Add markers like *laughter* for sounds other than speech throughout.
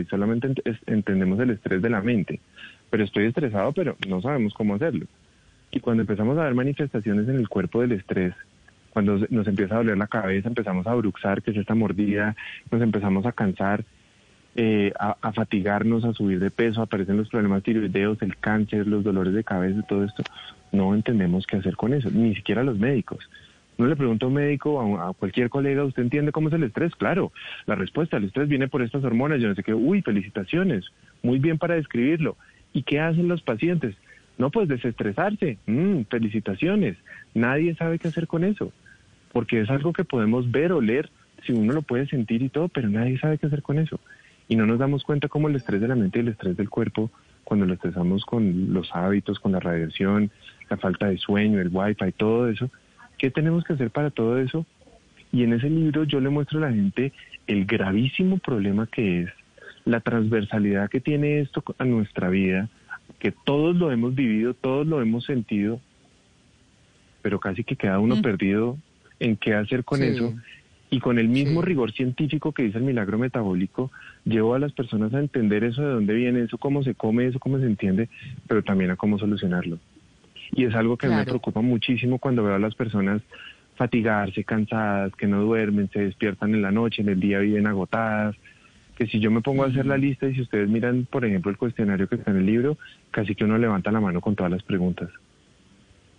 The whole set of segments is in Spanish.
y solamente entendemos el estrés de la mente. Pero estoy estresado, pero no sabemos cómo hacerlo. Y cuando empezamos a ver manifestaciones en el cuerpo del estrés, cuando nos empieza a doler la cabeza, empezamos a bruxar, que es esta mordida, nos empezamos a cansar, eh, a, fatigarnos, a subir de peso, aparecen los problemas tiroideos, el cáncer, los dolores de cabeza, todo esto, no entendemos qué hacer con eso, ni siquiera los médicos. No le pregunto a un médico, a, cualquier colega, ¿usted entiende cómo es el estrés? Claro, la respuesta, el estrés viene por estas hormonas, yo no sé qué, uy, felicitaciones, muy bien para describirlo. ¿Y qué hacen los pacientes? No, pues desestresarse, mm, felicitaciones, nadie sabe qué hacer con eso, porque es algo que podemos ver o leer, si uno lo puede sentir y todo, pero nadie sabe qué hacer con eso y no nos damos cuenta cómo el estrés de la mente y el estrés del cuerpo, cuando lo estresamos con los hábitos, con la radiación, la falta de sueño, el wifi, todo eso, ¿qué tenemos que hacer para todo eso? Y en ese libro yo le muestro a la gente el gravísimo problema que es la transversalidad que tiene esto a nuestra vida, que todos lo hemos vivido, todos lo hemos sentido, pero casi que queda uno mm. perdido en qué hacer con eso y con el mismo rigor científico que dice el milagro metabólico, llevo a las personas a entender eso de dónde viene, eso cómo se come, eso cómo se entiende, pero también a cómo solucionarlo. Y es algo que me preocupa muchísimo cuando veo a las personas fatigarse, cansadas, que no duermen, se despiertan en la noche, en el día viven agotadas, que si yo me pongo a hacer la lista y si ustedes miran, por ejemplo, el cuestionario que está en el libro, casi que uno levanta la mano con todas las preguntas.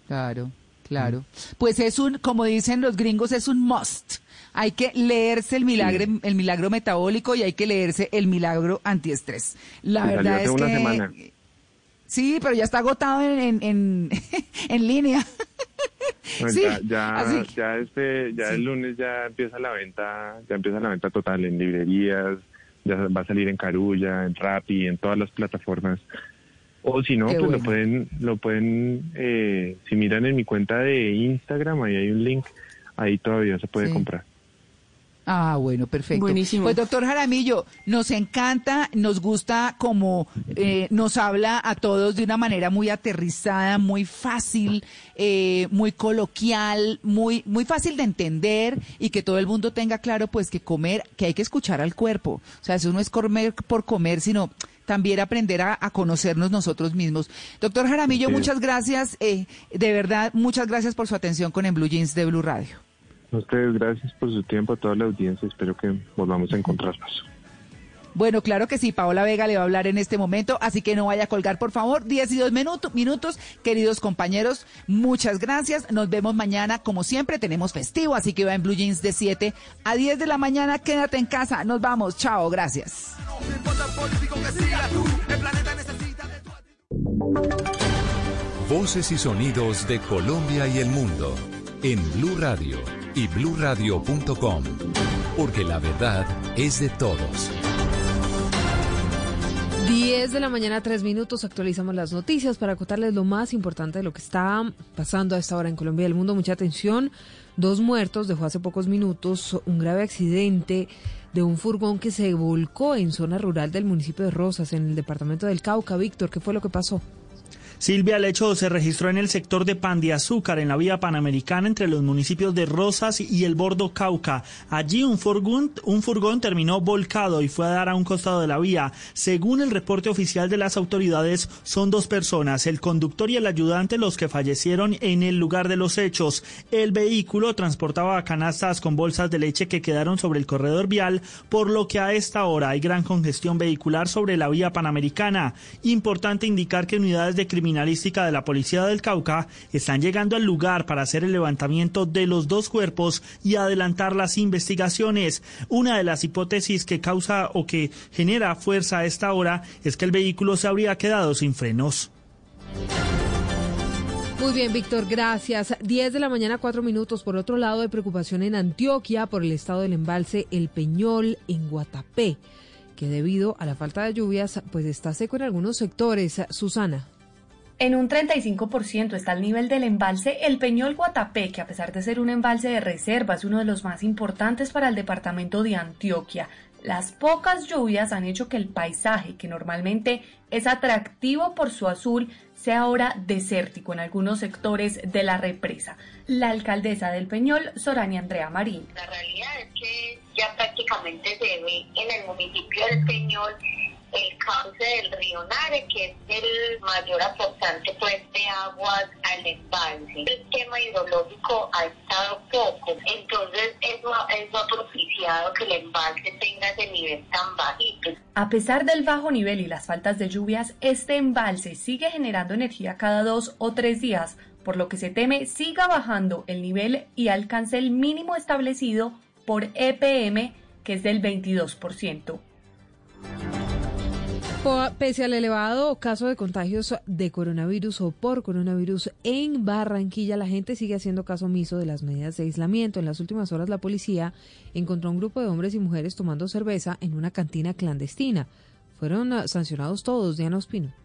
Claro, claro. Pues es un, como dicen los gringos, es un must hay que leerse el milagro, el milagro metabólico y hay que leerse el milagro antiestrés. La verdad es que sí, pero ya está agotado en, en, en, *laughs* línea. sí, ya, ya, este, ya el lunes ya empieza la venta, ya empieza la venta total en librerías, ya va a salir en Carulla, en Rappi, en todas las plataformas. O si no, pues lo pueden, lo pueden, eh, si miran en mi cuenta de Instagram, ahí hay un link, ahí todavía se puede comprar. Ah, bueno, perfecto. Buenísimo. Pues doctor Jaramillo, nos encanta, nos gusta como eh, nos habla a todos de una manera muy aterrizada, muy fácil, eh, muy coloquial, muy, muy fácil de entender y que todo el mundo tenga claro pues que comer, que hay que escuchar al cuerpo. O sea, eso no es comer por comer, sino también aprender a, conocernos nosotros mismos. Doctor Jaramillo, muchas gracias, eh, de verdad, muchas gracias por su atención con En Blue Jeans de Blue Radio. A ustedes, gracias por su tiempo, a toda la audiencia. Espero que volvamos a encontrarnos. Bueno, claro que sí, Paola Vega le va a hablar en este momento, así que no vaya a colgar, por favor. Diez y dos minutos, queridos compañeros, muchas gracias. Nos vemos mañana, como siempre, tenemos festivo, así que va en Blue Jeans de 7 a 10 de la mañana. Quédate en casa, nos vamos, chao, gracias. Voces y sonidos de Colombia y el mundo en Blue Radio y bluradio.com, porque la verdad es de todos. 10 de la mañana, 3 minutos, actualizamos las noticias para contarles lo más importante de lo que está pasando a esta hora en Colombia y el mundo. Mucha atención, dos muertos, dejó hace pocos minutos un grave accidente de un furgón que se volcó en zona rural del municipio de Rosas, en el departamento del Cauca. Víctor, ¿qué fue lo que pasó? Silvia, el hecho se registró en el sector de Pan de Azúcar, en la vía panamericana entre los municipios de Rosas y el Bordo Cauca. Allí un furgón, terminó volcado y fue a dar a un costado de la vía. Según el reporte oficial de las autoridades, son dos personas, el conductor y el ayudante, los que fallecieron en el lugar de los hechos. El vehículo transportaba canastas con bolsas de leche que quedaron sobre el corredor vial, por lo que a esta hora hay gran congestión vehicular sobre la vía panamericana. Importante indicar que unidades de criminalística de la Policía del Cauca están llegando al lugar para hacer el levantamiento de los dos cuerpos y adelantar las investigaciones. Una de las hipótesis que causa o que genera fuerza a esta hora es que el vehículo se habría quedado sin frenos. Muy bien, Víctor, gracias. 10 de la mañana, 4 minutos. Por otro lado, hay preocupación en Antioquia por el estado del embalse El Peñol en Guatapé, que debido a la falta de lluvias, pues está seco en algunos sectores. Susana. En un 35% está el nivel del embalse El Peñol Guatapé, que a pesar de ser un embalse de reserva es uno de los más importantes para el departamento de Antioquia. Las pocas lluvias han hecho que el paisaje, que normalmente es atractivo por su azul, sea ahora desértico en algunos sectores de la represa. La alcaldesa del Peñol, Sorania Andrea Marín. La realidad es que ya prácticamente se ve en el municipio del Peñol el cauce del río Nare, que es el mayor aportante pues, de aguas al embalse. El tema hidrológico ha estado poco, entonces eso, ha propiciado que el embalse tenga ese nivel tan bajito. A pesar del bajo nivel y las faltas de lluvias, este embalse sigue generando energía cada dos o tres días, por lo que se teme siga bajando el nivel y alcance el mínimo establecido por EPM, que es del 22%. Pese al elevado caso de contagios de coronavirus o por coronavirus en Barranquilla, la gente sigue haciendo caso omiso de las medidas de aislamiento. En las últimas horas, la policía encontró un grupo de hombres y mujeres tomando cerveza en una cantina clandestina. Fueron sancionados todos, Diana Ospino.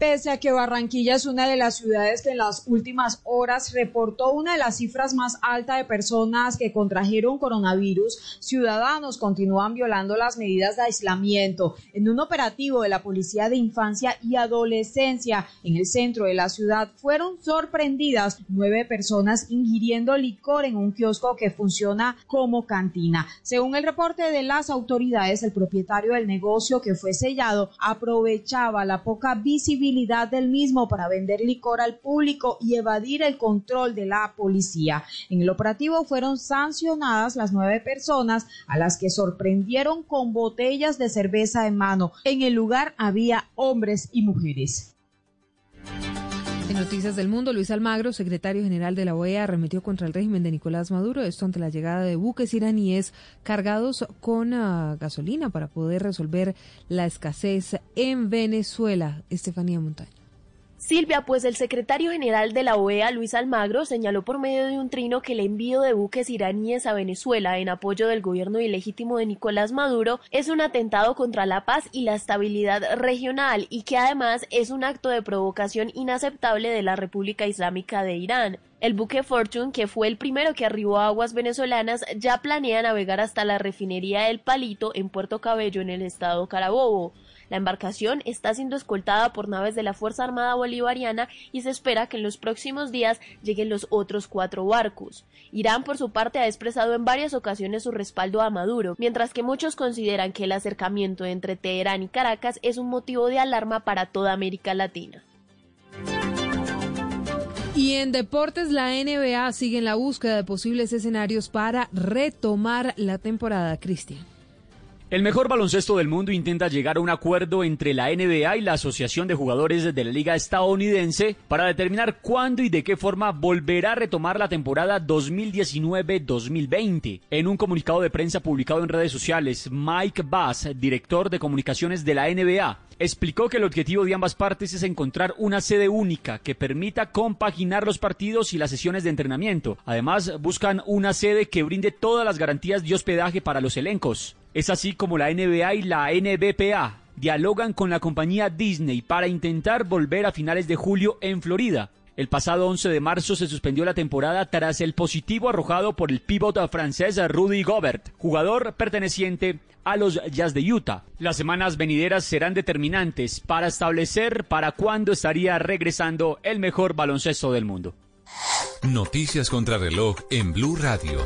Pese a que Barranquilla es una de las ciudades que en las últimas horas reportó una de las cifras más altas de personas que contrajeron coronavirus, ciudadanos continúan violando las medidas de aislamiento. En un operativo de la Policía de Infancia y Adolescencia en el centro de la ciudad fueron sorprendidas nueve personas ingiriendo licor en un kiosco que funciona como cantina. Según el reporte de las autoridades, el propietario del negocio que fue sellado aprovechaba la poca visibilidad del mismo para vender licor al público y evadir el control de la policía. En el operativo fueron sancionadas las nueve personas a las que sorprendieron con botellas de cerveza en mano. En el lugar había hombres y mujeres. Noticias del Mundo, Luis Almagro, secretario general de la OEA, arremetió contra el régimen de Nicolás Maduro, esto ante la llegada de buques iraníes cargados con ah, gasolina para poder resolver la escasez en Venezuela. Estefanía Montaño. Silvia, pues el secretario general de la OEA, Luis Almagro, señaló por medio de un trino que el envío de buques iraníes a Venezuela en apoyo del gobierno ilegítimo de Nicolás Maduro es un atentado contra la paz y la estabilidad regional y que además es un acto de provocación inaceptable de la República Islámica de Irán. El buque Fortune, que fue el primero que arribó a aguas venezolanas, ya planea navegar hasta la refinería El Palito en Puerto Cabello en el estado Carabobo. La embarcación está siendo escoltada por naves de la Fuerza Armada Bolivariana y se espera que en los próximos días lleguen los otros cuatro barcos. Irán, por su parte, ha expresado en varias ocasiones su respaldo a Maduro, mientras que muchos consideran que el acercamiento entre Teherán y Caracas es un motivo de alarma para toda América Latina. Y en deportes, la NBA sigue en la búsqueda de posibles escenarios para retomar la temporada, Cristian. El mejor baloncesto del mundo intenta llegar a un acuerdo entre la NBA y la Asociación de Jugadores de la Liga Estadounidense para determinar cuándo y de qué forma volverá a retomar la temporada 2019-2020. En un comunicado de prensa publicado en redes sociales, Mike Bass, director de comunicaciones de la NBA, explicó que el objetivo de ambas partes es encontrar una sede única que permita compaginar los partidos y las sesiones de entrenamiento. Además, buscan una sede que brinde todas las garantías de hospedaje para los elencos. Es así como la NBA y la NBPA dialogan con la compañía Disney para intentar volver a finales de julio en Florida. El pasado 11 de marzo se suspendió la temporada tras el positivo arrojado por el pívot francés Rudy Gobert, jugador perteneciente a los Jazz de Utah. Las semanas venideras serán determinantes para establecer para cuándo estaría regresando el mejor baloncesto del mundo. Noticias contra reloj en Blue Radio.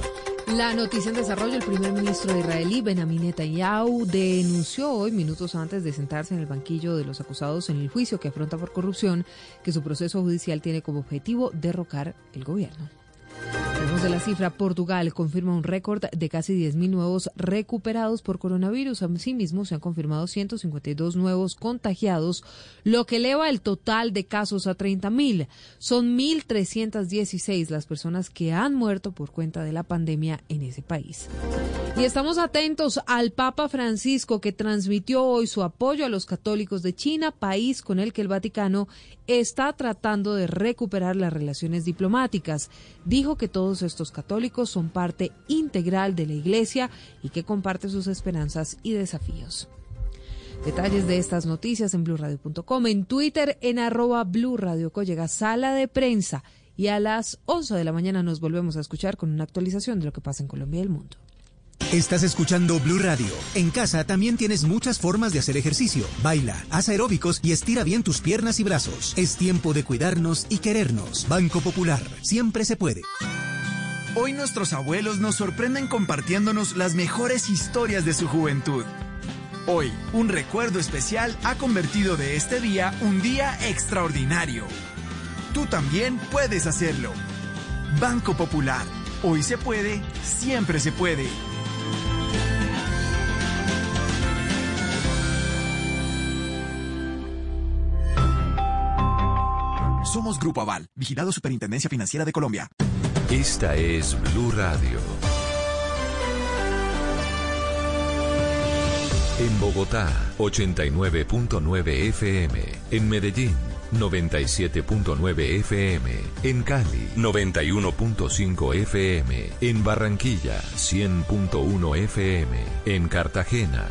La noticia en desarrollo, el primer ministro israelí Benjamin Netanyahu denunció hoy, minutos antes de sentarse en el banquillo de los acusados en el juicio que afronta por corrupción, que su proceso judicial tiene como objetivo derrocar el gobierno de la cifra, Portugal confirma un récord de casi 10.000 nuevos recuperados por coronavirus. Asimismo, se han confirmado 152 nuevos contagiados, lo que eleva el total de casos a 30.000. Son 1.316 las personas que han muerto por cuenta de la pandemia en ese país. Y estamos atentos al Papa Francisco que transmitió hoy su apoyo a los católicos de China, país con el que el Vaticano está tratando de recuperar las relaciones diplomáticas. Dijo que todos estos católicos son parte integral de la Iglesia y que comparte sus esperanzas y desafíos. Detalles de estas noticias en blurradio.com, en Twitter en arroba blurradioco sala de prensa y a las 11 de la mañana nos volvemos a escuchar con una actualización de lo que pasa en Colombia y el mundo. Estás escuchando Blue Radio. En casa también tienes muchas formas de hacer ejercicio. Baila, haz aeróbicos y estira bien tus piernas y brazos. Es tiempo de cuidarnos y querernos. Banco Popular. Siempre se puede. Hoy nuestros abuelos nos sorprenden compartiéndonos las mejores historias de su juventud. Hoy, un recuerdo especial ha convertido de este día un día extraordinario. Tú también puedes hacerlo. Banco Popular. Hoy se puede, siempre se puede. Somos Grupo Aval, vigilado Superintendencia Financiera de Colombia. Esta es Blue Radio. En Bogotá, 89.9 FM. En Medellín, 97.9 FM. En Cali, 91.5 FM. En Barranquilla, 100.1 FM. En Cartagena,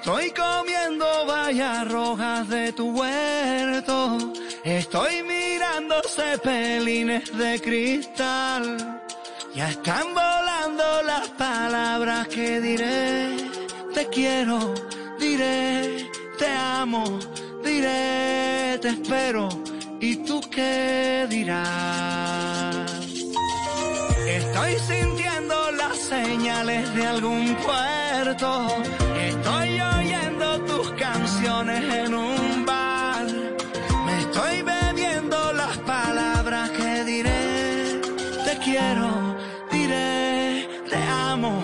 Estoy comiendo bayas rojas de tu huerto. Estoy mirando cepelines de cristal. Ya están volando las palabras que diré. Te quiero, diré, te amo, diré, te espero. ¿Y tú qué dirás? Estoy sintiendo las señales de algún puerto. En un bar. Me estoy bebiendo las palabras que diré. Te quiero, diré, te amo,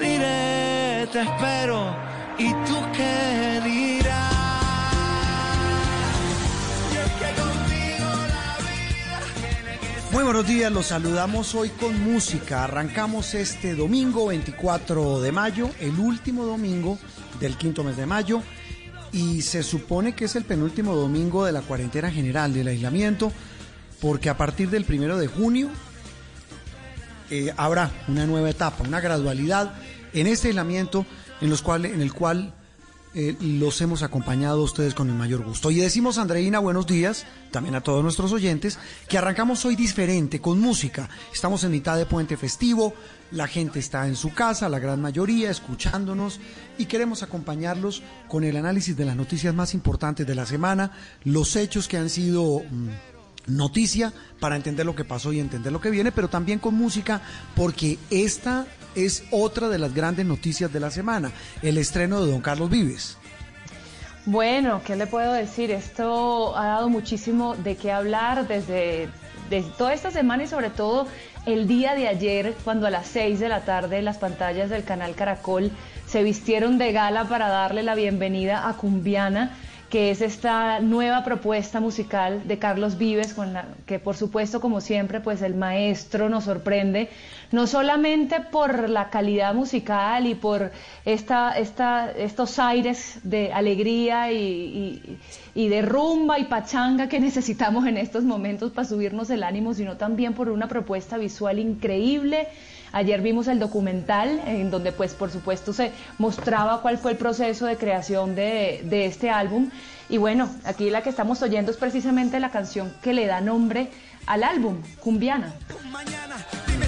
diré, te espero. ¿Y tú qué dirás? Muy buenos días, los saludamos hoy con música. Arrancamos este domingo 24 de mayo, el último domingo del quinto mes de mayo, y se supone que es el penúltimo domingo de la cuarentena general del aislamiento, porque a partir del primero de junio eh, habrá una nueva etapa, una gradualidad en este aislamiento en, los cual, en el cual eh, los hemos acompañado a ustedes con el mayor gusto. Y decimos, Andreina, buenos días, también a todos nuestros oyentes, que arrancamos hoy diferente, con música. Estamos en mitad de puente festivo, la gente está en su casa, la gran mayoría, escuchándonos, y queremos acompañarlos con el análisis de las noticias más importantes de la semana, los hechos que han sido... mm, noticia para entender lo que pasó y entender lo que viene, pero también con música, porque esta es otra de las grandes noticias de la semana, el estreno de Don Carlos Vives. Bueno, ¿qué le puedo decir? Esto ha dado muchísimo de qué hablar desde, desde toda esta semana y sobre todo el día de ayer, cuando a las 6 de la tarde las pantallas del canal Caracol se vistieron de gala para darle la bienvenida a Cumbiana que es esta nueva propuesta musical de Carlos Vives, con la que por supuesto, como siempre, pues el maestro nos sorprende, no solamente por la calidad musical y por esta, esta, estos aires de alegría y, y, y de rumba y pachanga que *laughs* necesitamos en estos momentos para subirnos el ánimo, sino también por una propuesta visual increíble. Ayer vimos el documental en donde pues por supuesto se mostraba cuál fue el proceso de creación de, de, este álbum y bueno, aquí la que estamos oyendo es precisamente la canción que le da nombre al álbum Cumbiana.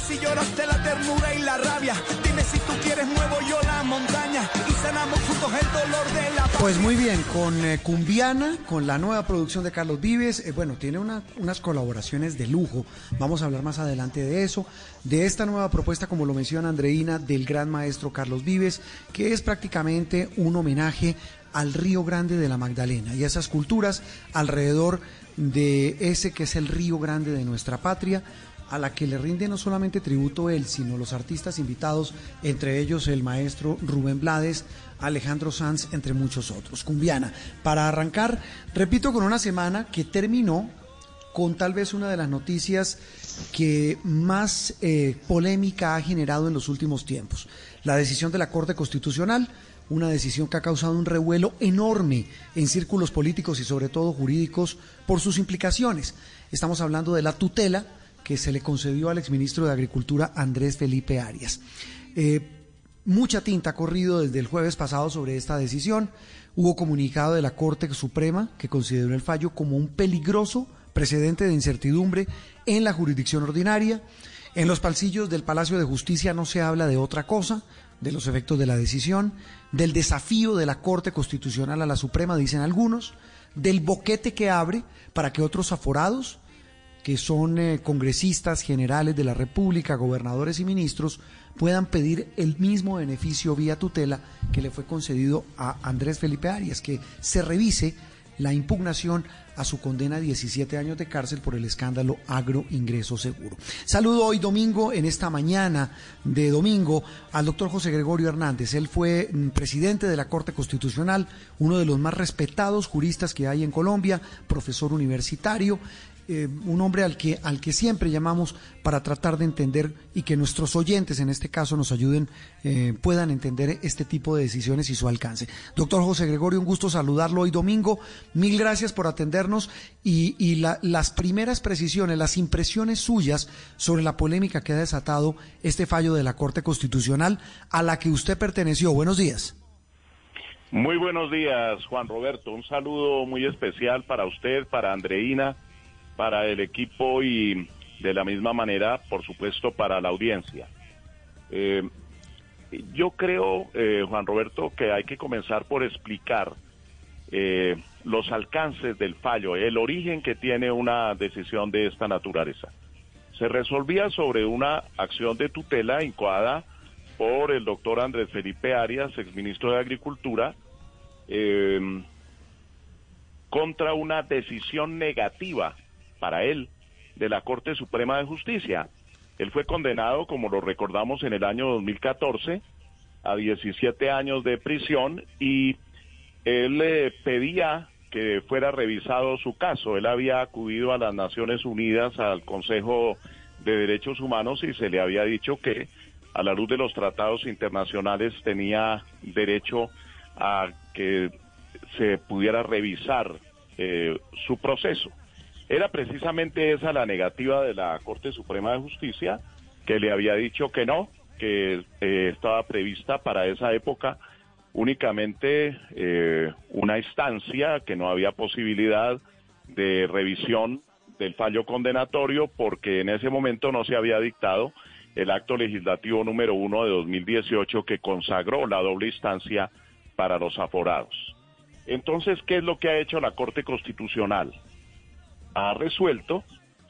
Si lloraste la ternura y la rabia. Dime si tú quieres muevo yo la montaña. Y sanamos juntos el dolor de la Pues muy bien, con eh, Cumbiana, con la nueva producción de Carlos Vives, eh, bueno, tiene una- unas colaboraciones de lujo. Vamos a hablar más adelante de eso, de esta nueva propuesta, como lo menciona Andreina, del gran maestro Carlos Vives, que es prácticamente un homenaje al Río Grande de la Magdalena y a esas culturas alrededor de ese que es el Río Grande de nuestra patria, a la que le rinde no solamente tributo él, sino los artistas invitados, entre ellos el maestro Rubén Blades, Alejandro Sanz, entre muchos otros. Cumbiana. Para arrancar, repito, con una semana que terminó con tal vez una de las noticias que más eh, polémica ha generado en los últimos tiempos. La decisión de la Corte Constitucional, una decisión que ha causado un revuelo enorme en círculos políticos y sobre todo jurídicos por sus implicaciones. Estamos hablando de la tutela que se le concedió al exministro de Agricultura Andrés Felipe Arias. Eh, mucha tinta ha corrido desde el jueves pasado sobre esta decisión. Hubo comunicado de la Corte Suprema que consideró el fallo como un peligroso precedente de incertidumbre en la jurisdicción ordinaria. En los pasillos del Palacio de Justicia no se habla de otra cosa, de los efectos de la decisión, del desafío de la Corte Constitucional a la Suprema, dicen algunos, del boquete que abre para que otros aforados que son eh, congresistas generales de la República, gobernadores y ministros, puedan pedir el mismo beneficio vía tutela que le fue concedido a Andrés Felipe Arias, que se revise la impugnación a su condena a 17 años de cárcel por el escándalo agroingreso seguro. Saludo hoy domingo, en esta mañana de domingo, al doctor José Gregorio Hernández. Él fue mm, presidente de la Corte Constitucional, uno de los más respetados juristas que hay en Colombia, profesor universitario, eh, un hombre al que, al que siempre llamamos para tratar de entender y que nuestros oyentes en este caso nos ayuden, eh, puedan entender este tipo de decisiones y su alcance. Doctor José Gregorio, un gusto saludarlo hoy domingo. Mil gracias por atendernos y, y la- las primeras precisiones, las impresiones suyas sobre la polémica que ha desatado este fallo de la Corte Constitucional a la que usted perteneció. Buenos días. Muy buenos días, Juan Roberto. Un saludo muy especial para usted, para Andreina, para el equipo y de la misma manera, por supuesto, para la audiencia. Eh, yo creo, eh, Juan Roberto, que hay que comenzar por explicar eh, los alcances del fallo, el origen que tiene una decisión de esta naturaleza. Se resolvía sobre una acción de tutela incoada por el doctor Andrés Felipe Arias, exministro de Agricultura, eh, contra una decisión negativa para él de la Corte Suprema de Justicia. Él fue condenado, como lo recordamos, en el año 2014 a 17 años de prisión y él eh, pedía que fuera revisado su caso. Él había acudido a las Naciones Unidas, al Consejo de Derechos Humanos y se le había dicho que a la luz de los tratados internacionales tenía derecho a que se pudiera revisar eh, su proceso. Era precisamente esa la negativa de la Corte Suprema de Justicia, que le había dicho que no, que eh, estaba prevista para esa época únicamente eh, una instancia, que no había posibilidad de revisión del fallo condenatorio porque en ese momento no se había dictado el acto legislativo número uno de 2018 que consagró la doble instancia para los aforados. Entonces, ¿qué es lo que ha hecho la Corte Constitucional? Ha resuelto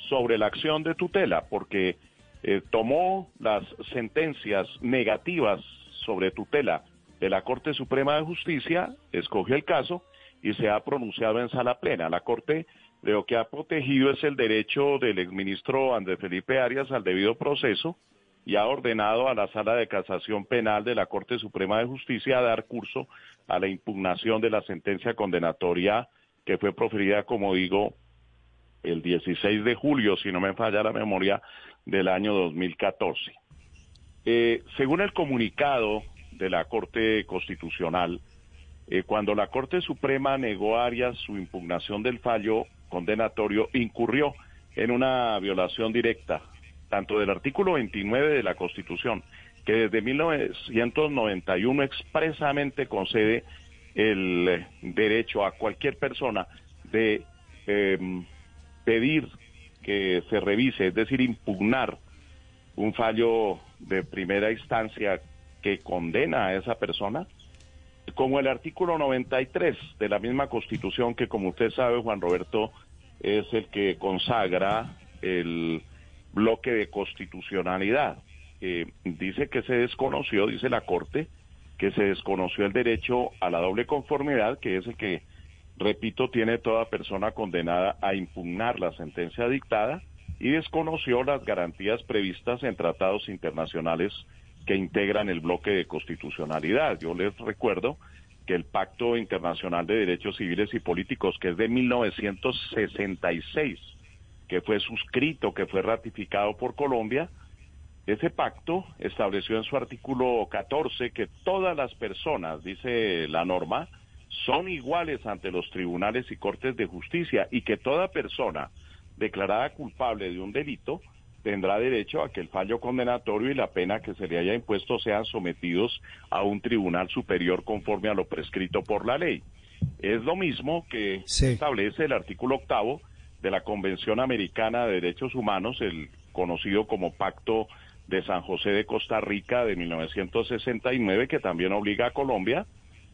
sobre la acción de tutela, porque eh, tomó las sentencias negativas sobre tutela de la Corte Suprema de Justicia, escogió el caso y se ha pronunciado en sala plena. La Corte lo que ha protegido es el derecho del exministro Andrés Felipe Arias al debido proceso y ha ordenado a la Sala de Casación Penal de la Corte Suprema de Justicia a dar curso a la impugnación de la sentencia condenatoria que fue proferida, como digo, el 16 de julio, si no me falla la memoria, del año 2014. Eh, según el comunicado de la Corte Constitucional, eh, cuando la Corte Suprema negó a Arias su impugnación del fallo condenatorio, incurrió en una violación directa tanto del artículo 29 de la Constitución, que desde 1991 expresamente concede el derecho a cualquier persona de eh, pedir que se revise, es decir, impugnar un fallo de primera instancia que condena a esa persona, como el artículo 93 de la misma Constitución que, como usted sabe, Juan Roberto, es el que consagra el bloque de constitucionalidad. dice que se desconoció, dice la Corte, que se desconoció el derecho a la doble conformidad, que es el que, repito, tiene toda persona condenada a impugnar la sentencia dictada, y desconoció las garantías previstas en tratados internacionales que integran el bloque de constitucionalidad. Yo les recuerdo que el Pacto Internacional de Derechos Civiles y Políticos, que es de 1966, que fue suscrito, que fue ratificado por Colombia, ese pacto estableció en su artículo 14 que todas las personas, dice la norma, son iguales ante los tribunales y cortes de justicia y que toda persona declarada culpable de un delito tendrá derecho a que el fallo condenatorio y la pena que se le haya impuesto sean sometidos a un tribunal superior conforme a lo prescrito por la ley. Es lo mismo que establece el artículo octavo de la Convención Americana de Derechos Humanos, el conocido como Pacto de San José de Costa Rica de 1969, que también obliga a Colombia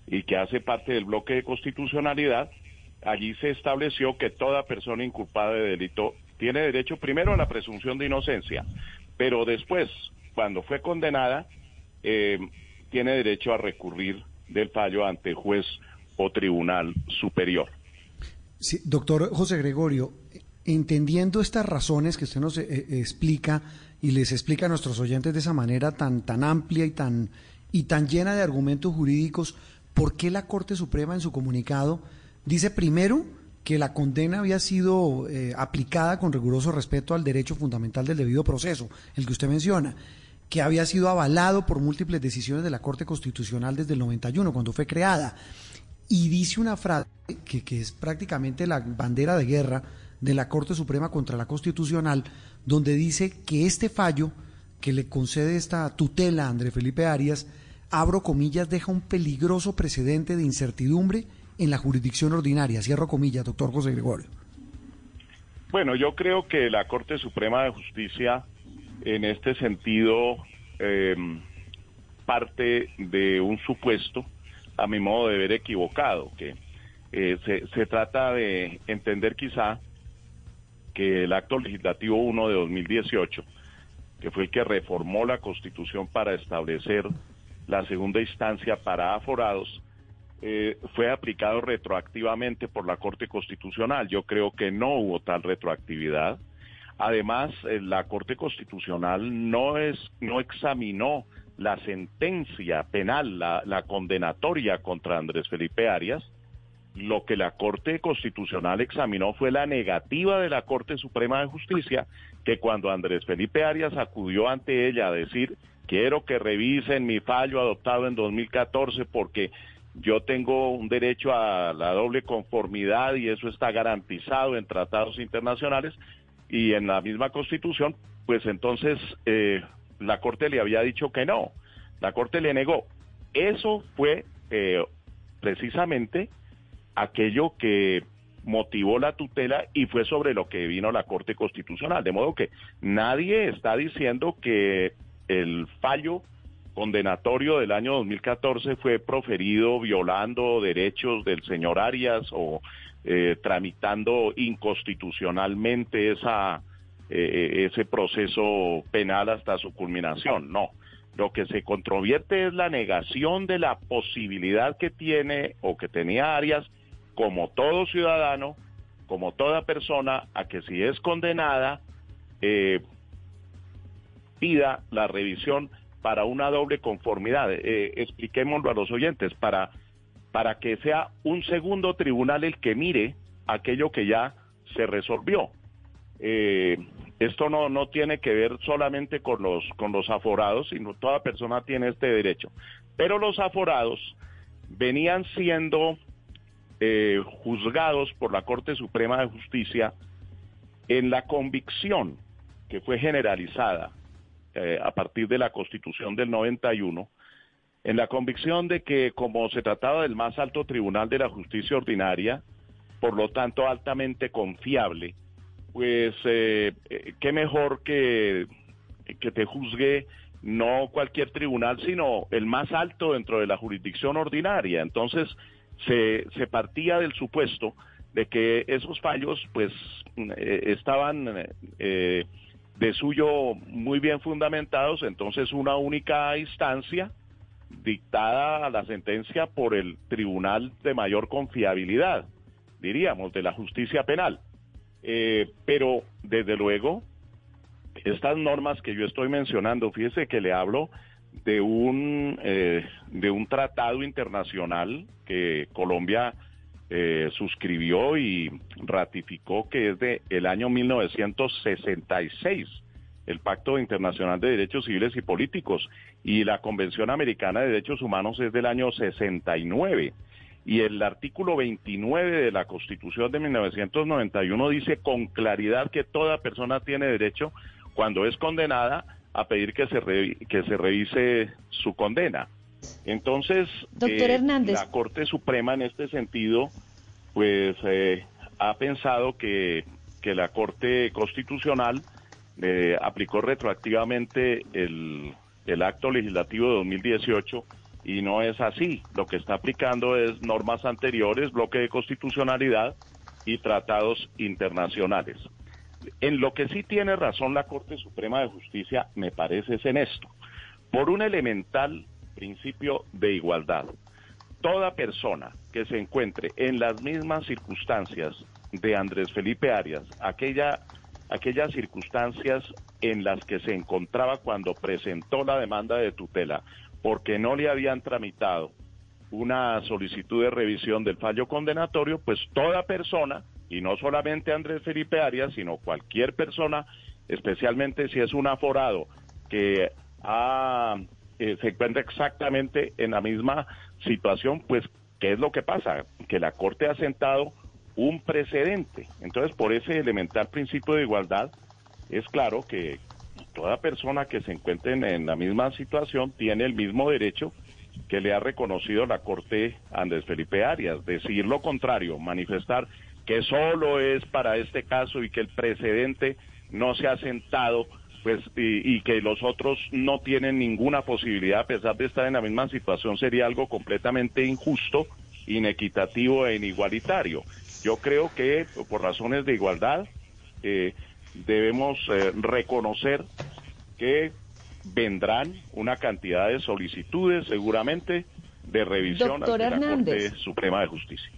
y que hace parte del bloque de constitucionalidad. Allí se estableció que toda persona inculpada de delito tiene derecho primero a la presunción de inocencia, pero después, cuando fue condenada, eh, tiene derecho a recurrir del fallo ante juez o tribunal superior. Doctor José Gregorio, entendiendo estas razones que usted nos eh, eh, explica y les explica a nuestros oyentes de esa manera tan, tan amplia y tan, y tan llena de argumentos jurídicos, ¿por qué la Corte Suprema en su comunicado dice primero que la condena había sido eh, aplicada con riguroso respeto al derecho fundamental del debido proceso, el que usted menciona, que había sido avalado por múltiples decisiones de la Corte Constitucional desde el 91, cuando fue creada, y dice una frase que, que es prácticamente la bandera de guerra de la Corte Suprema contra la Constitucional, donde dice que este fallo que le concede esta tutela a André Felipe Arias, abro comillas, deja un peligroso precedente de incertidumbre en la jurisdicción ordinaria. Cierro comillas, doctor José Gregorio. Bueno, yo creo que la Corte Suprema de Justicia, en este sentido, eh, parte de un supuesto, a mi modo de ver, equivocado, que eh, se, se trata de entender quizá que el acto legislativo 1 de 2018, que fue el que reformó la Constitución para establecer la segunda instancia para aforados, eh, fue aplicado retroactivamente por la Corte Constitucional. Yo creo que no hubo tal retroactividad. Además, eh, la Corte Constitucional no es no examinó la sentencia penal, la, la condenatoria contra Andrés Felipe Arias. Lo que la Corte Constitucional examinó fue la negativa de la Corte Suprema de Justicia, que cuando Andrés Felipe Arias acudió ante ella a decir, quiero que revisen mi fallo adoptado en 2014 porque yo tengo un derecho a la doble conformidad y eso está garantizado en tratados internacionales y en la misma constitución, pues entonces eh, la Corte le había dicho que no, la Corte le negó. Eso fue eh, precisamente aquello que motivó la tutela y fue sobre lo que vino la Corte Constitucional. De modo que nadie está diciendo que el fallo condenatorio del año 2014 fue proferido violando derechos del señor Arias o eh, tramitando inconstitucionalmente esa, eh, ese proceso penal hasta su culminación. No, lo que se controvierte es la negación de la posibilidad que tiene o que tenía Arias como todo ciudadano, como toda persona, a que si es condenada, eh, la revisión para una doble conformidad. Eh, expliquémoslo a los oyentes, para, para que sea un segundo tribunal el que mire aquello que ya se resolvió. Eh, esto no, no tiene que ver solamente con los, con los aforados, sino toda persona tiene este derecho. Pero los aforados venían siendo eh, juzgados por la Corte Suprema de Justicia en la convicción que fue generalizada eh, a partir de la Constitución del 91, en la convicción de que como se trataba del más alto tribunal de la justicia ordinaria, por lo tanto altamente confiable, pues eh, eh, qué mejor que, que te juzgue no cualquier tribunal, sino el más alto dentro de la jurisdicción ordinaria. Entonces, se, se partía del supuesto de que esos fallos, pues, eh, estaban eh, de suyo muy bien fundamentados, entonces una única instancia dictada a la sentencia por el tribunal de mayor confiabilidad, diríamos, de la justicia penal. Eh, pero, desde luego, estas normas que yo estoy mencionando, fíjese que le hablo de un, eh, de un tratado internacional que Colombia eh, suscribió y ratificó que es el año 1966, el Pacto Internacional de Derechos Civiles y Políticos, y la Convención Americana de Derechos Humanos es del año 69. Y el artículo 29 de la Constitución de 1991 dice con claridad que toda persona tiene derecho, cuando es condenada, a pedir que se, que se revise su condena. Entonces, Doctor eh, Hernández. la Corte Suprema en este sentido, pues eh, ha pensado que, que la Corte Constitucional eh, aplicó retroactivamente el, el acto legislativo de 2018 y no es así. Lo que está aplicando es normas anteriores, bloque de constitucionalidad y tratados internacionales. En lo que sí tiene razón la Corte Suprema de Justicia, me parece, es en esto. Por un elemental principio de igualdad. Toda persona que se encuentre en las mismas circunstancias de Andrés Felipe Arias, aquella, aquellas circunstancias en las que se encontraba cuando presentó la demanda de tutela, porque no le habían tramitado una solicitud de revisión del fallo condenatorio, pues toda persona, y no solamente Andrés Felipe Arias, sino cualquier persona, especialmente si es un aforado que ha eh, se encuentra exactamente en la misma situación, pues, ¿qué es lo que pasa? Que la Corte ha sentado un precedente. Entonces, por ese elemental principio de igualdad, es claro que toda persona que se encuentre en, en la misma situación tiene el mismo derecho que le ha reconocido la Corte Andrés Felipe Arias. Decir lo contrario, manifestar que solo es para este caso y que el precedente no se ha sentado pues y, y, que los otros no tienen ninguna posibilidad a pesar de estar en la misma situación sería algo completamente injusto, inequitativo e inigualitario. Yo creo que por razones de igualdad eh, debemos eh, reconocer que vendrán una cantidad de solicitudes seguramente de revisión Doctor ante Hernández. la Corte Suprema de Justicia.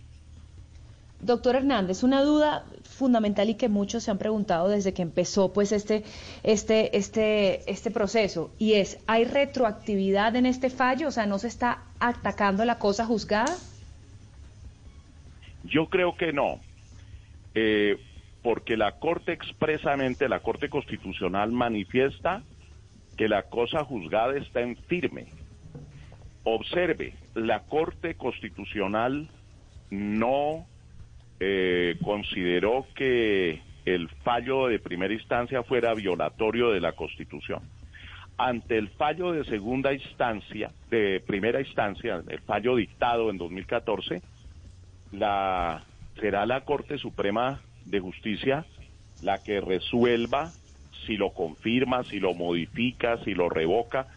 Doctor Hernández, una duda fundamental y que muchos se han preguntado desde que empezó pues este, este, este, este proceso y es, ¿hay retroactividad en este fallo? O sea, ¿no se está atacando la cosa juzgada? Yo creo que no, eh, porque la Corte expresamente, la Corte Constitucional manifiesta que la cosa juzgada está en firme. Observe, la Corte Constitucional no eh, consideró que el fallo de primera instancia fuera violatorio de la Constitución. Ante el fallo de segunda instancia, de primera instancia, el fallo dictado en 2014, la, será la Corte Suprema de Justicia la que resuelva si lo confirma, si lo modifica, si lo revoca,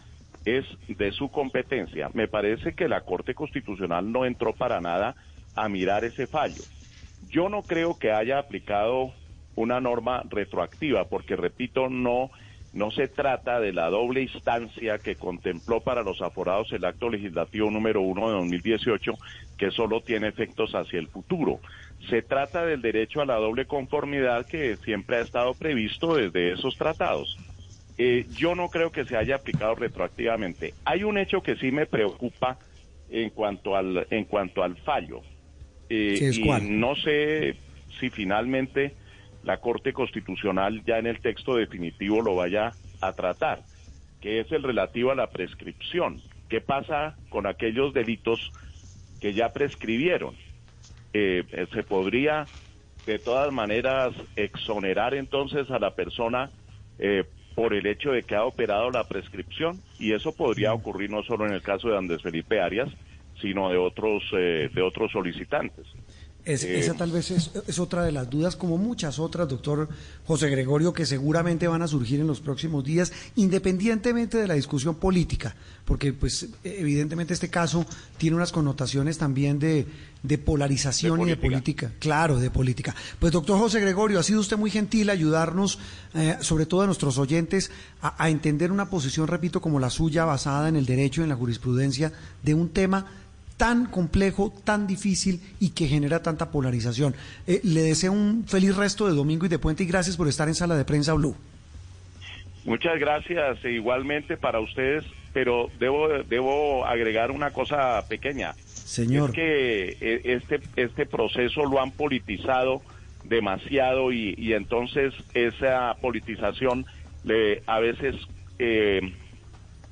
es de su competencia. Me parece que la Corte Constitucional no entró para nada a mirar ese fallo. Yo no creo que haya aplicado una norma retroactiva, porque repito, no, no se trata de la doble instancia que contempló para los aforados el acto legislativo número uno de 2018, que solo tiene efectos hacia el futuro. Se trata del derecho a la doble conformidad que siempre ha estado previsto desde esos tratados. Eh, yo no creo que se haya aplicado retroactivamente. Hay un hecho que sí me preocupa en cuanto al, en cuanto al fallo. Eh, Sí, ¿es y cuál? no sé si finalmente la Corte Constitucional ya en el texto definitivo lo vaya a tratar, que es el relativo a la prescripción. ¿Qué pasa con aquellos delitos que ya prescribieron? Eh, eh, ¿Se podría de todas maneras exonerar entonces a la persona eh, por el hecho de que ha operado la prescripción? Y eso podría ocurrir no solo en el caso de Andrés Felipe Arias, sino de otros, eh, de otros solicitantes. Es, esa tal vez es, es, otra de las dudas, como muchas otras, doctor José Gregorio, que seguramente van a surgir en los próximos días, independientemente de la discusión política, porque pues evidentemente este caso tiene unas connotaciones también de, de polarización y de política. Claro, de política. Pues doctor José Gregorio, ha sido usted muy gentil ayudarnos, eh, sobre todo a nuestros oyentes, a, a entender una posición, repito, como la suya, basada en el derecho, en la jurisprudencia, de un tema tan complejo, tan difícil y que genera tanta polarización. Eh, le deseo un feliz resto de domingo y de puente y gracias por estar en Sala de Prensa Blue. Muchas gracias, e igualmente para ustedes, pero debo, debo agregar una cosa pequeña. Señor. Es que eh, este, este proceso lo han politizado demasiado y, y entonces esa politización le, a veces eh,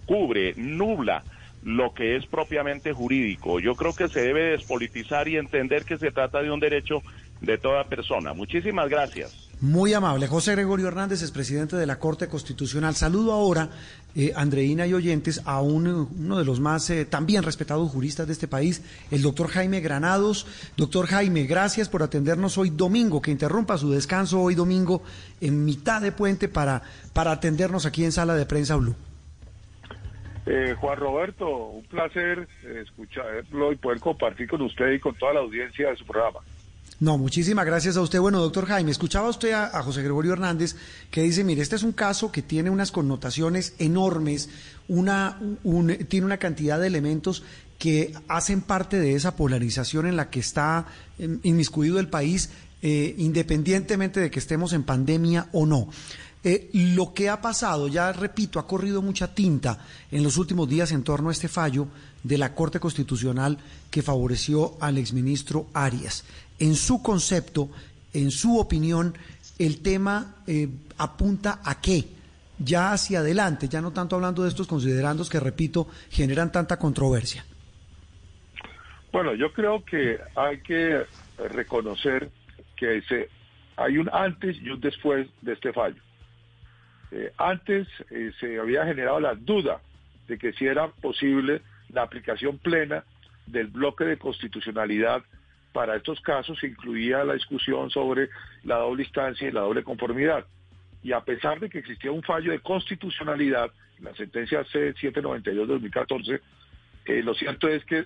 cubre, nubla lo que es propiamente jurídico. Yo creo que se debe despolitizar y entender que se trata de un derecho de toda persona. Muchísimas gracias. Muy amable. José Gregorio Hernández es presidente de la Corte Constitucional. Saludo ahora, eh, Andreina y oyentes, a un, uno de los más eh, también respetados juristas de este país, el doctor Jaime Granados. Doctor Jaime, gracias por atendernos hoy domingo, que interrumpa su descanso hoy domingo en mitad de puente para, para atendernos aquí en Sala de Prensa Blue. Eh, Juan Roberto, un placer eh, escucharlo y poder compartir con usted y con toda la audiencia de su programa. No, muchísimas gracias a usted. Bueno, doctor Jaime, escuchaba usted a, José Gregorio Hernández que dice, mire, este es un caso que tiene unas connotaciones enormes, una, un, tiene una cantidad de elementos que hacen parte de esa polarización en la que está eh, inmiscuido el país, eh, independientemente de que estemos en pandemia o no. Eh, lo que ha pasado, ya repito, ha corrido mucha tinta en los últimos días en torno a este fallo de la Corte Constitucional que favoreció al exministro Arias. En su concepto, en su opinión, el tema eh, apunta a qué? Ya hacia adelante, ya no tanto hablando de estos considerandos que, repito, generan tanta controversia. Bueno, yo creo que hay que reconocer que se, hay un antes y un después de este fallo. Eh, antes eh, se había generado la duda de que si era posible la aplicación plena del bloque de constitucionalidad para estos casos, incluía la discusión sobre la doble instancia y la doble conformidad. Y a pesar de que existía un fallo de constitucionalidad, la sentencia C792-2014, eh, lo cierto es que,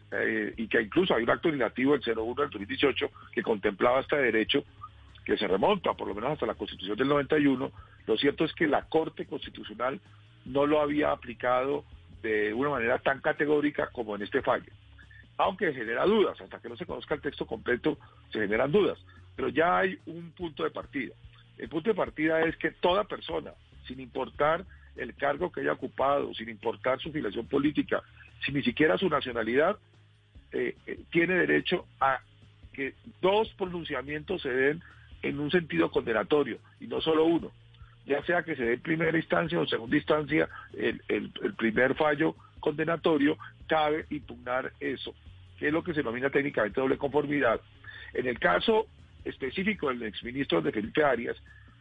y que incluso hay un acto legislativo, el 01 del 2018, que contemplaba este derecho, que se remonta por lo menos hasta la Constitución del 91, lo cierto es que la Corte Constitucional no lo había aplicado de una manera tan categórica como en este fallo. Aunque genera dudas, hasta que no se conozca el texto completo se generan dudas, pero ya hay un punto de partida. El punto de partida es que toda persona, sin importar el cargo que haya ocupado, sin importar su filiación política, sin ni siquiera su nacionalidad, eh, eh, tiene derecho a que dos pronunciamientos se den en un sentido condenatorio y no solo uno ya sea que se dé en primera instancia o segunda instancia el, el, primer fallo condenatorio, cabe impugnar eso, que es lo que se denomina técnicamente doble conformidad. En el caso específico del exministro de Felipe Arias,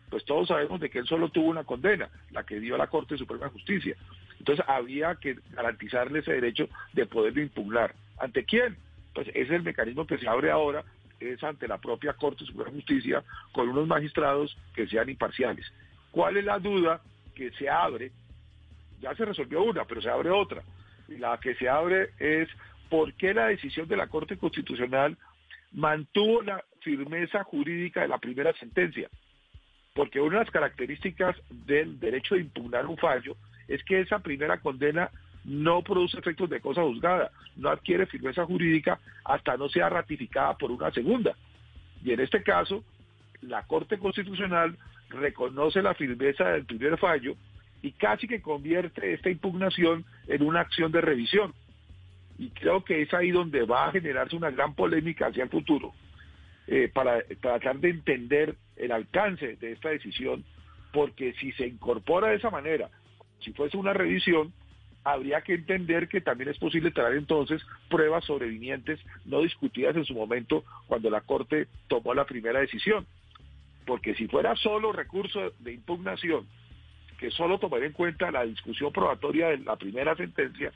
pues todos sabemos de que él solo tuvo una condena, la que dio la Corte Suprema de Justicia. Entonces había que garantizarle ese derecho de poderlo impugnar. ¿Ante quién? Pues ese es el mecanismo que se abre ahora, es ante la propia Corte Suprema Justicia, con unos magistrados que sean imparciales. ¿Cuál es la duda que se abre? Ya se resolvió una, pero se abre otra. La que se abre es por qué la decisión de la Corte Constitucional mantuvo la firmeza jurídica de la primera sentencia. Porque una de las características del derecho de impugnar un fallo es que esa primera condena no produce efectos de cosa juzgada, no adquiere firmeza jurídica hasta no sea ratificada por una segunda. Y en este caso, la Corte Constitucional reconoce la firmeza del primer fallo y casi que convierte esta impugnación en una acción de revisión. Y creo que es ahí donde va a generarse una gran polémica hacia el futuro eh, para tratar de entender el alcance de esta decisión, porque si se incorpora de esa manera, si fuese una revisión, habría que entender que también es posible traer entonces pruebas sobrevinientes no discutidas en su momento cuando la Corte tomó la primera decisión porque si fuera solo recurso de impugnación, que solo tomaría en cuenta la discusión probatoria de la primera sentencia,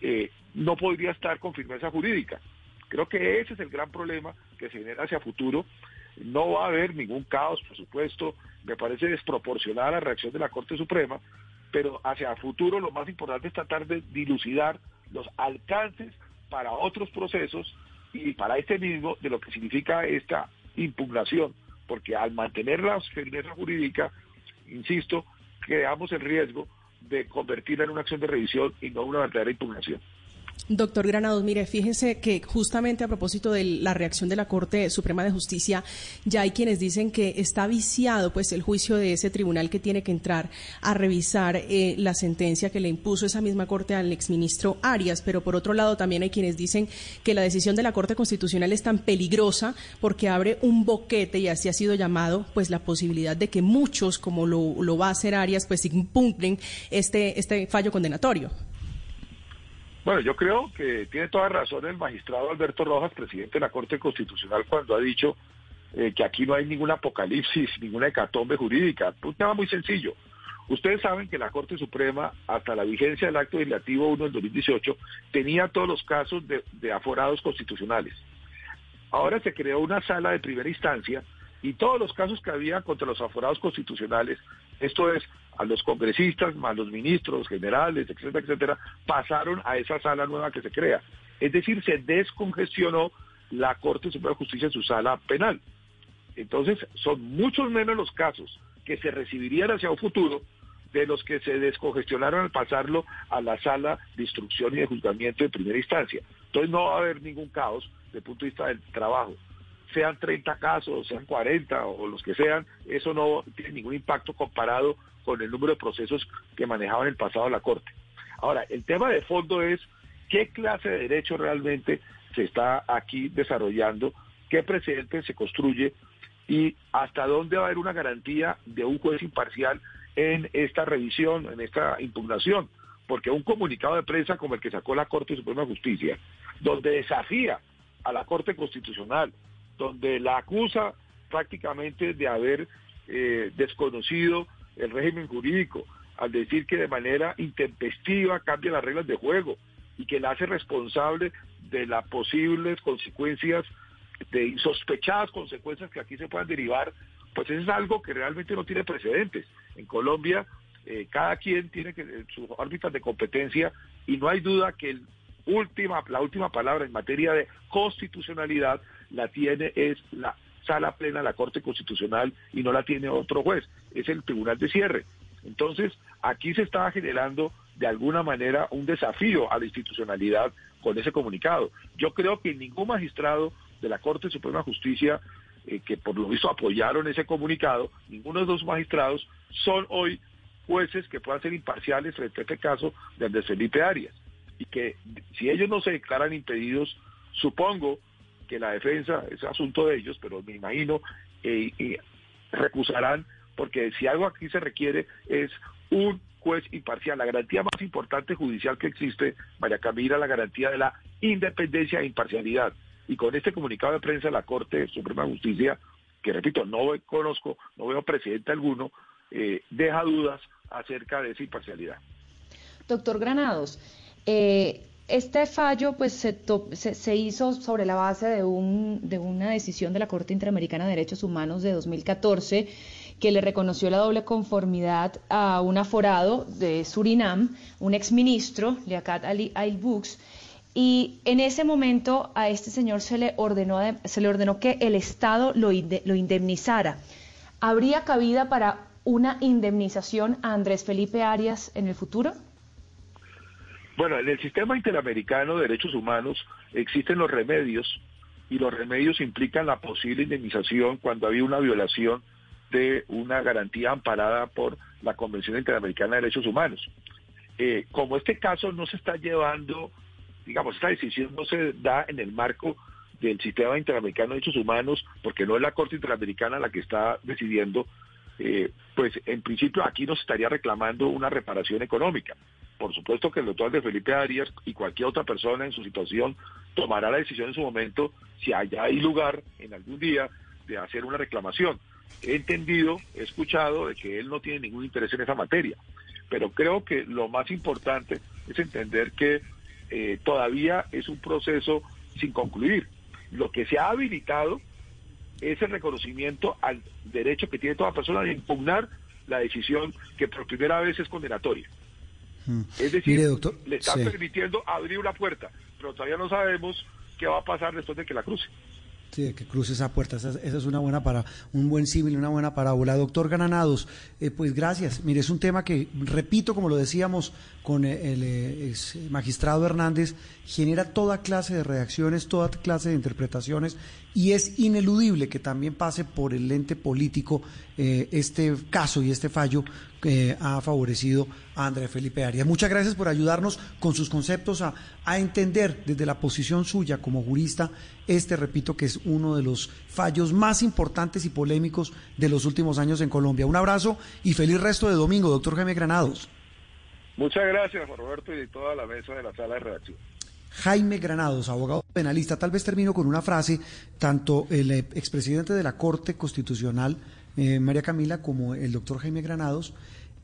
eh, no podría estar con firmeza jurídica. Creo que ese es el gran problema que se genera hacia futuro. No va a haber ningún caos, por supuesto. Me parece desproporcionada la reacción de la Corte Suprema, pero hacia futuro lo más importante es tratar de dilucidar los alcances para otros procesos y para este mismo de lo que significa esta impugnación, porque al mantener la firmeza jurídica, insisto, creamos el riesgo de convertirla en una acción de revisión y no una verdadera impugnación. Doctor Granados, mire, fíjense que justamente a propósito de la reacción de la Corte Suprema de Justicia, ya hay quienes dicen que está viciado pues el juicio de ese tribunal que tiene que entrar a revisar eh, la sentencia que le impuso esa misma Corte al exministro Arias, pero por otro lado también hay quienes dicen que la decisión de la Corte Constitucional es tan peligrosa porque abre un boquete y así ha sido llamado pues la posibilidad de que muchos, como lo, lo va a hacer Arias, pues impugnen este, este fallo condenatorio. Bueno, yo creo que tiene toda razón el magistrado Alberto Rojas, presidente de la Corte Constitucional, cuando ha dicho eh, que aquí no hay ningún apocalipsis, ninguna hecatombe jurídica. Un tema muy sencillo. Ustedes saben que la Corte Suprema, hasta la vigencia del acto legislativo 1 del 2018, tenía todos los casos de, de aforados constitucionales. Ahora se creó una sala de primera instancia y todos los casos que había contra los aforados constitucionales, esto es, a los congresistas, más los ministros, generales, etcétera, etcétera, pasaron a esa sala nueva que se crea. Es decir, se descongestionó la Corte Suprema de Justicia en su sala penal. Entonces, son muchos menos los casos que se recibirían hacia un futuro de los que se descongestionaron al pasarlo a la sala de instrucción y de juzgamiento de primera instancia. Entonces no va a haber ningún caos desde el punto de vista del trabajo sean 30 casos, sean 40 o los que sean, eso no tiene ningún impacto comparado con el número de procesos que manejaba en el pasado la Corte. Ahora, el tema de fondo es qué clase de derecho realmente se está aquí desarrollando, qué precedente se construye y hasta dónde va a haber una garantía de un juez imparcial en esta revisión, en esta impugnación. Porque un comunicado de prensa como el que sacó la Corte Suprema de Justicia, donde desafía a la Corte Constitucional, donde la acusa prácticamente de haber eh, desconocido el régimen jurídico, al decir que de manera intempestiva cambia las reglas de juego y que la hace responsable de las posibles consecuencias, de insospechadas consecuencias que aquí se puedan derivar, pues eso es algo que realmente no tiene precedentes. En Colombia eh, cada quien tiene que sus órbitas de competencia y no hay duda que el última, la última palabra en materia de constitucionalidad la tiene es la sala plena la Corte Constitucional y no la tiene otro juez, es el Tribunal de Cierre. Entonces, aquí se estaba generando de alguna manera un desafío a la institucionalidad con ese comunicado. Yo creo que ningún magistrado de la Corte Suprema de Justicia eh, que por lo visto apoyaron ese comunicado, ninguno de los magistrados son hoy jueces que puedan ser imparciales frente a este caso de Andrés Felipe Arias. Y que si ellos no se declaran impedidos, supongo que la defensa es asunto de ellos, pero me imagino eh, recusarán porque si algo aquí se requiere es un juez imparcial. La garantía más importante judicial que existe, María Camila, la garantía de la independencia e imparcialidad. Y con este comunicado de prensa la Corte Suprema de Justicia, que repito, no conozco, no veo presidente alguno, eh, deja dudas acerca de esa imparcialidad. Doctor Granados, eh, este fallo pues se, se, hizo sobre la base de, un, de una decisión de la Corte Interamericana de Derechos Humanos de 2014 que le reconoció la doble conformidad a un aforado de Surinam, un exministro, Liaquat Ali Ailbux, y en ese momento a este señor se le ordenó, se le ordenó que el Estado lo, lo indemnizara. ¿Habría cabida para una indemnización a Andrés Felipe Arias en el futuro? Bueno, en el sistema interamericano de derechos humanos existen los remedios y los remedios implican la posible indemnización cuando había una violación de una garantía amparada por la Convención Interamericana de Derechos Humanos. Eh, como este caso no se está llevando, digamos, esta decisión no se da en el marco del sistema interamericano de derechos humanos, porque no es la Corte Interamericana la que está decidiendo, eh, pues en principio aquí nos estaría reclamando una reparación económica. Por supuesto que el doctor de Felipe Arias y cualquier otra persona en su situación tomará la decisión en su momento si allá hay lugar en algún día de hacer una reclamación. He entendido, he escuchado de que él no tiene ningún interés en esa materia, pero creo que lo más importante es entender que eh, todavía es un proceso sin concluir. Lo que se ha habilitado es el reconocimiento al derecho que tiene toda persona de impugnar la decisión que por primera vez es condenatoria. Es decir, Mire, doctor, le están sí. permitiendo abrir una puerta, pero todavía no sabemos qué va a pasar después de que la cruce. Sí, que cruce esa puerta. Esa, esa es una buena para un buen símil, una buena parábola. Doctor Granados, eh, pues gracias. Mire, es un tema que, repito, como lo decíamos con eh, el, eh, ex magistrado Hernández, genera toda clase de reacciones, toda clase de interpretaciones y es ineludible que también pase por el lente político eh, este caso y este fallo que ha favorecido a André Felipe Arias. Muchas gracias por ayudarnos con sus conceptos a, a entender desde la posición suya como jurista este, repito, que es uno de los fallos más importantes y polémicos de los últimos años en Colombia. Un abrazo y feliz resto de domingo, doctor Jaime Granados. Muchas gracias, Juan Roberto, y toda la mesa de la sala de redacción. Jaime Granados, abogado penalista. Tal vez termino con una frase, tanto el eh, expresidente de la Corte Constitucional, eh, María Camila, como el doctor Jaime Granados,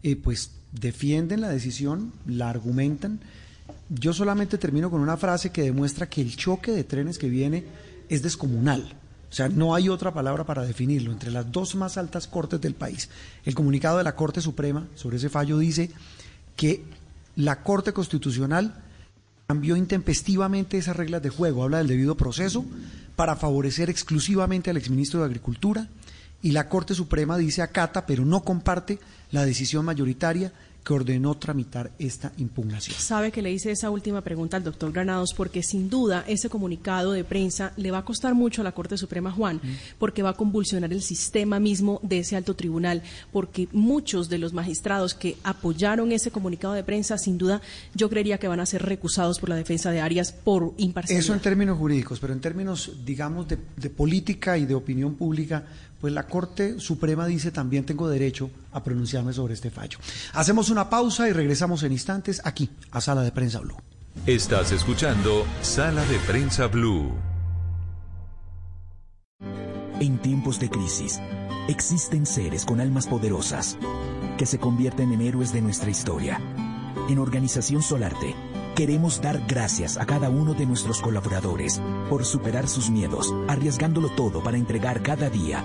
eh, pues defienden la decisión, la argumentan. Yo solamente termino con una frase que demuestra que el choque de trenes que viene es descomunal. O sea, no hay otra palabra para definirlo. Entre las dos más altas cortes del país, el comunicado de la Corte Suprema sobre ese fallo dice que la Corte Constitucional cambió intempestivamente esas reglas de juego, habla del debido proceso, para favorecer exclusivamente al exministro de Agricultura, y la Corte Suprema dice acata, pero no comparte la decisión mayoritaria que ordenó tramitar esta impugnación. Sabe que le hice esa última pregunta al doctor Granados porque sin duda ese comunicado de prensa le va a costar mucho a la Corte Suprema, Juan, porque va a convulsionar el sistema mismo de ese alto tribunal, porque muchos de los magistrados que apoyaron ese comunicado de prensa, sin duda, yo creería que van a ser recusados por la defensa de Arias por imparcialidad. Eso en términos jurídicos, pero en términos, digamos, de, de política y de opinión pública, pues la Corte Suprema dice también tengo derecho a pronunciarme sobre este fallo. Hacemos una pausa y regresamos en instantes aquí a Sala de Prensa Blue. Estás escuchando Sala de Prensa Blue. En tiempos de crisis, existen seres con almas poderosas que se convierten en héroes de nuestra historia. En Organización Solarte, queremos dar gracias a cada uno de nuestros colaboradores por superar sus miedos, arriesgándolo todo para entregar cada día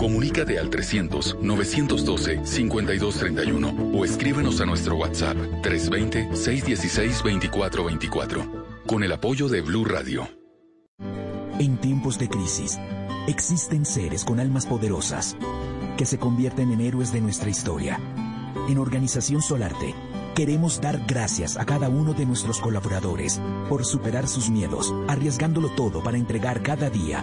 Comunícate al 300-912-5231 o escríbenos a nuestro WhatsApp 320-616-2424 con el apoyo de Blue Radio. En tiempos de crisis, existen seres con almas poderosas que se convierten en héroes de nuestra historia. En Organización Solarte, queremos dar gracias a cada uno de nuestros colaboradores por superar sus miedos, arriesgándolo todo para entregar cada día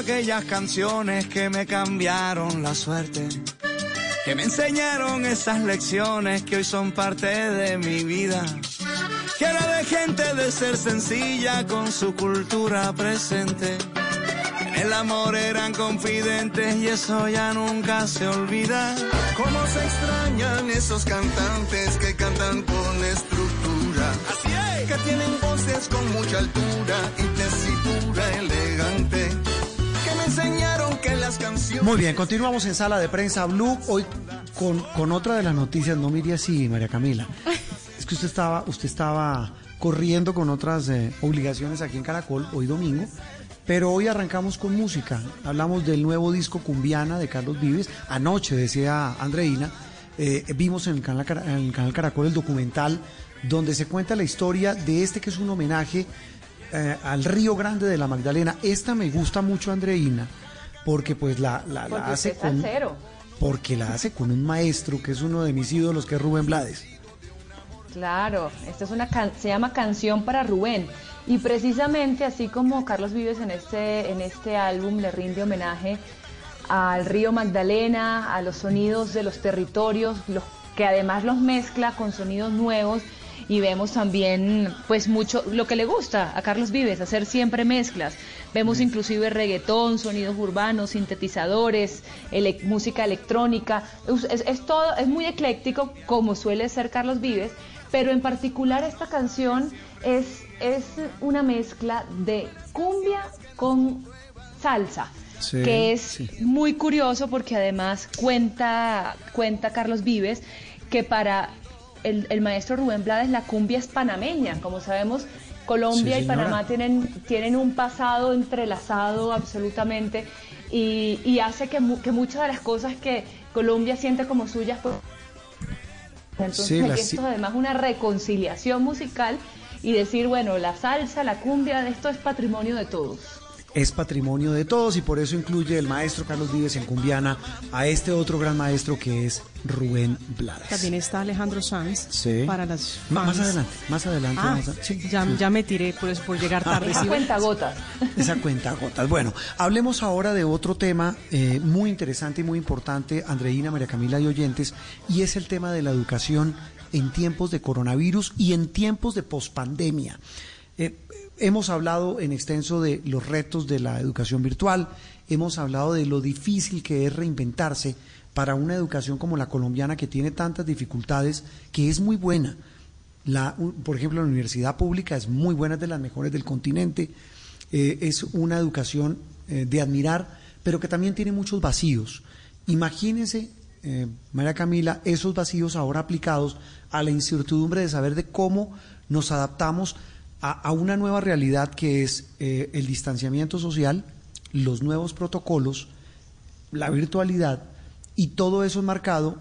Aquellas canciones que me cambiaron la suerte, que me enseñaron esas lecciones que hoy son parte de mi vida. Que era de gente de ser sencilla con su cultura presente. En el amor eran confidentes y eso ya nunca se olvida. Cómo se extrañan esos cantantes que cantan con estructura. Así es. Que tienen voces con mucha altura y tesitura elegante. Enseñaron que las canciones. Muy bien, continuamos en Sala de Prensa Blue, hoy con, con otra de las noticias, no mire así, María Camila. Es que usted estaba, usted estaba corriendo con otras eh, obligaciones aquí en Caracol, hoy domingo, Pero hoy arrancamos con música. Hablamos del nuevo disco Cumbiana de Carlos Vives. Anoche, decía Andreina, eh, vimos en el, canal, en el canal Caracol el documental donde se cuenta la historia de este que es un homenaje eh, al Río Grande de la Magdalena. Esta me gusta mucho, Andreina, porque pues la, la, la hace con... Porque la hace con un maestro que es uno de mis ídolos, que es Rubén Blades. Claro, esta es una se llama Canción para Rubén. Y precisamente así como Carlos Vives en este, en este álbum le rinde homenaje al río Magdalena, a los sonidos de los territorios, los, que además los mezcla con sonidos nuevos y vemos también pues mucho lo que le gusta a Carlos Vives, hacer siempre mezclas. Vemos mm. inclusive reggaetón, sonidos urbanos, sintetizadores, música electrónica. Es, es, todo, es muy ecléctico como suele ser Carlos Vives, pero en particular esta canción es, es una mezcla de cumbia con salsa. que es muy curioso porque además cuenta, cuenta Carlos Vives que para el, maestro Rubén Blades la cumbia es panameña. Como sabemos, Colombia y Panamá tienen, tienen un pasado entrelazado absolutamente y, hace que, que, muchas de las cosas que Colombia siente como suyas, pues, entonces esto es además una reconciliación musical y decir, bueno, la salsa, la cumbia, esto es patrimonio de todos es patrimonio de todos y por eso incluye el maestro Carlos Vives en Cumbiana a este otro gran maestro que es Rubén Blades. También está Alejandro Sanz para las Más adelante, más adelante. Ah, ya, me tiré por, por llegar tarde. Esa cuenta gotas. Esa cuenta gotas. Bueno, hablemos ahora de otro tema eh, muy interesante y muy importante, Andreina, María Camila y oyentes, y es el tema de la educación en tiempos de coronavirus y en tiempos de pospandemia. Eh, Hemos hablado en extenso de los retos de la educación virtual, hemos hablado de lo difícil que es reinventarse para una educación como la colombiana que tiene tantas dificultades, que es muy buena. La, por ejemplo, la universidad pública es muy buena, es de las mejores del continente, eh, es una educación eh, de admirar, pero que también tiene muchos vacíos. Imagínense, eh, María Camila, esos vacíos ahora aplicados a la incertidumbre de saber de cómo nos adaptamos a, una nueva realidad que es eh, el distanciamiento social, los nuevos protocolos, la virtualidad y todo eso marcado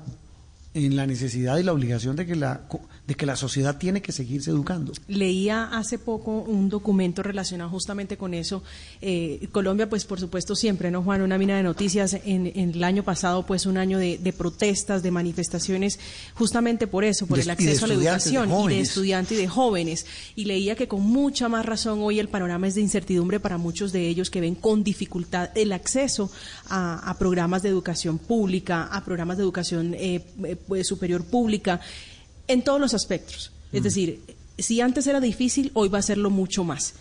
en la necesidad y la obligación de que la de que la sociedad tiene que seguirse educando. Leía hace poco un documento relacionado justamente con eso. Eh, Colombia, pues por supuesto siempre, ¿no, Juan? Una mina de noticias. En, el año pasado, pues un año de, protestas, de manifestaciones, justamente por eso, por el acceso a la educación y de estudiantes y de jóvenes. Y leía que con mucha más razón hoy el panorama es de incertidumbre para muchos de ellos que ven con dificultad el acceso a, programas de educación pública, a programas de educación eh, eh, pues, superior pública en todos los aspectos. Es decir, si antes era difícil, hoy va a serlo mucho más.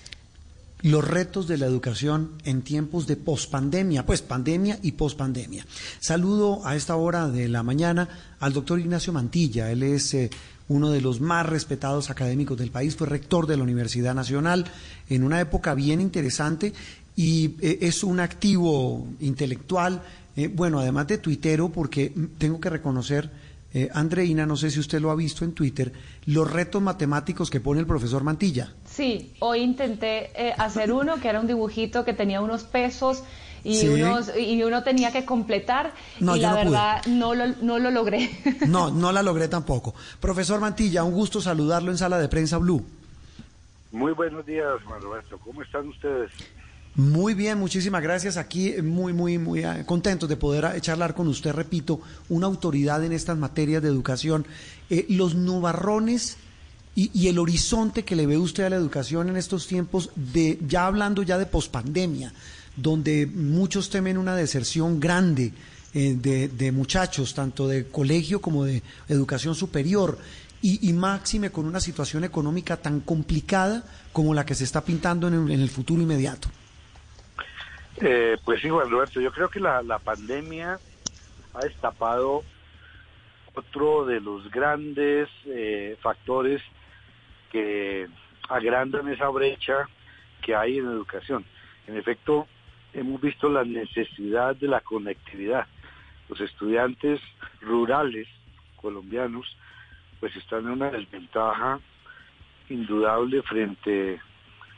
Los retos de la educación en tiempos de pospandemia, pues pandemia y pospandemia. Saludo a esta hora de la mañana al doctor Ignacio Mantilla. Él es eh, uno de los más respetados académicos del país, fue rector de la Universidad Nacional en una época bien interesante y eh, es un activo intelectual, eh, bueno, además de tuitero, porque tengo que reconocer eh, Andreina, no sé si usted lo ha visto en Twitter, los retos matemáticos que pone el profesor Mantilla. Sí, hoy intenté eh, hacer uno que era un dibujito que tenía unos pesos y, unos, y uno tenía que completar y la verdad no lo, no lo logré. *laughs* No, no la logré tampoco. Profesor Mantilla, un gusto saludarlo en Sala de Prensa Blue. Muy buenos días, Roberto. ¿Cómo están ustedes? Muy bien, muchísimas gracias. Aquí muy, muy, muy ah, contentos de poder ah, charlar con usted, repito, una autoridad en estas materias de educación. Eh, los nubarrones y, el horizonte que le ve usted a la educación en estos tiempos, de ya hablando ya de pospandemia, donde muchos temen una deserción grande eh, de, muchachos, tanto de colegio como de educación superior, y, máxime con una situación económica tan complicada como la que se está pintando en el futuro inmediato. Eh, pues sí, Juan Roberto, yo creo que la, pandemia ha destapado otro de los grandes eh, factores que agrandan esa brecha que hay en educación. En efecto, hemos visto la necesidad de la conectividad. Los estudiantes rurales colombianos pues están en una desventaja indudable frente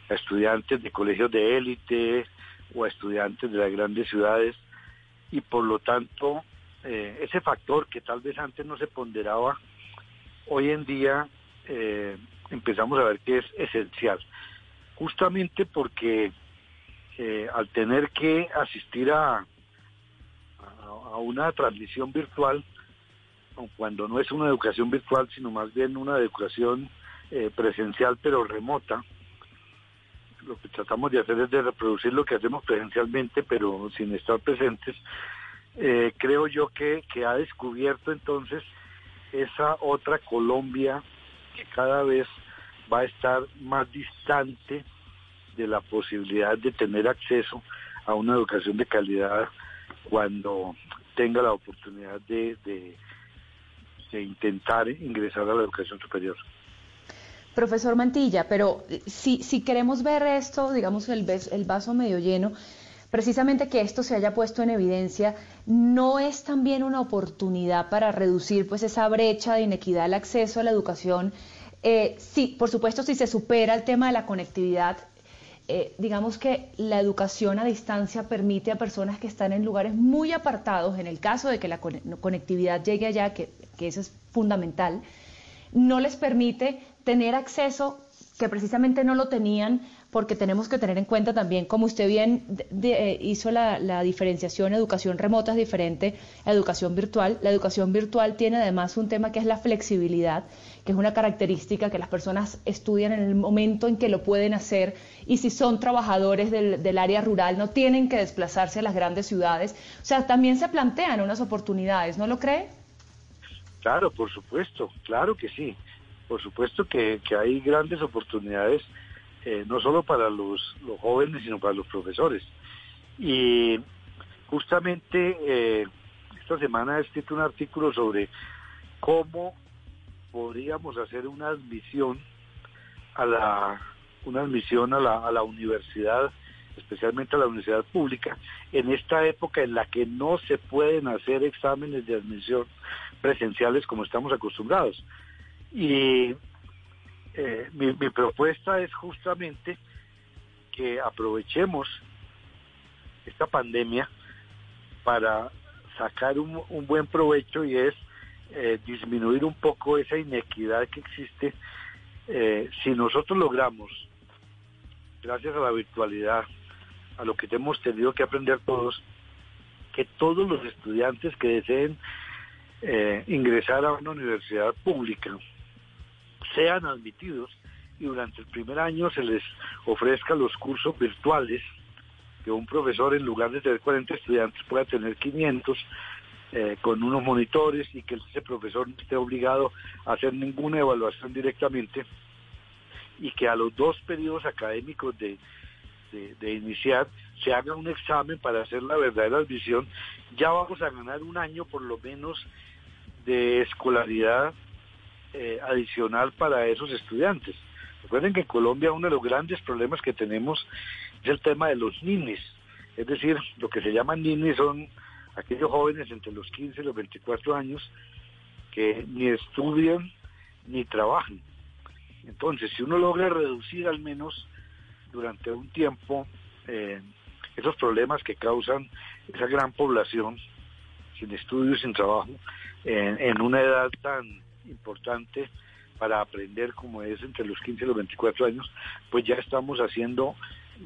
a estudiantes de colegios de élite, o a estudiantes de las grandes ciudades y por lo tanto eh, ese factor que tal vez antes no se ponderaba, hoy en día eh, empezamos a ver que es esencial, justamente porque eh, al tener que asistir a, a, una transmisión virtual, cuando no es una educación virtual, sino más bien una educación presencial pero remota, lo que tratamos de hacer es de reproducir lo que hacemos presencialmente, pero sin estar presentes, eh, creo yo que, que ha descubierto entonces esa otra Colombia que cada vez va a estar más distante de la posibilidad de tener acceso a una educación de calidad cuando tenga la oportunidad de, de, de intentar ingresar a la educación superior. Profesor Mantilla, pero si, si queremos ver esto, digamos, el, vaso medio lleno, precisamente que esto se haya puesto en evidencia, ¿no es también una oportunidad para reducir pues esa brecha de inequidad al acceso a la educación? Eh, sí, por supuesto, si se supera el tema de la conectividad, eh, digamos que la educación a distancia permite a personas que están en lugares muy apartados, en el caso de que la conectividad llegue allá, que eso es fundamental, no les permite tener acceso que precisamente no lo tenían porque tenemos que tener en cuenta también, como usted bien eh, hizo la, diferenciación, educación remota es diferente a educación virtual. La educación virtual tiene además un tema que es la flexibilidad, que es una característica que las personas estudian en el momento en que lo pueden hacer y si son trabajadores del, del área rural no tienen que desplazarse a las grandes ciudades. O sea, también se plantean unas oportunidades, ¿no lo cree? Claro, por supuesto, claro que sí. Por supuesto que, hay grandes oportunidades, eh, no solo para los, jóvenes, sino para los profesores. Y justamente eh, esta semana he escrito un artículo sobre cómo podríamos hacer una admisión a la una admisión a la, a la universidad, especialmente a la universidad pública, en esta época en la que no se pueden hacer exámenes de admisión presenciales como estamos acostumbrados. Y eh, mi, propuesta es justamente que aprovechemos esta pandemia para sacar un, buen provecho y es eh, disminuir un poco esa inequidad que existe. Eh, si nosotros logramos, gracias a la virtualidad, a lo que hemos tenido que aprender todos, que todos los estudiantes que deseen eh, ingresar a una universidad pública sean admitidos y durante el primer año se les ofrezca los cursos virtuales, que un profesor en lugar de tener 40 estudiantes pueda tener 500 eh, con unos monitores y que ese profesor no esté obligado a hacer ninguna evaluación directamente y que a los dos periodos académicos de, de, iniciar se haga un examen para hacer la verdadera admisión, ya vamos a ganar un año por lo menos de escolaridad eh, adicional para esos estudiantes. Recuerden que en Colombia uno de los grandes problemas que tenemos es el tema de los ninis, es decir, lo que se llaman ninis son aquellos jóvenes entre los 15 y los 24 años que ni estudian ni trabajan. Entonces, si uno logra reducir al menos durante un tiempo eh, esos problemas que causan esa gran población sin estudios, sin trabajo, en, una edad tan importante para aprender como es entre los 15 y los 24 años, pues ya estamos haciendo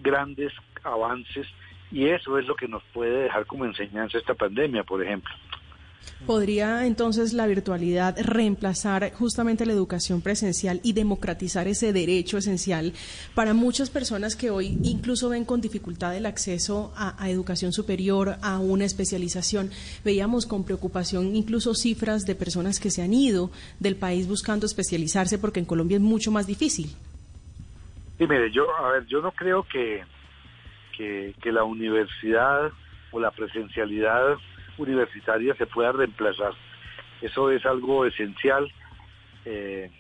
grandes avances y eso es lo que nos puede dejar como enseñanza esta pandemia, por ejemplo. ¿Podría entonces la virtualidad reemplazar justamente la educación presencial y democratizar ese derecho esencial para muchas personas que hoy incluso ven con dificultad el acceso a, educación superior, a una especialización? Veíamos con preocupación incluso cifras de personas que se han ido del país buscando especializarse porque en Colombia es mucho más difícil. Sí, mire, yo, a ver, yo no creo que, que, que la universidad o la presencialidad universitaria se pueda reemplazar. Eso es algo esencial. Eh,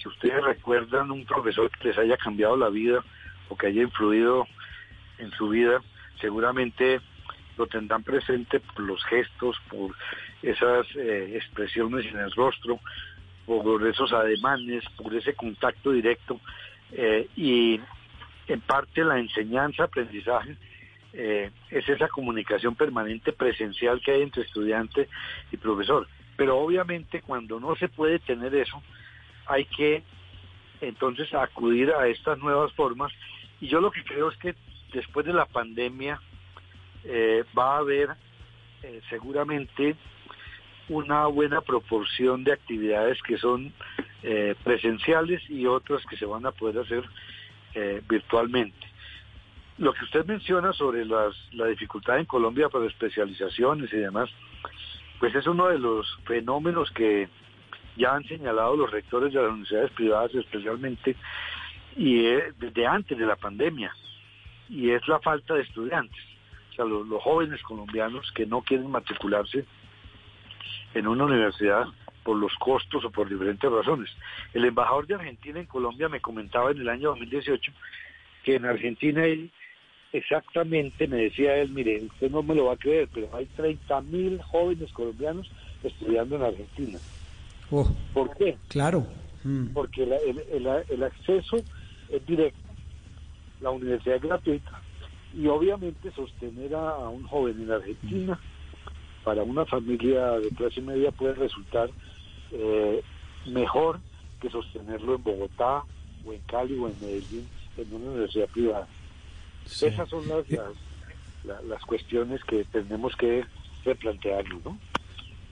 si ustedes recuerdan un profesor que les haya cambiado la vida o que haya influido en su vida, seguramente lo tendrán presente por los gestos, por esas eh, expresiones en el rostro, por esos ademanes, por ese contacto directo eh, y en parte la enseñanza, aprendizaje eh, es esa comunicación permanente presencial que hay entre estudiante y profesor. Pero obviamente cuando no se puede tener eso, hay que entonces acudir a estas nuevas formas. Y yo lo que creo es que después de la pandemia eh, va a haber eh, seguramente una buena proporción de actividades que son presenciales y otras que se van a poder hacer virtualmente. Lo que usted menciona sobre las, la dificultad en Colombia para especializaciones y demás, pues es uno de los fenómenos que ya han señalado los rectores de las universidades privadas especialmente y desde antes de la pandemia y es la falta de estudiantes o sea los, jóvenes colombianos que no quieren matricularse en una universidad por los costos o por diferentes razones. El embajador de Argentina en Colombia me comentaba en el año 2018 que en Argentina él exactamente me decía él, mire, usted no me lo va a creer, pero hay 30 mil jóvenes colombianos estudiando en Argentina. Oh. ¿Por qué? Claro. Mm. Porque el, acceso es directo, la universidad es gratuita y obviamente sostener a, un joven en Argentina para una familia de clase media puede resultar eh, mejor que sostenerlo en Bogotá o en Cali o en Medellín en una universidad privada. Esas son las, las, las, cuestiones que tenemos que replantearnos, ¿no?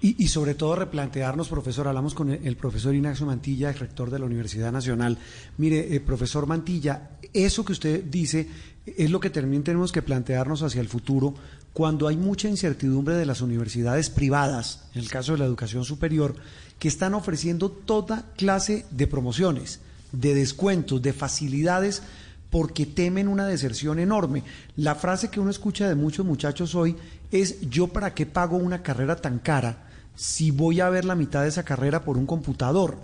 Y, sobre todo replantearnos, profesor, hablamos con el, profesor Ignacio Mantilla, rector de la Universidad Nacional. Mire, eh, profesor Mantilla, eso que usted dice es lo que también tenemos que plantearnos hacia el futuro cuando hay mucha incertidumbre de las universidades privadas, en el caso de la educación superior, que están ofreciendo toda clase de promociones, de descuentos, de facilidades porque temen una deserción enorme. La frase que uno escucha de muchos muchachos hoy es yo para qué pago una carrera tan cara si voy a ver la mitad de esa carrera por un computador.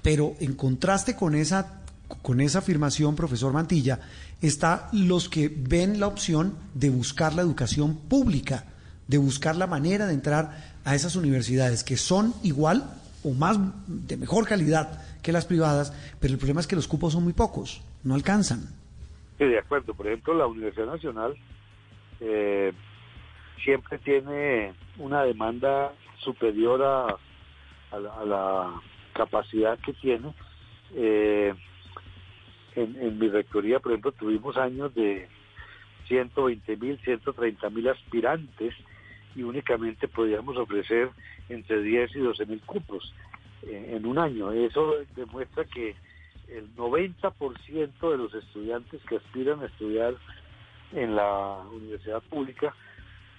Pero en contraste con esa, con esa afirmación, profesor Mantilla, está los que ven la opción de buscar la educación pública, de buscar la manera de entrar a esas universidades que son igual o más de mejor calidad que las privadas, pero el problema es que los cupos son muy pocos, no alcanzan. De acuerdo. Por ejemplo, la Universidad Nacional eh, siempre tiene una demanda superior a, la, capacidad que tiene. Eh, en, mi rectoría, por ejemplo, tuvimos años de 120 mil, 130 mil aspirantes y únicamente podíamos ofrecer entre 10 y 12 mil cupos eh, en un año. Eso demuestra que el 90% de los estudiantes que aspiran a estudiar en la universidad pública,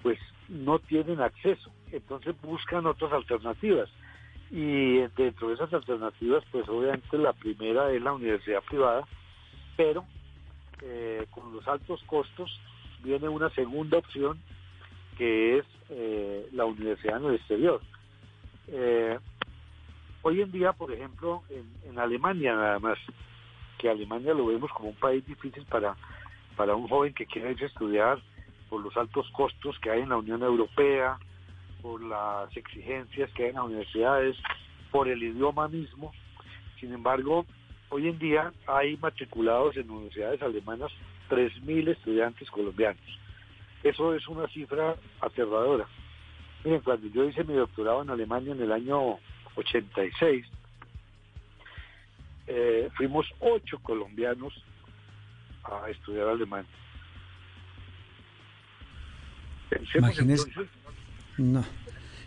pues no tienen acceso entonces buscan otras alternativas. Y dentro de esas alternativas, pues obviamente la primera es la universidad privada, pero eh, con los altos costos viene una segunda opción que es eh, la universidad en el exterior. Eh, hoy en día, por ejemplo, en, en, Alemania nada más, que Alemania lo vemos como un país difícil para, para un joven que quiere irse a estudiar por los altos costos que hay en la Unión Europea, por las exigencias que hay en las universidades, por el idioma mismo. Sin embargo, hoy en día hay matriculados en universidades alemanas 3.000 estudiantes colombianos. Eso es una cifra aterradora. Miren, cuando yo hice mi doctorado en Alemania en el año 86, eh, fuimos ocho colombianos a estudiar alemán. Pensemos entonces no.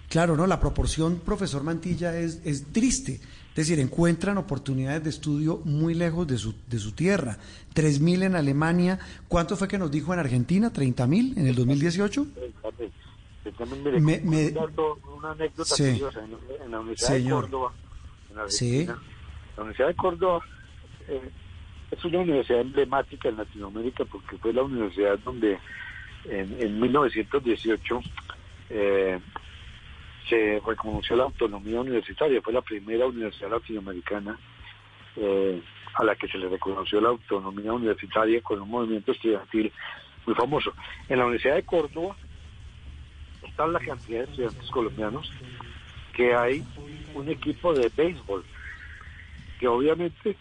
Claro, no, la proporción, profesor Mantilla, es, es triste. Es decir, encuentran oportunidades de estudio muy lejos de su, de su tierra. 3.000 en Alemania. ¿Cuánto fue que nos dijo en Argentina? ¿30.000 en el 2018? Me, me... Una anécdota sí. en, la Universidad de Córdoba, en Argentina. Sí. La Universidad de Córdoba eh, es una universidad emblemática en Latinoamérica porque fue la universidad donde en, en 1918 eh, se reconoció la autonomía universitaria, fue la primera universidad latinoamericana eh, a la que se le reconoció la autonomía universitaria con un movimiento estudiantil muy famoso. En la Universidad de Córdoba la cantidad de estudiantes colombianos que hay un equipo de béisbol que obviamente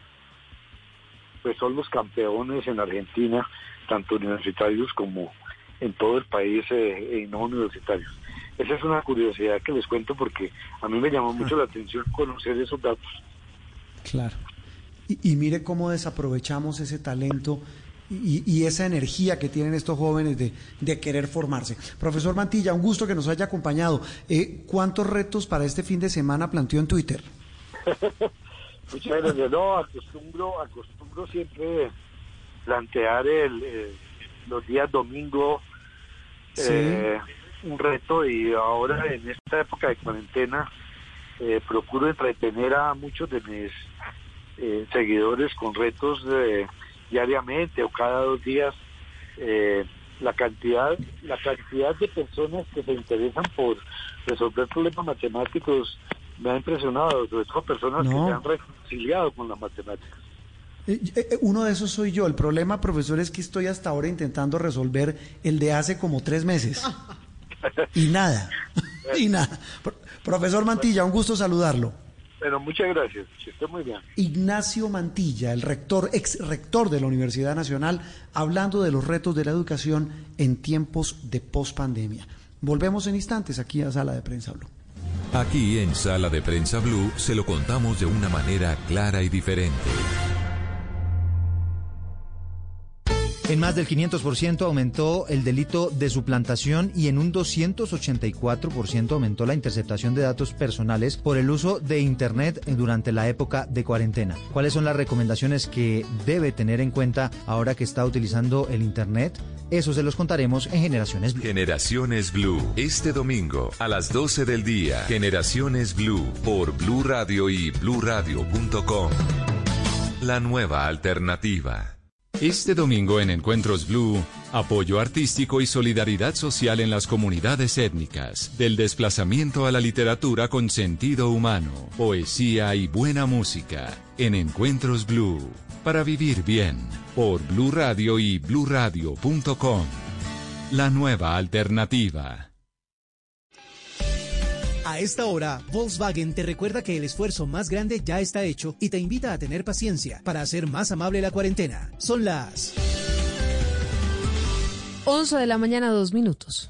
pues son los campeones en Argentina, tanto universitarios como en todo el país eh, en no universitarios. Esa es una curiosidad que les cuento porque a mí me llamó mucho la atención conocer esos datos. Claro. Y, y mire cómo desaprovechamos ese talento y, y, esa energía que tienen estos jóvenes de, de, querer formarse. Profesor Mantilla, un gusto que nos haya acompañado. Eh, ¿Cuántos retos para este fin de semana planteó en Twitter? *laughs* Muchas gracias. No, acostumbro, acostumbro siempre plantear el, eh, los días domingo eh, un reto y ahora en esta época de cuarentena eh, procuro entretener a muchos de mis eh, seguidores con retos de diariamente o cada dos días eh, la cantidad la cantidad de personas que se interesan por resolver problemas matemáticos me ha impresionado sobre todo personas que se han reconciliado con las matemáticas eh, eh, uno de esos soy yo. El problema, profesor, es que estoy hasta ahora intentando resolver el de hace como tres meses. *laughs* y nada. *laughs* y nada. Profesor Mantilla, un gusto saludarlo. Bueno, muchas gracias. Esté muy bien. Ignacio Mantilla, el rector, ex rector de la Universidad Nacional, hablando de los retos de la educación en tiempos de pospandemia. Volvemos en instantes aquí a Sala de Prensa Blue. Aquí en Sala de Prensa Blue se lo contamos de una manera clara y diferente. En más del 500% aumentó el delito de suplantación y en un 284% aumentó la interceptación de datos personales por el uso de Internet durante la época de cuarentena. ¿Cuáles son las recomendaciones que debe tener en cuenta ahora que está utilizando el Internet? Eso se los contaremos en Generaciones Blue. Generaciones Blue, este domingo a las 12 del día. Generaciones Blue por Blue Radio y bluradio.com. La nueva alternativa. Este domingo en Encuentros Blue, apoyo artístico y solidaridad social en las comunidades étnicas, del desplazamiento a la literatura con sentido humano, poesía y buena música, en Encuentros Blue, para vivir bien, por Blue Radio y bluradio.com. La nueva alternativa. A esta hora, Volkswagen te recuerda que el esfuerzo más grande ya está hecho y te invita a tener paciencia para hacer más amable la cuarentena. Son las 11 de la mañana, dos minutos.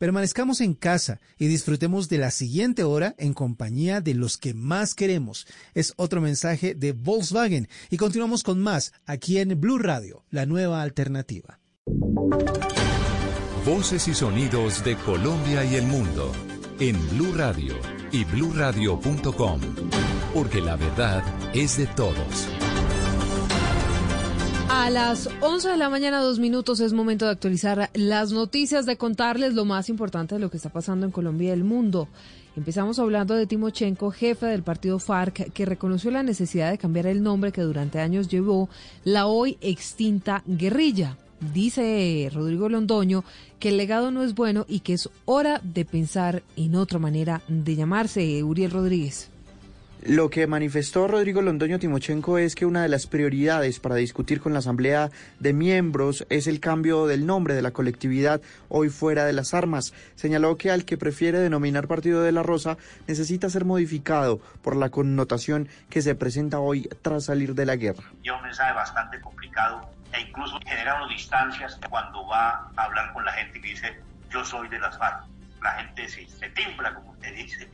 permanezcamos en casa y disfrutemos de la siguiente hora en compañía de los que más queremos. Es otro mensaje de Volkswagen y continuamos con más aquí en Blue Radio, la nueva alternativa. Voces y sonidos de Colombia y el mundo en Blue Radio y bluradio.com, porque la verdad es de todos. A las 11 de la mañana, dos minutos, es momento de actualizar las noticias, de contarles lo más importante de lo que está pasando en Colombia y el mundo. Empezamos hablando de Timochenko, jefe del partido FARC, que reconoció la necesidad de cambiar el nombre que durante años llevó la hoy extinta guerrilla. Dice Rodrigo Londoño que el legado no es bueno y que es hora de pensar en otra manera de llamarse Uriel Rodríguez. Lo que manifestó Rodrigo Londoño Timochenko es que una de las prioridades para discutir con la Asamblea de Miembros es el cambio del nombre de la colectividad hoy fuera de las armas. Señaló que al que prefiere denominar Partido de la Rosa necesita ser modificado por la connotación que se presenta hoy tras salir de la guerra. Y un mensaje bastante complicado e incluso genera unas distancias cuando va a hablar con la gente que dice yo soy de las FARC. La gente se, se timbra, como usted dice,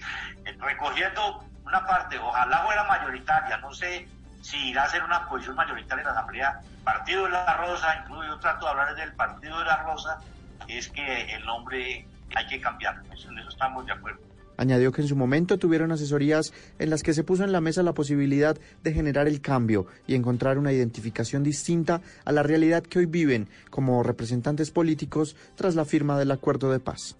recogiendo una parte, ojalá fuera mayoritaria, no sé si irá a ser una posición mayoritaria en la Asamblea. Partido de la Rosa, incluso yo trato de hablar del Partido de la Rosa, es que el nombre hay que cambiarlo, en eso estamos de acuerdo. Añadió que en su momento tuvieron asesorías en las que se puso en la mesa la posibilidad de generar el cambio y encontrar una identificación distinta a la realidad que hoy viven como representantes políticos tras la firma del acuerdo de paz.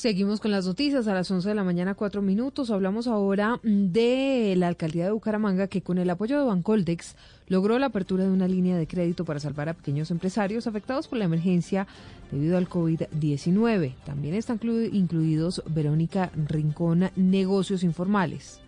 Seguimos con las noticias a las 11 de la mañana, cuatro minutos. Hablamos ahora de la alcaldía de Bucaramanga que con el apoyo de Bancoldex logró la apertura de una línea de crédito para salvar a pequeños empresarios afectados por la emergencia debido al COVID-19. También están incluidos Verónica Rincón, negocios informales.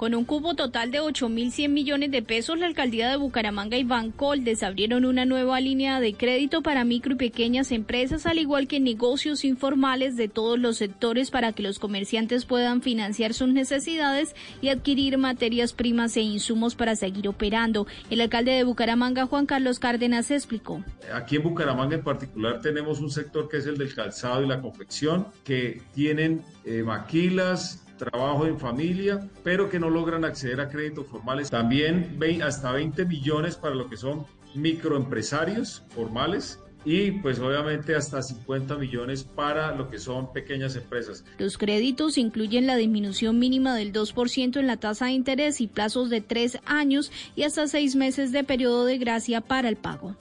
Con un cubo total de 8.100 millones de pesos, la alcaldía de Bucaramanga y Bancoldes abrieron una nueva línea de crédito para micro y pequeñas empresas, al igual que negocios informales de todos los sectores para que los comerciantes puedan financiar sus necesidades y adquirir materias primas e insumos para seguir operando. El alcalde de Bucaramanga, Juan Carlos Cárdenas, explicó. Aquí en Bucaramanga en particular tenemos un sector que es el del calzado y la confección, que tienen eh, maquilas, trabajo en familia, pero que no logran acceder a créditos formales. También hasta 20 millones para lo que son microempresarios formales y pues obviamente hasta 50 millones para lo que son pequeñas empresas. Los créditos incluyen la disminución mínima del 2% en la tasa de interés y plazos de tres años y hasta seis meses de periodo de gracia para el pago.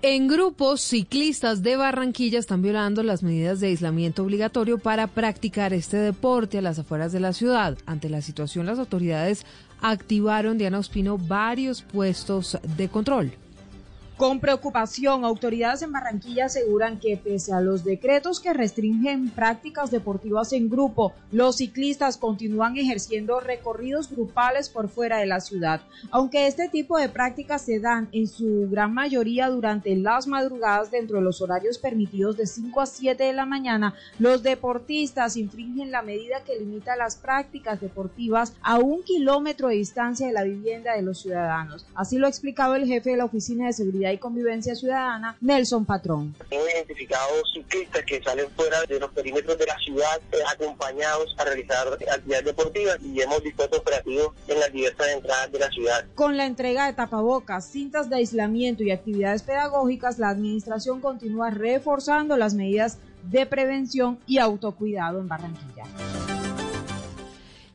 En grupos, ciclistas de Barranquilla están violando las medidas de aislamiento obligatorio para practicar este deporte a las afueras de la ciudad. Ante la situación, las autoridades activaron, Diana Ospino, varios puestos de control. Con preocupación, autoridades en Barranquilla aseguran que pese a los decretos que restringen prácticas deportivas en grupo, los ciclistas continúan ejerciendo recorridos grupales por fuera de la ciudad. Aunque este tipo de prácticas se dan en su gran mayoría durante las madrugadas dentro de los horarios permitidos de 5 a 7 de la mañana, los deportistas infringen la medida que limita las prácticas deportivas a un kilómetro de distancia de la vivienda de los ciudadanos. Así lo ha explicado el jefe de la Oficina de Seguridad y Convivencia Ciudadana, Nelson Patrón. Hemos identificado ciclistas que salen fuera de los perímetros de la ciudad eh, acompañados a realizar actividades deportivas y hemos dispuesto operativos en las diversas entradas de la ciudad. Con la entrega de tapabocas, cintas de aislamiento y actividades pedagógicas, la administración continúa reforzando las medidas de prevención y autocuidado en Barranquilla.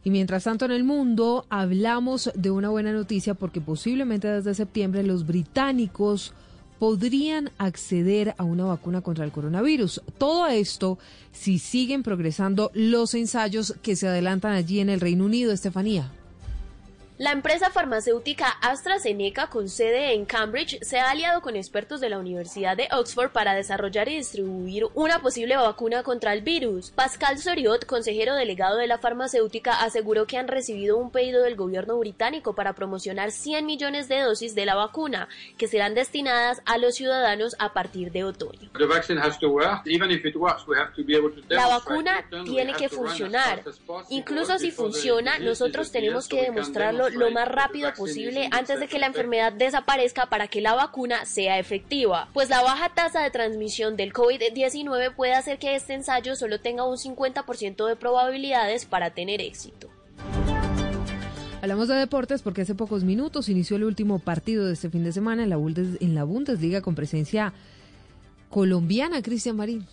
Y mientras tanto en el mundo hablamos de una buena noticia porque posiblemente desde septiembre los británicos podrían acceder a una vacuna contra el coronavirus. Todo esto si siguen progresando los ensayos que se adelantan allí en el Reino Unido, Estefanía. La empresa farmacéutica AstraZeneca, con sede en Cambridge, se ha aliado con expertos de la Universidad de Oxford para desarrollar y distribuir una posible vacuna contra el virus. Pascal Soriot, consejero delegado de la farmacéutica, aseguró que han recibido un pedido del gobierno británico para promocionar 100 millones de dosis de la vacuna, que serán destinadas a los ciudadanos a partir de otoño. La vacuna tiene que funcionar. Incluso si funciona, nosotros tenemos que demostrarlo lo más rápido posible antes de que la enfermedad desaparezca para que la vacuna sea efectiva, pues la baja tasa de transmisión del COVID-19 puede hacer que este ensayo solo tenga un 50% de probabilidades para tener éxito. Hablamos de deportes porque hace pocos minutos inició el último partido de este fin de semana en la, en la Bundesliga con presencia colombiana, Cristian Marín.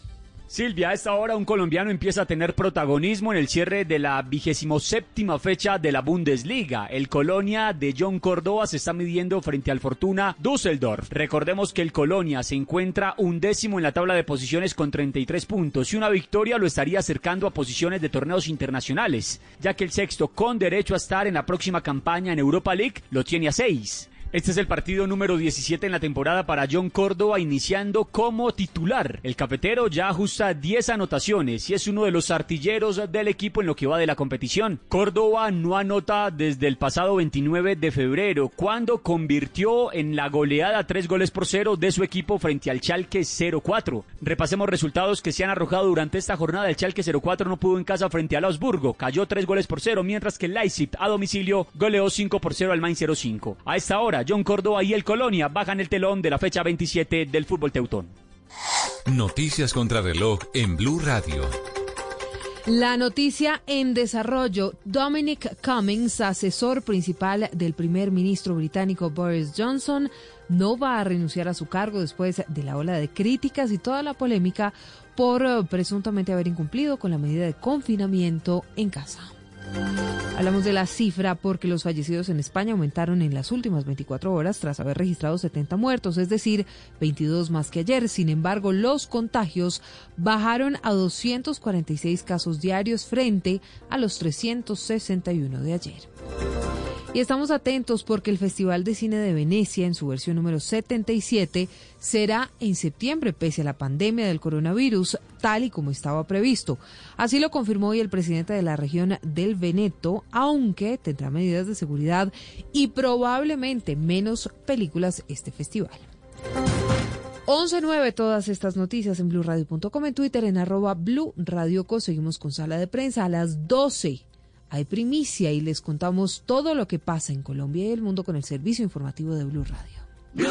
Silvia, a esta hora un colombiano empieza a tener protagonismo en el cierre de la vigésimo séptima fecha de la Bundesliga. El Colonia de John Córdoba se está midiendo frente al Fortuna Düsseldorf. Recordemos que el Colonia se encuentra undécimo en la tabla de posiciones con 33 puntos y una victoria lo estaría acercando a posiciones de torneos internacionales, ya que el sexto con derecho a estar en la próxima campaña en Europa League lo tiene a 6. Este es el partido número 17 en la temporada para John Córdoba, iniciando como titular. El cafetero ya ajusta 10 anotaciones y es uno de los artilleros del equipo en lo que va de la competición. Córdoba no anota desde el pasado 29 de febrero, cuando convirtió en la goleada 3 goles por 0 de su equipo frente al Chalque 04. Repasemos resultados que se han arrojado durante esta jornada. El Chalque 04 no pudo en casa frente al Augsburgo, cayó 3 goles por 0, mientras que Leipzig a domicilio goleó 5 por 0 al Main 05. A esta hora, John Córdoba y el Colonia bajan el telón de la fecha 27 del fútbol teutón. Noticias contra reloj en Blue Radio. La noticia en desarrollo. Dominic Cummings, asesor principal del primer ministro británico Boris Johnson, no va a renunciar a su cargo después de la ola de críticas y toda la polémica por eh, presuntamente haber incumplido con la medida de confinamiento en casa. Hablamos de la cifra porque los fallecidos en España aumentaron en las últimas 24 horas tras haber registrado 70 muertos, es decir, 22 más que ayer. Sin embargo, los contagios bajaron a 246 casos diarios frente a los 361 de ayer. Y estamos atentos porque el Festival de Cine de Venecia, en su versión número 77, será en septiembre, pese a la pandemia del coronavirus, tal y como estaba previsto. Así lo confirmó hoy el presidente de la región del Veneto, aunque tendrá medidas de seguridad y probablemente menos películas este festival. 11.9, todas estas noticias en blurradio.com, en Twitter, en arroba Seguimos con sala de prensa a las 12 hay primicia y les contamos todo lo que pasa en Colombia y el mundo con el servicio informativo de Blue Radio. Blue,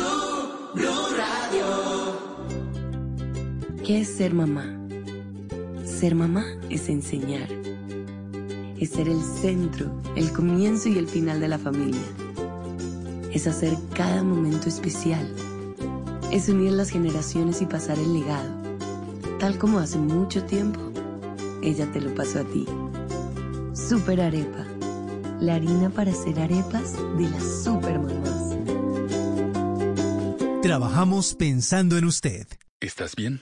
Blue Radio. ¿Qué es ser mamá? Ser mamá es enseñar. Es ser el centro, el comienzo y el final de la familia. Es hacer cada momento especial. Es unir las generaciones y pasar el legado. Tal como hace mucho tiempo, ella te lo pasó a ti. Super Arepa, la harina para hacer arepas de las super mamás. Trabajamos pensando en usted. ¿Estás bien?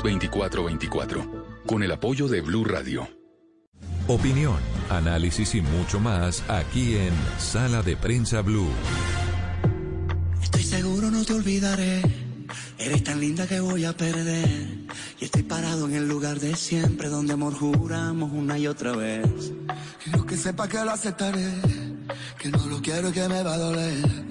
320-616-2424 con el apoyo de Blue Radio. Opinión, análisis y mucho más aquí en Sala de Prensa Blue. Estoy seguro no te olvidaré. Eres tan linda que voy a perder. Y estoy parado en el lugar de siempre donde amor juramos una y otra vez. Quiero que sepa que lo aceptaré. Que no lo quiero y que me va a doler.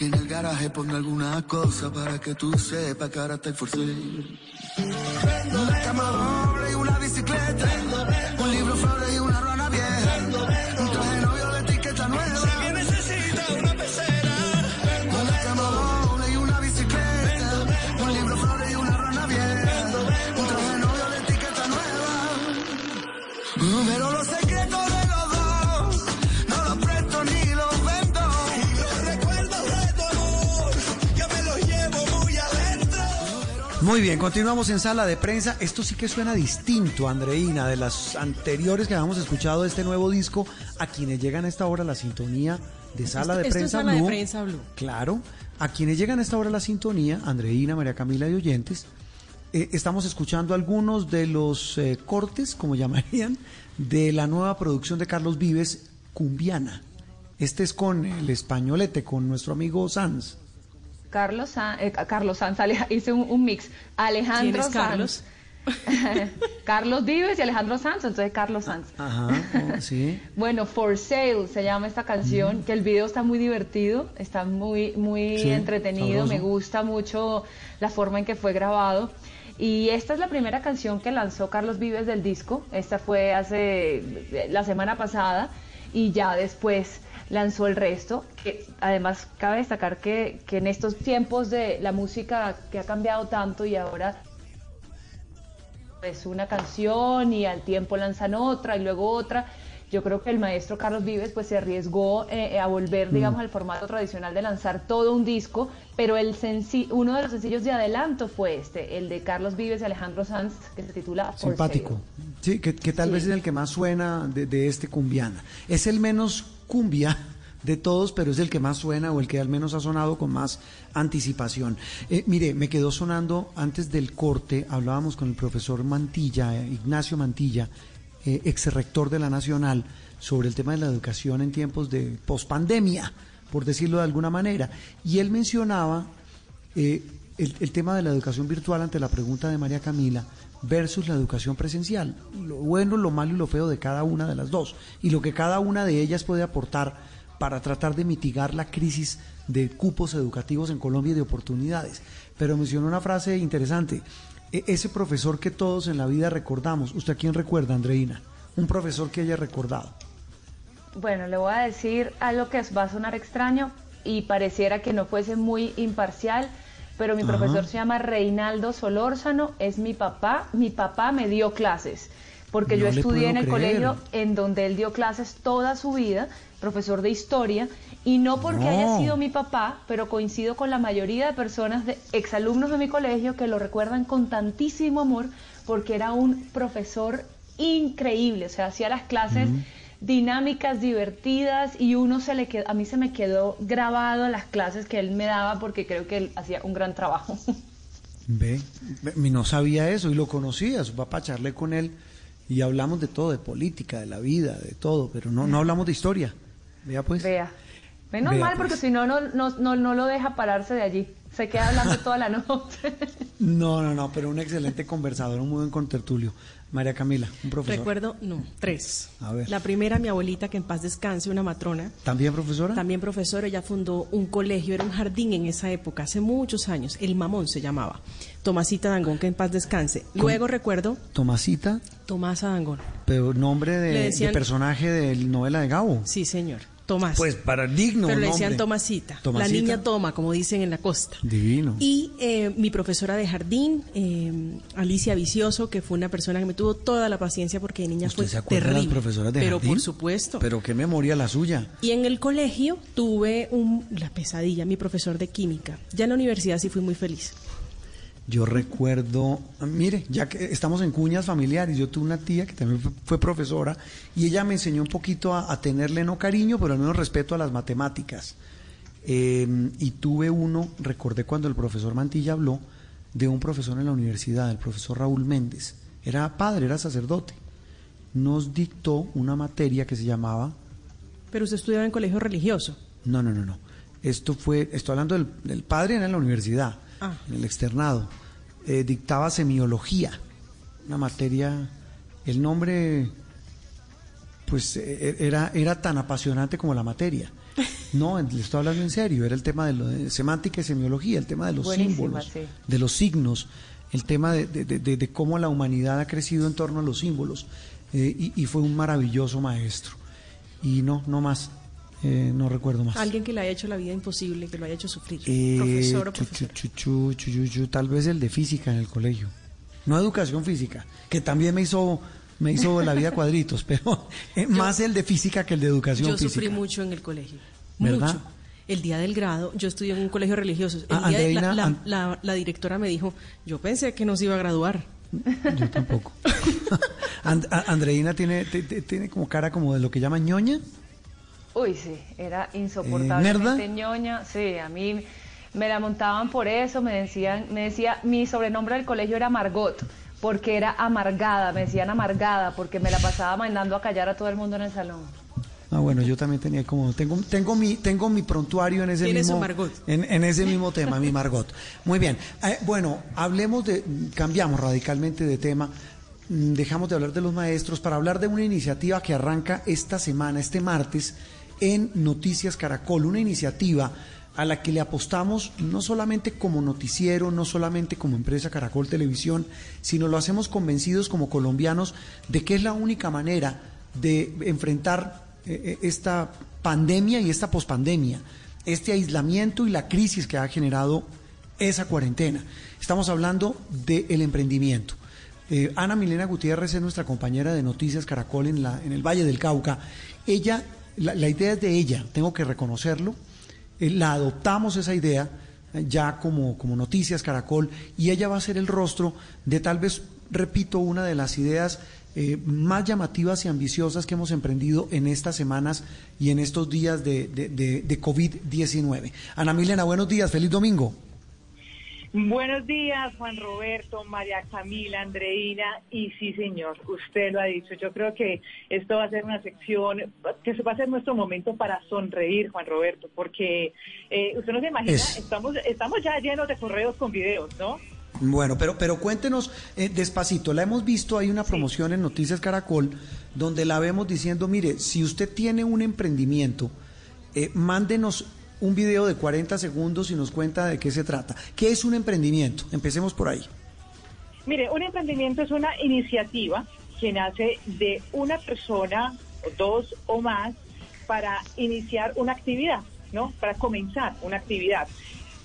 Y en el garaje pongo alguna cosa para que tú sepas que ahora estoy forzado. Una cama doble y una bicicleta. Un libro, flores Muy bien, continuamos en sala de prensa. Esto sí que suena distinto, Andreina, de las anteriores que habíamos escuchado de este nuevo disco. A quienes llegan a esta hora a la sintonía de sala de Esto es prensa Sala de. Prensa Blue. Claro, a quienes llegan a esta hora a la sintonía, Andreina, María Camila y oyentes, eh, estamos escuchando algunos de los eh, cortes, como *laughs* llamarían, de la nueva producción de Carlos Vives, Cumbiana. Este es con el españolete, con nuestro amigo Sanz. Carlos, San- eh, Carlos Sanz, *laughs* hice un, un mix. Alejandro ¿Quién es Carlos? Sanz. Carlos *laughs* Vives y Alejandro Sanz, entonces Carlos Sanz. Ajá, oh, sí. *laughs* Bueno, For Sale se llama esta canción, que el video está muy divertido, está muy, muy Sí, entretenido, sabroso. me gusta mucho la forma en que fue grabado. Y esta es la primera canción que lanzó Carlos Vives del disco, esta fue hace la semana pasada y ya después lanzó el resto, que además cabe destacar que, que en estos tiempos de la música que ha cambiado tanto y ahora es una canción y al tiempo lanzan otra y luego otra. Yo creo que el maestro Carlos Vives pues se arriesgó eh, a volver, digamos, Mm. al formato tradicional de lanzar todo un disco, pero el uno de los sencillos de adelanto fue este, el de Carlos Vives y Alejandro Sanz, que se titula Simpático. Sí, que, que tal Sí. vez es el que más suena de, de este cumbiana. Es el menos cumbia de todos, pero es el que más suena o el que al menos ha sonado con más anticipación. Eh, mire, me quedó sonando antes del corte, hablábamos con el profesor Mantilla, eh, Ignacio Mantilla, eh, ex rector de la Nacional, sobre el tema de la educación en tiempos de pospandemia, por decirlo de alguna manera. Y él mencionaba el tema de la educación virtual ante la pregunta de María Camila versus la educación presencial, lo bueno, lo malo y lo feo de cada una de las dos, y lo que cada una de ellas puede aportar para tratar de mitigar la crisis de cupos educativos en Colombia y de oportunidades. Pero mencionó una frase interesante, e- ese profesor que todos en la vida recordamos, ¿usted a quién recuerda, Andreina? Un profesor que haya recordado. Bueno, le voy a decir algo que va a sonar extraño y pareciera que no fuese muy imparcial, pero mi Ajá. profesor se llama Reinaldo Solórzano, es mi papá, mi papá me dio clases. porque No yo estudié en el creer. colegio en donde él dio clases toda su vida, profesor de historia, y no porque No. haya sido mi papá, pero coincido con la mayoría de personas, de exalumnos de mi colegio, que lo recuerdan con tantísimo amor, porque era un profesor increíble, o sea, hacía las clases dinámicas, divertidas, y uno se le quedó, a mí se me quedó grabado las clases que él me daba porque creo que él hacía un gran trabajo. Ve, no sabía eso y lo conocía, su papá charlé con él y hablamos de todo, de política, de la vida, de todo, pero no, no hablamos de historia. Vea pues. Vea. Menos Vea, mal, pues. porque si no, no, no, no, no lo deja pararse de allí. Se queda hablando toda la *laughs* noche. No, no, no, pero un excelente conversador, un muy buen contertulio. María Camila, un profesor. Recuerdo, no, tres. A ver. La primera, mi abuelita, que en paz descanse, una matrona. ¿También profesora? También profesora, ella fundó un colegio, era un jardín en esa época, hace muchos años, el Mamón se llamaba. Tomasita Dangón, que en paz descanse. Luego recuerdo Tomasita, Tomasa Dangón. pero nombre de, decían- de personaje de novela de Gabo. Sí, señor. Tomás. Pues para digno Pero le decían Tomasita, Tomasita. La niña toma, como dicen en la costa. Divino. Y eh, mi profesora de jardín, eh, Alicia Vicioso, que fue una persona que me tuvo toda la paciencia porque de niña ¿Usted fue se acuerda de terrible. las profesoras de Pero jardín? por supuesto. Pero qué memoria la suya. Y en el colegio tuve un, la pesadilla, mi profesor de química. Ya en la universidad sí fui muy feliz. Yo recuerdo, mire, ya que estamos en cuñas familiares, yo tuve una tía que también fue, profesora y ella me enseñó un poquito a, a tenerle no cariño, pero al menos respeto a las matemáticas. Eh, y tuve uno, recordé cuando el profesor Mantilla habló de un profesor en la universidad, el profesor Raúl Méndez. Era padre, era sacerdote. Nos dictó una materia que se llamaba Pero usted estudiaba en colegio religioso. no, no, no, no. Esto fue, estoy hablando del, del padre en la universidad, Ah. en el externado. Eh, dictaba semiología, una materia, el nombre, pues eh, era, era tan apasionante como la materia. *laughs* No, le estoy hablando en serio, era el tema de, lo, de semántica y semiología, el tema de los Buenísima, símbolos, sí. de los signos, el tema de, de- de- de cómo la humanidad ha crecido en torno a los símbolos. eh, y, y fue un maravilloso maestro. Y no, no más, eh, no recuerdo más. Alguien que le haya hecho la vida imposible, que lo haya hecho sufrir. Eh, Profesor o chu, chu, chu, tal vez el de física en el colegio. No educación física, que también me hizo me hizo la vida cuadritos, *laughs* pero eh, más el de física que el de educación Yo física. sufrí mucho en el colegio. ¿Verdad? Mucho. El día del grado, yo estudié en un colegio religioso. El Ah, día de- la, Andreina, la- an- la- la directora me dijo, yo pensé que nos iba a graduar. Yo tampoco. *laughs* *laughs* And- a- Andreina tiene, te- te- tiene como cara como de lo que llaman ñoña. Uy, sí, era insoportablemente ¿nerda? ñoña. Sí, a mí me la montaban por eso, me decían, me decía, mi sobrenombre del colegio era Margot, porque era amargada, me decían amargada, porque me la pasaba mandando a callar a todo el mundo en el salón. Ah, bueno, yo también tenía como tengo tengo mi tengo mi prontuario en ese mismo Margot. En, en ese mismo *laughs* tema, mi Margot. Muy bien. Eh, bueno, hablemos de cambiamos radicalmente de tema. Mm, Dejamos de hablar de los maestros para hablar de una iniciativa que arranca esta semana, este martes, en Noticias Caracol, una iniciativa a la que le apostamos no solamente como noticiero, no solamente como empresa Caracol Televisión, sino lo hacemos convencidos como colombianos de que es la única manera de enfrentar eh, eh, esta pandemia y esta pospandemia, este aislamiento y la crisis que ha generado esa cuarentena. Estamos hablando del emprendimiento. Eh, Ana Milena Gutiérrez es nuestra compañera de Noticias Caracol en, la, en el Valle del Cauca. Ella, la, idea es de ella, tengo que reconocerlo. Eh, la adoptamos esa idea eh, ya como, como Noticias Caracol y ella va a ser el rostro de tal vez, repito, una de las ideas eh, más llamativas y ambiciosas que hemos emprendido en estas semanas y en estos días de, de, de- de COVID-19. Ana Milena, buenos días, feliz domingo. Buenos días, Juan Roberto, María Camila, Andreina, y sí, señor, usted lo ha dicho. Yo creo que esto va a ser una sección, que se va a ser nuestro momento para sonreír, Juan Roberto, porque eh, usted no se imagina, Es. estamos, estamos ya llenos de correos con videos, ¿no? Bueno, pero, pero cuéntenos eh, despacito. La hemos visto, hay una promoción en Noticias Caracol donde la vemos diciendo, mire, si usted tiene un emprendimiento, eh, mándenos un video de 40 segundos y nos cuenta de qué se trata. ¿Qué es un emprendimiento? Empecemos por ahí. Mire, un emprendimiento es una iniciativa que nace de una persona, dos o más, para iniciar una actividad, ¿no? Para comenzar una actividad.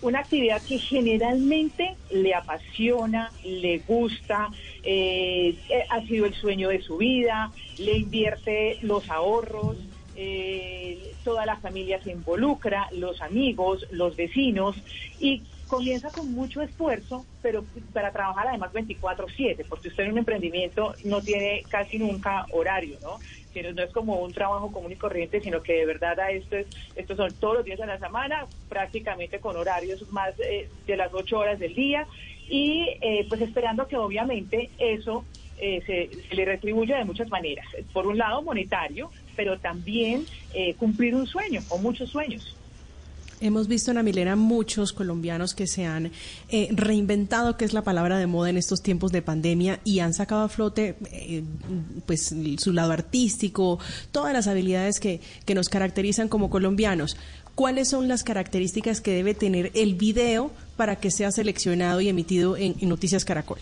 una actividad que generalmente le apasiona, le gusta, eh, eh, ha sido el sueño de su vida, le invierte los ahorros, eh, toda la familia se involucra, los amigos, los vecinos y comienza con mucho esfuerzo, pero para trabajar además 24/7, porque usted en un emprendimiento no tiene casi nunca horario, ¿no? no es como un trabajo común y corriente, sino que de verdad a esto es, estos son todos los días de la semana, prácticamente con horarios más eh, de las ocho horas del día y eh, pues esperando que obviamente eso eh, se, le retribuya de muchas maneras. Por un lado monetario, pero también cumplir un sueño o muchos sueños. Hemos visto en Amilena muchos colombianos que se han eh, reinventado, que es la palabra de moda en estos tiempos de pandemia, y han sacado a flote eh, pues su lado artístico, todas las habilidades que, que nos caracterizan como colombianos. ¿Cuáles son las características que debe tener el video para que sea seleccionado y emitido en Noticias Caracol?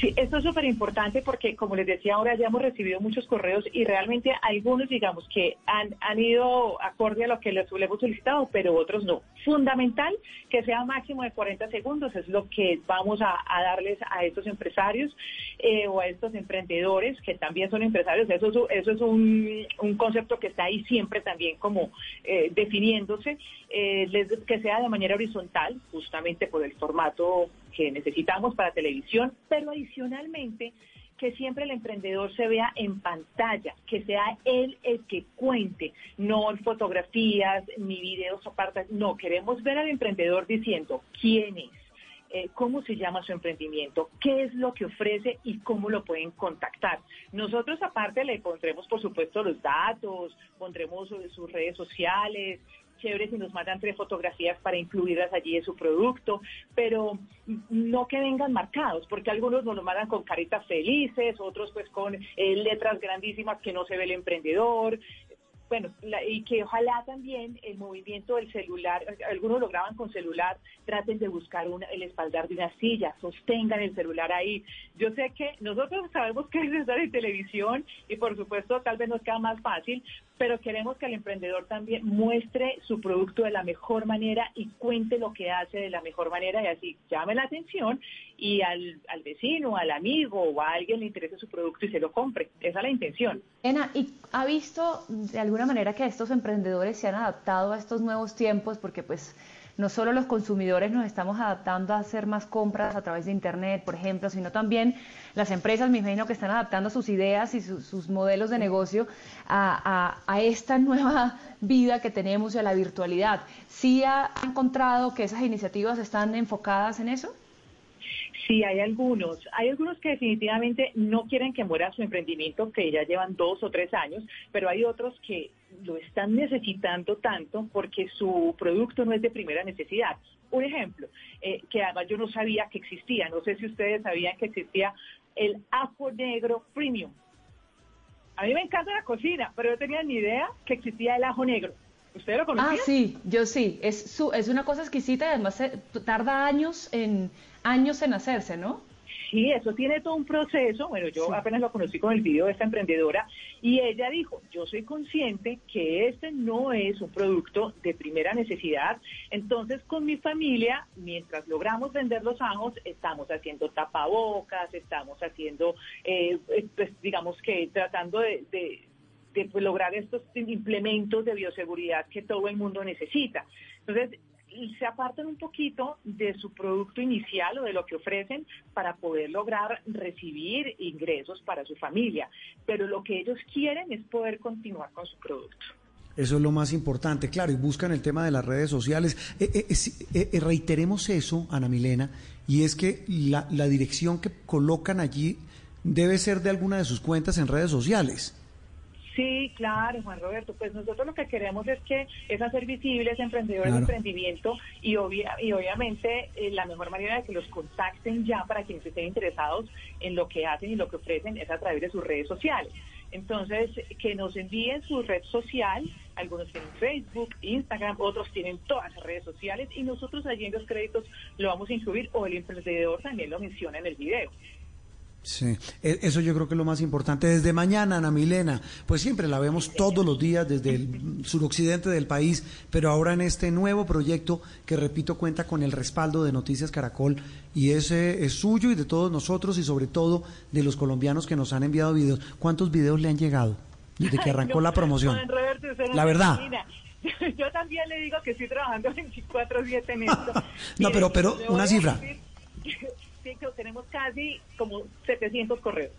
Sí, esto es súper importante porque, como les decía ahora, ya hemos recibido muchos correos y realmente algunos, digamos, que han, han ido acorde a lo que les, hemos solicitado, pero otros no. Fundamental que sea máximo de 40 segundos, es lo que vamos a, darles a estos empresarios eh, o a estos emprendedores que también son empresarios. Eso, eso es un, un concepto que está ahí siempre también como eh, definiéndose, eh, que sea de manera horizontal, justamente por el formato que necesitamos para televisión, pero adicionalmente que siempre el emprendedor se vea en pantalla, que sea él el que cuente, no fotografías ni videos aparte, no, queremos ver al emprendedor diciendo quién es, eh, cómo se llama su emprendimiento, qué es lo que ofrece y cómo lo pueden contactar. Nosotros aparte le pondremos, por supuesto, los datos, pondremos sus redes sociales, chévere si nos mandan tres fotografías para incluirlas allí de su producto, pero no que vengan marcados, porque algunos nos lo mandan con caritas felices, otros pues con eh, letras grandísimas que no se ve el emprendedor, bueno, y que ojalá también el movimiento del celular, algunos lo graban con celular, traten de buscar el espaldar de una silla, sostengan el celular ahí. Yo sé que nosotros sabemos que es estar en televisión y por supuesto tal vez nos queda más fácil, pero queremos que el emprendedor también muestre su producto de la mejor manera y cuente lo que hace de la mejor manera y así llame la atención y al, al vecino, al amigo o a alguien le interese su producto y se lo compre. Esa es la intención. Ena, ¿y ha visto de alguna manera que estos emprendedores se han adaptado a estos nuevos tiempos? Porque pues no solo los consumidores nos estamos adaptando a hacer más compras a través de Internet, por ejemplo, sino también las empresas, me imagino que están adaptando sus ideas y sus modelos de negocio a, a, esta *laughs* nueva vida que tenemos y a la virtualidad. ¿Sí ha encontrado que esas iniciativas están enfocadas en eso? Sí, hay algunos. Hay algunos que definitivamente no quieren que muera su emprendimiento, que ya llevan dos o tres años, pero hay otros que lo están necesitando tanto porque su producto no es de primera necesidad. Un ejemplo, eh, que además yo no sabía que existía, no sé si ustedes sabían que existía el ajo negro premium. A mí me encanta la cocina, pero yo tenía ni idea que existía el ajo negro. ¿Usted lo conocía? Ah, sí, yo sí. Es, su, es una cosa exquisita y además tarda años en, años en hacerse, ¿no? Sí, eso tiene todo un proceso. Bueno, yo apenas lo conocí con el video de esta emprendedora y ella dijo, yo soy consciente que este no es un producto de primera necesidad. Entonces, con mi familia, mientras logramos vender los ajos, estamos haciendo tapabocas, estamos haciendo, eh, pues, digamos que tratando de, pues, lograr estos implementos de bioseguridad que todo el mundo necesita. Entonces, se apartan un poquito de su producto inicial o de lo que ofrecen para poder lograr recibir ingresos para su familia. Pero lo que ellos quieren es poder continuar con su producto. Eso es lo más importante, claro, y buscan el tema de las redes sociales. Eh, eh, eh, reiteremos eso, Ana Milena, y es que la, la dirección que colocan allí debe ser de alguna de sus cuentas en redes sociales. Sí, claro, Juan Roberto. Pues nosotros lo que queremos es que es hacer visibles emprendedores de emprendimiento y, y obviamente eh, la mejor manera de que los contacten ya para quienes estén interesados en lo que hacen y lo que ofrecen es a través de sus redes sociales. Entonces, que nos envíen su red social, algunos tienen Facebook, Instagram, otros tienen todas las redes sociales y nosotros allí en los créditos lo vamos a incluir o el emprendedor también lo menciona en el video. Sí, e, eso yo creo que es lo más importante. Desde mañana, Ana Milena, pues siempre la vemos todos los días desde el suroccidente del país, pero ahora en este nuevo proyecto que, repito, cuenta con el respaldo de Noticias Caracol y ese es suyo y de todos nosotros y sobre todo de los colombianos que nos han enviado videos. ¿Cuántos videos le han llegado desde que arrancó *laughs* la promoción? la verdad. *laughs* Yo también le digo que estoy trabajando *laughs* 24-7 en esto. no, pero, pero una cifra tenemos casi como 700 correos.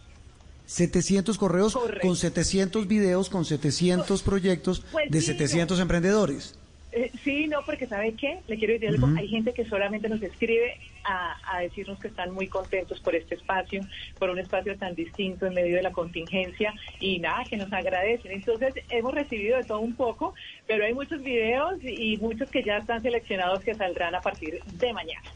700 correos con 700 videos, con 700 proyectos pues de 700 emprendedores. Eh, sí, no, porque ¿sabe qué? Le quiero decir algo. Hay gente que solamente nos escribe a, decirnos que están muy contentos por este espacio, por un espacio tan distinto en medio de la contingencia y nada, que nos agradecen. Entonces, hemos recibido de todo un poco, pero hay muchos videos y muchos que ya están seleccionados que saldrán a partir de mañana.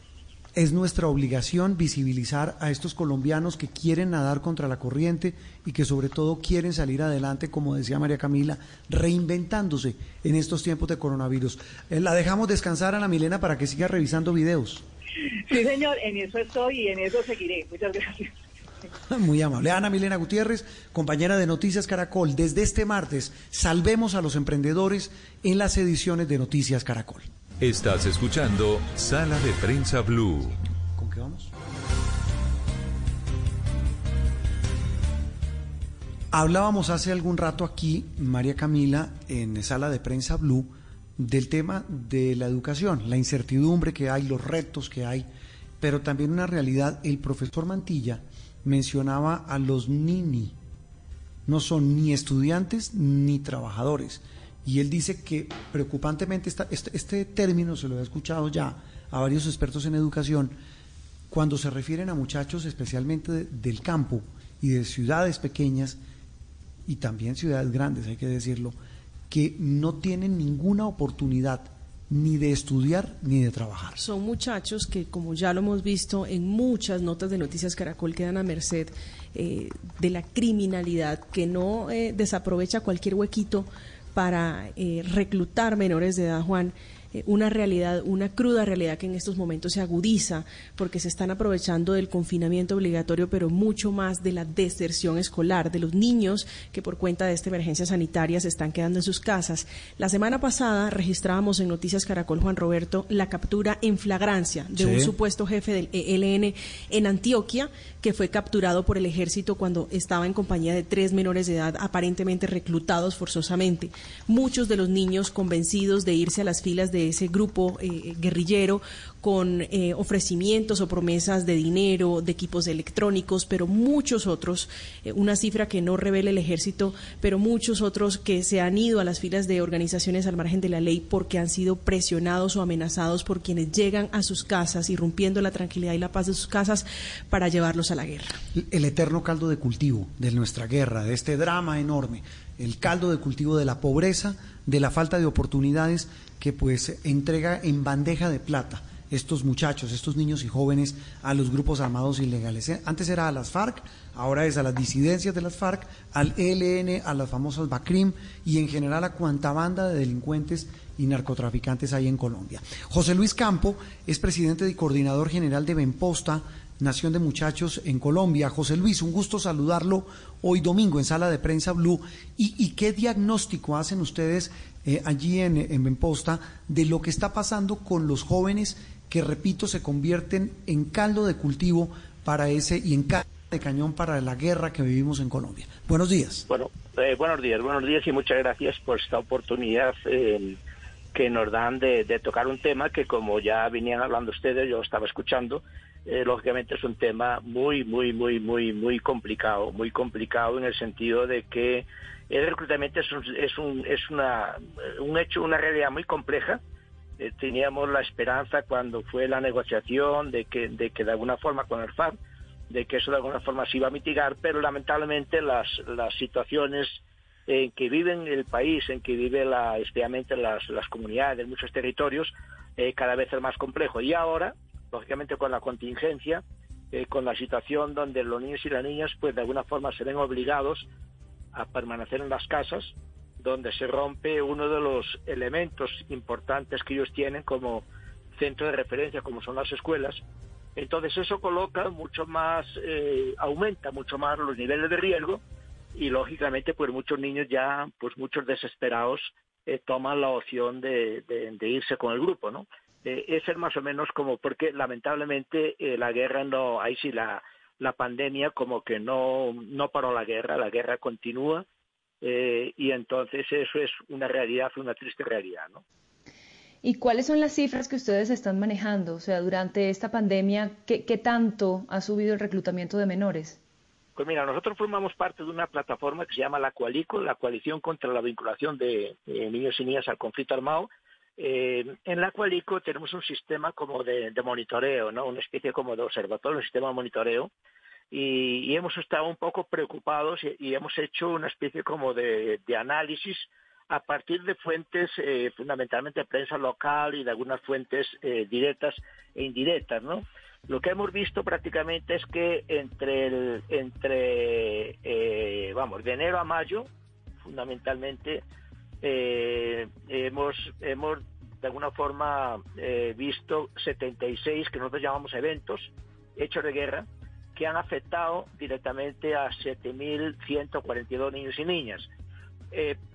Es nuestra obligación visibilizar a estos colombianos que quieren nadar contra la corriente y que sobre todo quieren salir adelante, como decía María Camila, reinventándose en estos tiempos de coronavirus. Eh, la dejamos descansar a la Milena para que siga revisando videos. Sí, señor, en eso estoy y en eso seguiré. Muchas gracias. *laughs* Muy amable. Ana Milena Gutiérrez, compañera de Noticias Caracol. Desde este martes, salvemos a los emprendedores en las ediciones de Noticias Caracol. Estás escuchando Sala de Prensa Blue. ¿Con qué vamos? Hablábamos hace algún rato aquí, María Camila, en Sala de Prensa Blue, del tema de la educación, la incertidumbre que hay, los retos que hay, pero también una realidad. El profesor Mantilla mencionaba a los nini. No son ni estudiantes ni trabajadores y él dice que preocupantemente este, este, término se lo he escuchado ya a varios expertos en educación, cuando se refieren a muchachos especialmente del campo y de ciudades pequeñas y también ciudades grandes, hay que decirlo, que no tienen ninguna oportunidad ni de estudiar ni de trabajar. Son muchachos que, como ya lo hemos visto en muchas notas de Noticias Caracol, quedan a merced eh, de la criminalidad que no eh, desaprovecha cualquier huequito para eh, reclutar menores de edad, Juan, eh, una realidad, una cruda realidad que en estos momentos se agudiza porque se están aprovechando del confinamiento obligatorio, pero mucho más de la deserción escolar, de los niños que por cuenta de esta emergencia sanitaria se están quedando en sus casas. La semana pasada registrábamos en Noticias Caracol, Juan Roberto, la captura en flagrancia de un supuesto jefe del ELN en Antioquia que fue capturado por el ejército cuando estaba en compañía de tres menores de edad aparentemente reclutados forzosamente. Muchos de los niños convencidos de irse a las filas de ese grupo eh, guerrillero con eh, ofrecimientos o promesas de dinero, de equipos electrónicos, pero muchos otros, eh, una cifra que no revela el ejército, pero muchos otros que se han ido a las filas de organizaciones al margen de la ley porque han sido presionados o amenazados por quienes llegan a sus casas, irrumpiendo la tranquilidad y la paz de sus casas para llevarlos a la guerra. El eterno caldo de cultivo de nuestra guerra, de este drama enorme, el caldo de cultivo de la pobreza, de la falta de oportunidades que pues entrega en bandeja de plata estos muchachos, estos niños y jóvenes a los grupos armados ilegales. Eh, antes era a las FARC, ahora es a las disidencias de las FARC, al ELN, a las famosas BACRIM y en general a cuanta banda de delincuentes y narcotraficantes hay en Colombia. José Luis Campo es presidente y coordinador general de Benposta, Nación de Muchachos en Colombia. José Luis, un gusto saludarlo hoy domingo en Sala de Prensa Blue. ¿Y, qué diagnóstico hacen ustedes eh, allí en, en Benposta de lo que está pasando con los jóvenes que, repito, se convierten en caldo de cultivo para ese y en caldo de cañón para la guerra que vivimos en Colombia. Buenos días. Bueno, eh, buenos días, buenos días y muchas gracias por esta oportunidad eh, que nos dan de, tocar un tema que, como ya venían hablando ustedes, yo estaba escuchando, eh, lógicamente es un tema muy, muy, muy, muy, muy complicado, muy complicado en el sentido de que el reclutamiento es un, es un, es una, un hecho, una realidad muy compleja eh, teníamos la esperanza cuando fue la negociación de que, de que de alguna forma con el FAR, de que eso de alguna forma se iba a mitigar, pero lamentablemente las, las situaciones en que viven el país, en que vive la, especialmente las, las comunidades, muchos territorios, eh, cada vez es más complejo. Y ahora, lógicamente con la contingencia, eh, con la situación donde los niños y las niñas, pues de alguna forma se ven obligados a permanecer en las casas, donde se rompe uno de los elementos importantes que ellos tienen como centro de referencia, como son las escuelas, Entonces eso coloca mucho más, eh, aumenta mucho más los niveles de riesgo y lógicamente pues muchos niños ya, pues muchos desesperados eh, toman la opción de, irse con el grupo, ¿no? Eh, es más o menos como, porque lamentablemente eh, la guerra no, ahí sí la, la pandemia como que no, no paró la guerra, la guerra continúa eh, y entonces eso es una realidad, una triste realidad, ¿no? ¿Y cuáles son las cifras que ustedes están manejando? O sea, durante esta pandemia, ¿qué, qué tanto ha subido el reclutamiento de menores? Pues mira, nosotros formamos parte de una plataforma que se llama la Coalico, la Coalición contra la Vinculación de Niños y Niñas al Conflicto Armado. Eh, en la Coalico tenemos un sistema como de, monitoreo, ¿no? Una especie como de observatorio, un sistema de monitoreo. Y, hemos estado un poco preocupados y, hemos hecho una especie como de, análisis a partir de fuentes eh, fundamentalmente prensa local y de algunas fuentes eh, directas e indirectas, ¿no? Lo que hemos visto prácticamente es que entre, el, entre eh, vamos, de enero a mayo, fundamentalmente, eh, hemos, hemos de alguna forma eh, visto 76 que nosotros llamamos eventos, hechos de guerra, que han afectado directamente a 7.142 niños y niñas.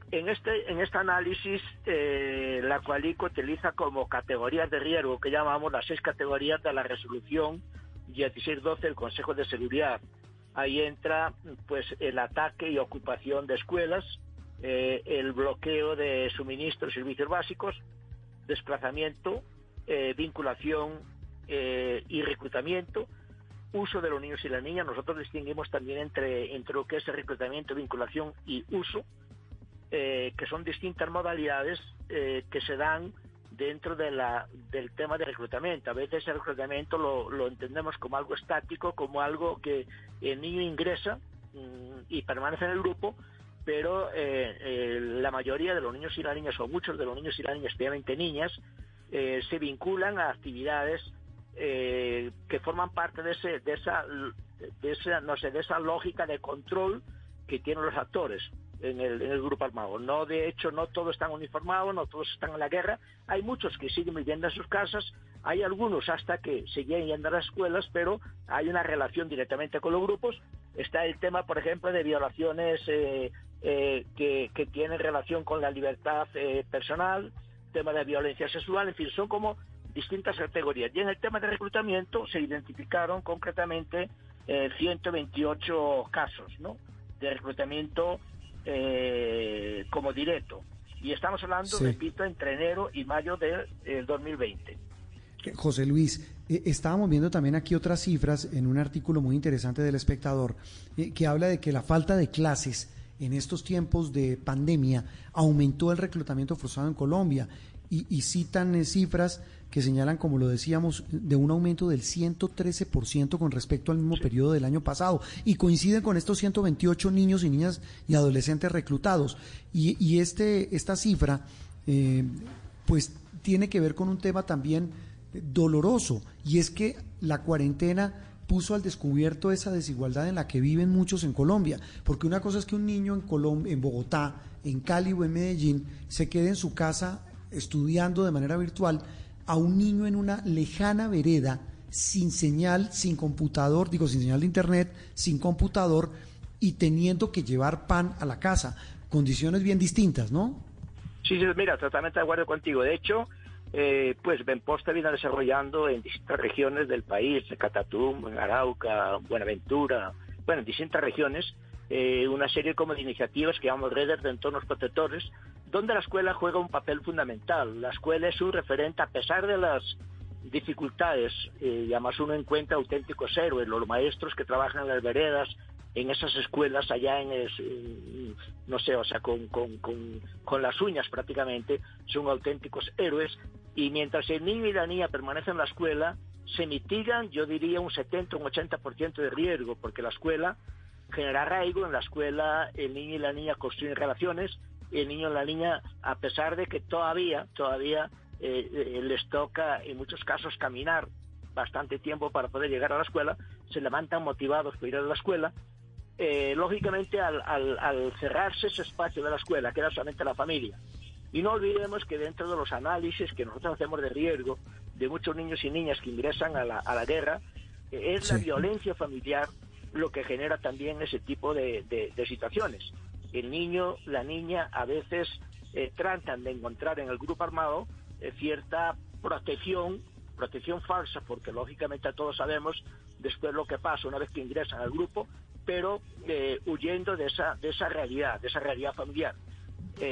En este, en este análisis, eh, la Cualico utiliza como categorías de riesgo, que llamamos las seis categorías de la resolución 1612 del Consejo de Seguridad. Ahí entra pues el ataque y ocupación de escuelas, eh, el bloqueo de suministros y servicios básicos, desplazamiento, eh, vinculación y reclutamiento, uso de los niños y las niñas. Nosotros distinguimos también entre, entre lo que es el reclutamiento, vinculación y uso eh, que son distintas modalidades eh, que se dan dentro del tema de reclutamiento. A veces el reclutamiento lo, entendemos como algo estático, como algo que el niño ingresa mm, y permanece en el grupo, pero eh, la mayoría de los niños y las niñas, o muchos de los niños y las niñas, especialmente niñas, se vinculan a actividades que forman parte de, ese, de, esa, de, esa, no sé, de esa lógica de control que tienen los actores en el, grupo armado. No, de hecho, no todos están uniformados, no todos están en la guerra. Hay muchos que siguen viviendo en sus casas, hay algunos hasta que siguen yendo a las escuelas, pero hay una relación directamente con los grupos. Está el tema, por ejemplo, de violaciones eh, eh, que, que, tienen relación con la libertad eh, personal, tema de violencia sexual, en fin, son como distintas categorías. Y en el tema de reclutamiento se identificaron concretamente 128 casos ¿no? de reclutamiento eh, como directo. Y estamos hablando, repito, entre enero y mayo del 2020. José Luis, eh, estábamos viendo también aquí otras cifras en un artículo muy interesante del espectador eh, que habla de que la falta de clases en estos tiempos de pandemia aumentó el reclutamiento forzado en Colombia y, y citan cifras que señalan, como lo decíamos, de un aumento del 113% con respecto al mismo periodo del año pasado y coinciden con estos 128 niños y niñas y adolescentes reclutados. Y, este, esta cifra, eh, pues, tiene que ver con un tema también doloroso y es que la cuarentena puso al descubierto esa desigualdad en la que viven muchos en Colombia, porque una cosa es que un niño en Colombia, en Bogotá, en Cali o en Medellín se quede en su casa estudiando de manera virtual a un niño en una lejana vereda, sin señal, sin computador, digo, sin señal de internet, sin computador y teniendo que llevar pan a la casa. Condiciones bien distintas, ¿no? Sí, sí mira, totalmente de acuerdo contigo. De hecho, eh, pues Benposta viene desarrollando en distintas regiones del país, Catatum, en Arauca, Buenaventura, bueno, en distintas regiones, eh, una serie como de iniciativas que llamamos redes de entornos protectores, donde la escuela juega un papel fundamental. La escuela es un referente a pesar de las dificultades, eh, y además uno encuentra auténticos héroes, los maestros que trabajan en las veredas, en esas escuelas allá en, no sé, o sea, con, con, con, con, las uñas prácticamente, son auténticos héroes. Y mientras el niño y la niña permanecen en la escuela, se mitigan, yo diría, un 70, un 80% de riesgo, porque la escuela genera arraigo, en la escuela el niño y la niña construyen relaciones, el niño y la niña, a pesar de que todavía, todavía eh, les toca en muchos casos caminar bastante tiempo para poder llegar a la escuela, se levantan motivados por ir a la escuela. Eh, lógicamente, al, al, cerrarse ese espacio de la escuela, queda solamente la familia. Y no olvidemos que dentro de los análisis que nosotros hacemos de riesgo, de muchos niños y niñas que ingresan a la, a la guerra, eh, es la violencia familiar lo que genera también ese tipo de, de, situaciones. El niño, la niña a veces eh, tratan de encontrar en el grupo armado eh, cierta protección, protección falsa, porque lógicamente todos sabemos después lo que pasa una vez que ingresan al grupo, pero huyendo de esa, de esa realidad, de esa realidad familiar.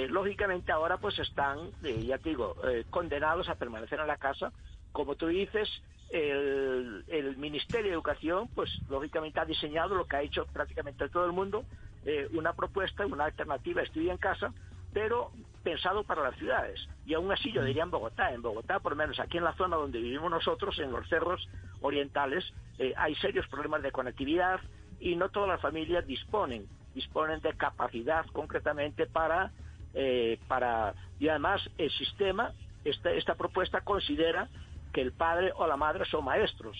lógicamente ahora pues están, ya te digo, condenados a permanecer en la casa como tú dices, el, Ministerio de Educación, pues lógicamente ha diseñado lo que ha hecho prácticamente todo el mundo, eh, una propuesta, una alternativa estudia en casa, pero pensado para las ciudades. Y aún así yo diría en Bogotá. En Bogotá, por lo menos aquí en la zona donde vivimos nosotros, en los cerros orientales, eh, hay serios problemas de conectividad y no todas las familias disponen, disponen de capacidad concretamente para, eh, para y además el sistema, esta, esta propuesta considera que el padre o la madre son maestros.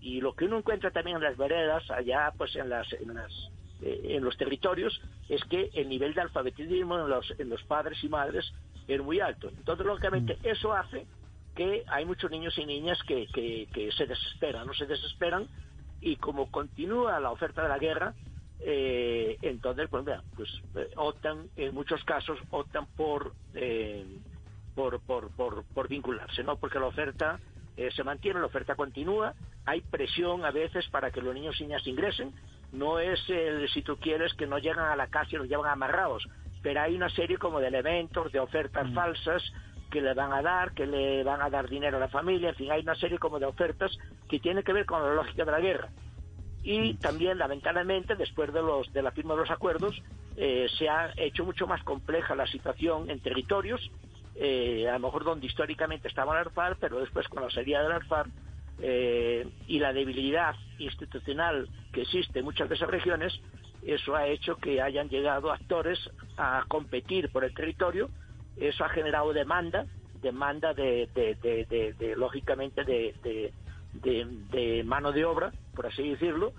Y lo que uno encuentra también en las veredas, allá pues en las, en las eh, en los territorios, es que el nivel de alfabetismo en los, en los padres y madres es muy alto. Entonces, lógicamente, mm. eso hace que hay muchos niños y niñas que, que, se desesperan, no se desesperan, y como continúa la oferta de la guerra, eh, entonces, pues, pues eh, optan, en muchos casos, optan por por, por, por, por vincularse, ¿no? Porque la oferta eh, se mantiene, la oferta continúa, hay presión a veces para que los niños y niñas ingresen, no es el, si tú quieres, que no llegan a la casa y los llevan amarrados, pero hay una serie como de elementos, de ofertas mm. falsas que le van a dar, que le van a dar dinero a la familia, en fin, hay una serie como de ofertas que tiene que ver con la lógica de la guerra. Y mm. también, lamentablemente, después de, los, de la firma de los acuerdos, eh, se ha hecho mucho más compleja la situación en territorios eh, a lo mejor donde históricamente estaba el ARFAR, pero después con la salida del ARFAR eh, y la debilidad institucional que existe en muchas de esas regiones, eso ha hecho que hayan llegado actores a competir por el territorio, eso ha generado demanda, demanda de, de, lógicamente, de, de, mano de obra, por así decirlo,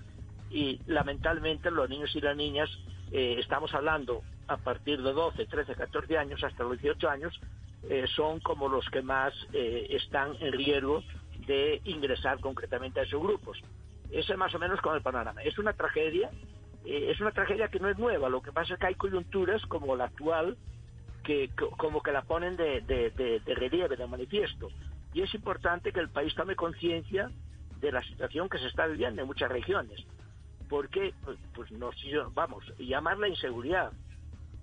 y lamentablemente los niños y las niñas, eh, estamos hablando a partir de 12, 13, 14 años hasta los 18 años, eh, son como los que más eh, están en riesgo de ingresar concretamente a esos grupos. Ese es más o menos con el panorama. Es una tragedia, eh, es una tragedia que no es nueva, lo que pasa es que hay coyunturas como la actual que, como que la ponen de, de, relieve, de manifiesto. Y es importante que el país tome conciencia de la situación que se está viviendo en muchas regiones. Porque, pues, pues nos, vamos, llamar la inseguridad,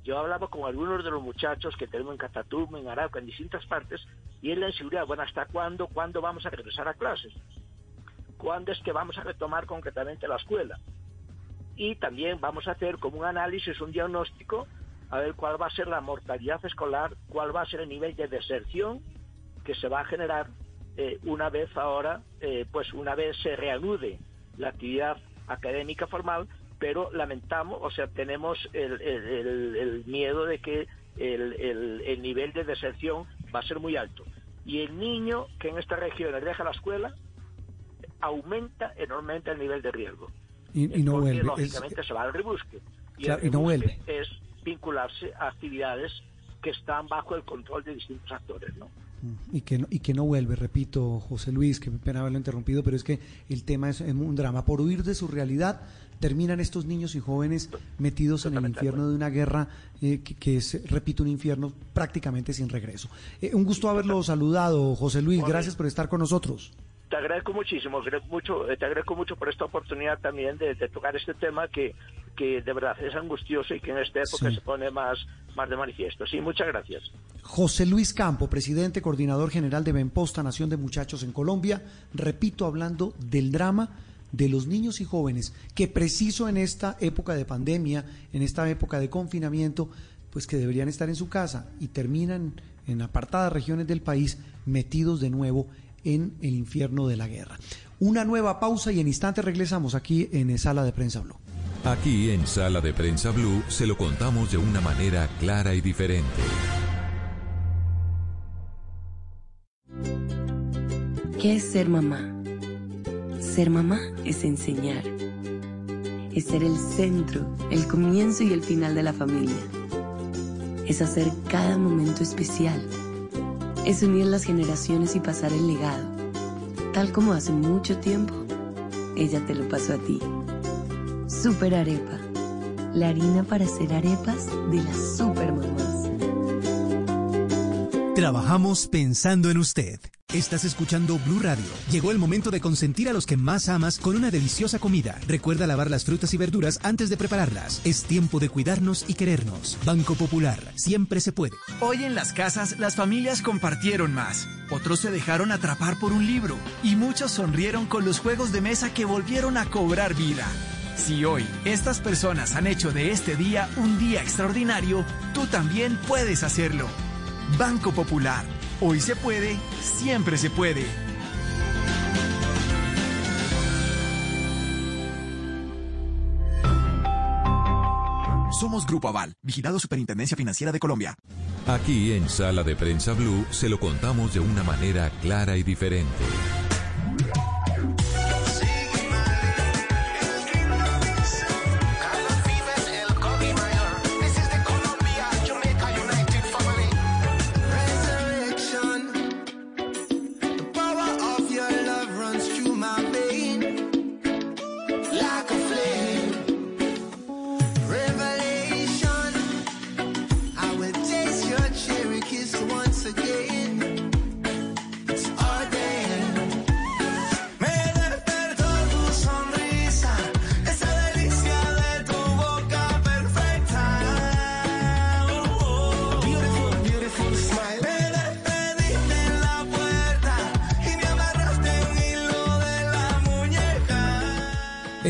yo hablaba con algunos de los muchachos que tenemos en Catatumbo, en Arauca, en distintas partes, y es la inseguridad, bueno, ¿hasta cuándo, cuándo vamos a regresar a clases? ¿Cuándo es que vamos a retomar concretamente la escuela? Y también vamos a hacer como un análisis, un diagnóstico, a ver cuál va a ser la mortalidad escolar, cuál va a ser el nivel de deserción que se va a generar eh, una vez ahora, eh, pues una vez se reanude la actividad académica formal, pero lamentamos, o sea, tenemos el, miedo de que el, nivel de deserción va a ser muy alto. Y el niño que en estas regiones deja la escuela aumenta enormemente el nivel de riesgo. Y, no vuelve. Lógicamente se va al rebusque. Y, y no vuelve. Es vincularse a actividades que están bajo el control de distintos actores, ¿no? Y que, no, y que no vuelve, repito, José Luis, que me pena haberlo interrumpido, pero es que el tema es, un drama. Por huir de su realidad, terminan estos niños y jóvenes metidos en el infierno de una guerra eh, que, es, repito, un infierno prácticamente sin regreso. Eh, un gusto haberlo saludado, José Luis. Gracias por estar con nosotros te agradezco muchísimo, mucho, eh, te agradezco mucho por esta oportunidad también de, tocar este tema que, que, de verdad es angustioso y que en esta época se pone más, más de manifiesto. Sí, muchas gracias. José Luis Campo, presidente, coordinador general de Benposta, Nación de Muchachos en Colombia, repito, hablando del drama de los niños y jóvenes que preciso en esta época de pandemia, en esta época de confinamiento, pues que deberían estar en su casa y terminan en apartadas regiones del país metidos de nuevo en el infierno de la guerra. Una nueva pausa y en instante regresamos aquí en Sala de Prensa Blue. Aquí en Sala de Prensa Blue se lo contamos de una manera clara y diferente. ¿Qué es ser mamá? Ser mamá es enseñar. Es ser el centro, el comienzo y el final de la familia. Es hacer cada momento especial es unir las generaciones y pasar el legado. tal como hace mucho tiempo, ella te lo pasó a ti. Super Arepa, la harina para hacer arepas de las super mamás. Trabajamos pensando en usted. Estás escuchando Blue Radio. Llegó el momento de consentir a los que más amas con una deliciosa comida. Recuerda lavar las frutas y verduras antes de prepararlas. Es tiempo de cuidarnos y querernos. Banco Popular, siempre se puede. Hoy en las casas las familias compartieron más. Otros se dejaron atrapar por un libro y muchos sonrieron con los juegos de mesa que volvieron a cobrar vida. Si hoy estas personas han hecho de este día un día extraordinario, tú también puedes hacerlo. Banco Popular. Hoy se puede, siempre se puede. Somos Grupo Aval, vigilado Superintendencia Financiera de Colombia. Aquí en Sala de Prensa Blue se lo contamos de una manera clara y diferente.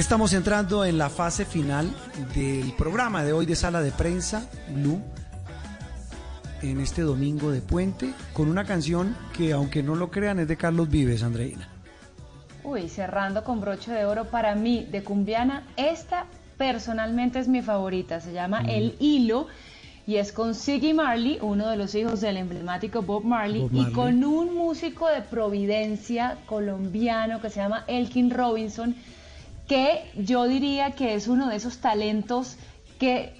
Estamos entrando en la fase final del programa de hoy de Sala de Prensa Blue en este domingo de puente con una canción que aunque no lo crean es de Carlos Vives, Andreina. Uy, cerrando con broche de oro para mí de Cumbiana, esta personalmente es mi favorita, se llama El Hilo y es con Siggy Marley, uno de los hijos del emblemático Bob Marley, Bob Marley. y con un músico de Providencia colombiano que se llama Elkin Robinson, que yo diría que es uno de esos talentos que,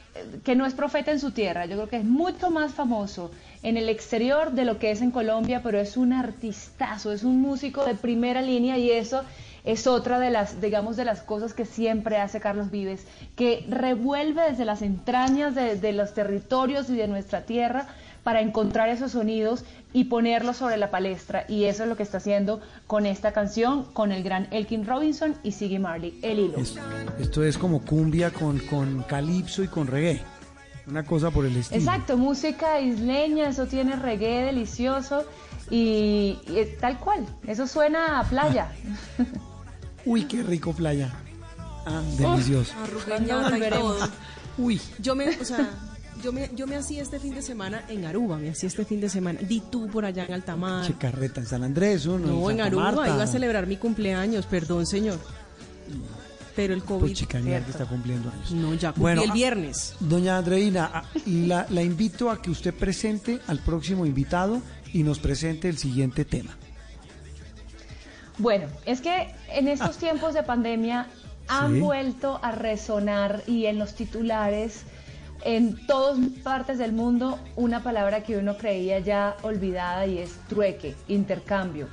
que no es profeta en su tierra. Yo creo que es mucho más famoso en el exterior de lo que es en Colombia, pero es un artistazo, es un músico de primera línea y eso es otra de las, digamos, de las cosas que siempre hace Carlos Vives, que revuelve desde las entrañas de, de los territorios y de nuestra tierra para encontrar esos sonidos y ponerlos sobre la palestra. Y eso es lo que está haciendo con esta canción, con el gran Elkin Robinson y Siggy Marley, El Hilo. Es- esto es como cumbia con, con calipso y con reggae. Una cosa por el estilo. Exacto, música isleña, eso tiene reggae delicioso y, y es tal cual, eso suena a playa. *laughs* Uy, qué rico playa. Ah, delicioso. Arrugueñada y todo. Uy. Yo me, o sea, yo me, yo me hacía este fin de semana en Aruba, me hacía este fin de semana. Di tú por allá en Altamar. Che carreta en San Andrés, uno. No, en Aruba Marta. iba a celebrar mi cumpleaños, perdón, señor. Pero el COVID. Pues que está cumpliendo años. No, ya cumplí Bueno, el ah, viernes. Doña Andreina, ah, la, la invito a que usted presente al próximo invitado y nos presente el siguiente tema. Bueno, es que en estos tiempos de pandemia han Sí. vuelto a resonar y en los titulares en todas partes del mundo una palabra que uno creía ya olvidada y es trueque, intercambio.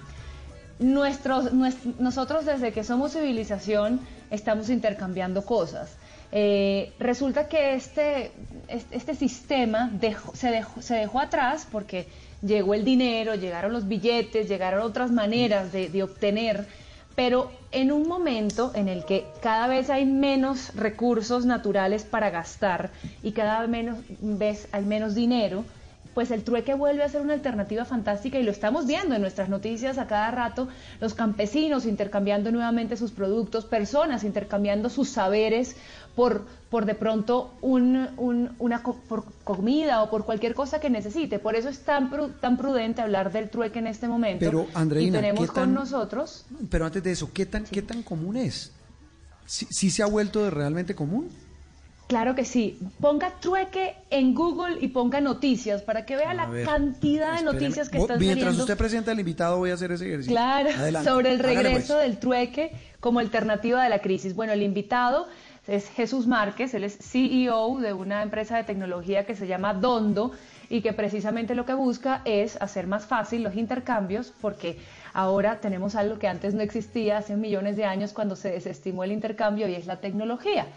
Nuestros, nues- nosotros desde que somos civilización estamos intercambiando cosas. Eh, resulta que este, este, sistema se, dejó, se dejó atrás porque llegó el dinero, llegaron los billetes, llegaron otras maneras de obtener, pero en un momento en el que cada vez hay menos recursos naturales para gastar y cada menos, vez hay menos dinero, pues el trueque vuelve a ser una alternativa fantástica y lo estamos viendo en nuestras noticias a cada rato, los campesinos intercambiando nuevamente sus productos, personas intercambiando sus saberes por, por de pronto un- un- una co- por comida o por cualquier cosa que necesite. Por eso es tan, pru- tan prudente hablar del trueque en este momento. Pero, Andreina, y tenemos ¿qué tan- con nosotros Pero antes de eso, ¿qué tan, qué tan común es? ¿Sí, sí se ha vuelto de realmente común? Claro que sí. Ponga trueque en Google y ponga noticias para que vea A la ver, cantidad de noticias que están Mientras saliendo. usted presenta al invitado, voy a hacer ese ejercicio. Claro, Adelante. sobre el Hágale, regreso pues. del trueque como alternativa de la crisis. Bueno, el invitado es Jesús Márquez, él es CEO de una empresa de tecnología que se llama Dondo y que precisamente lo que busca es hacer más fácil los intercambios porque ahora tenemos algo que antes no existía hace millones de años cuando se desestimó el intercambio y es la tecnología.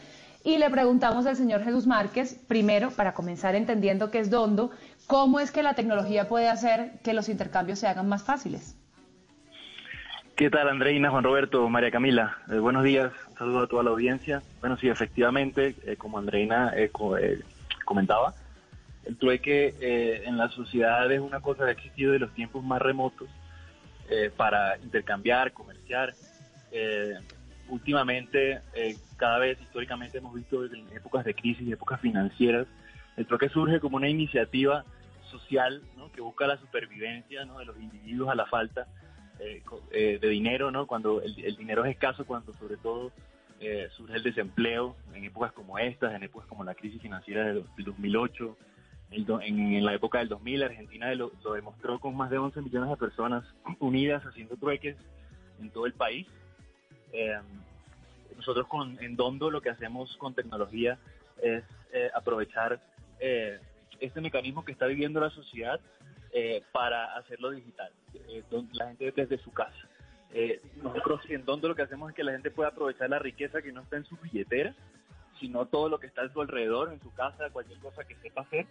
Y le preguntamos al señor Jesús Márquez, primero, para comenzar entendiendo qué es Dondo, cómo es que la tecnología puede hacer que los intercambios se hagan más fáciles. ¿Qué tal, Andreina, Juan Roberto, María Camila? Eh, buenos días, saludo a toda la audiencia. Bueno, sí, efectivamente, eh, como Andreina eh, comentaba, el trueque en la sociedad es una cosa que ha existido de los tiempos más remotos para intercambiar, comerciar. últimamente, cada vez históricamente hemos visto en épocas de crisis épocas financieras, el trueque surge como una iniciativa social que busca la supervivencia de los individuos a la falta eh, eh, de dinero, ¿no? Cuando el, dinero es escaso, cuando sobre todo eh, surge el desempleo en épocas como estas, en épocas como la crisis financiera del, 2008, en, la época del 2000, Argentina lo, demostró con más de 11 millones de personas unidas haciendo trueques en todo el país. nosotros con, en Dondo lo que hacemos con tecnología es aprovechar este mecanismo que está viviendo la sociedad eh, para hacerlo digital, eh, la gente desde su casa. Eh, nosotros en donde lo que hacemos es que la gente pueda aprovechar la riqueza que no está en su billetera, sino todo lo que está a su alrededor, en su casa, cualquier cosa que sepa hacer,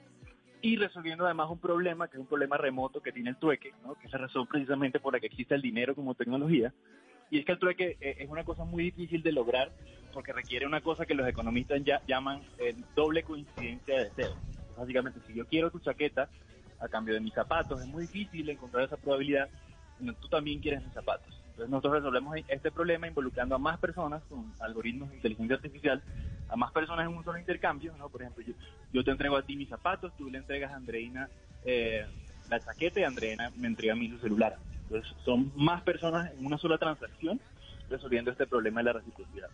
y resolviendo además un problema, que es un problema remoto que tiene el trueque, que es la razón precisamente por la que existe el dinero como tecnología, y es que el trueque es una cosa muy difícil de lograr porque requiere una cosa que los economistas ya llaman doble coincidencia de deseo. Básicamente, si yo quiero tu chaqueta, a cambio de mis zapatos. Es muy difícil encontrar esa probabilidad. Tú también quieres mis zapatos. Entonces nosotros resolvemos este problema involucrando a más personas con algoritmos de inteligencia artificial, a más personas en un solo intercambio. ¿no? Por ejemplo, yo, te entrego a ti mis zapatos, tú le entregas a Andreina eh, la chaqueta y Andreina me entrega a mí su celular. Entonces son más personas en una sola transacción resolviendo este problema de la reciprocidad.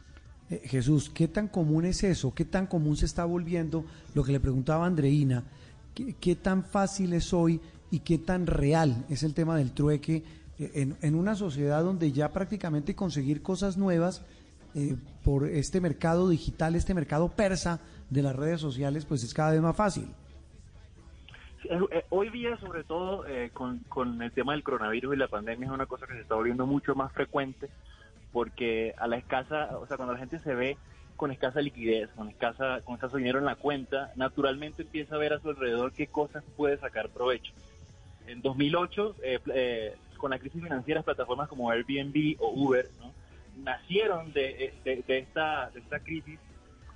Eh, Jesús, ¿qué tan común es eso? ¿Qué tan común se está volviendo lo que le preguntaba Andreina? ¿Qué, tan fácil es hoy y qué tan real es el tema del trueque eh, en, una sociedad donde ya prácticamente conseguir cosas nuevas eh, por este mercado digital, este mercado persa de las redes sociales, pues es cada vez más fácil? Eh, hoy día, sobre todo con, con el tema del coronavirus y la pandemia, es una cosa que se está volviendo mucho más frecuente porque a la escasa, o sea, cuando la gente se ve con escasa liquidez, con escasa, con escaso dinero en la cuenta, naturalmente empieza a ver a su alrededor qué cosas puede sacar provecho. En 2008, eh, eh, con la crisis financiera, plataformas como Airbnb o Uber nacieron de, de, esta, de esta crisis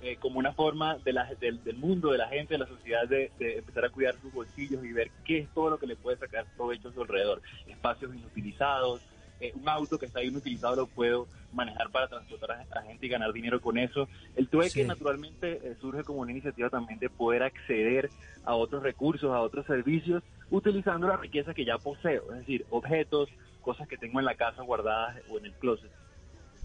eh, como una forma de la, del, del, mundo, de la gente, de la sociedad, de, de, empezar a cuidar sus bolsillos y ver qué es todo lo que le puede sacar provecho a su alrededor. Espacios inutilizados, eh, un auto que está inutilizado lo puedo manejar para transportar a, gente y ganar dinero con eso. El trueque naturalmente eh, surge como una iniciativa también de poder acceder a otros recursos, a otros servicios, utilizando la riqueza que ya poseo, es decir, objetos, cosas que tengo en la casa guardadas o en el closet.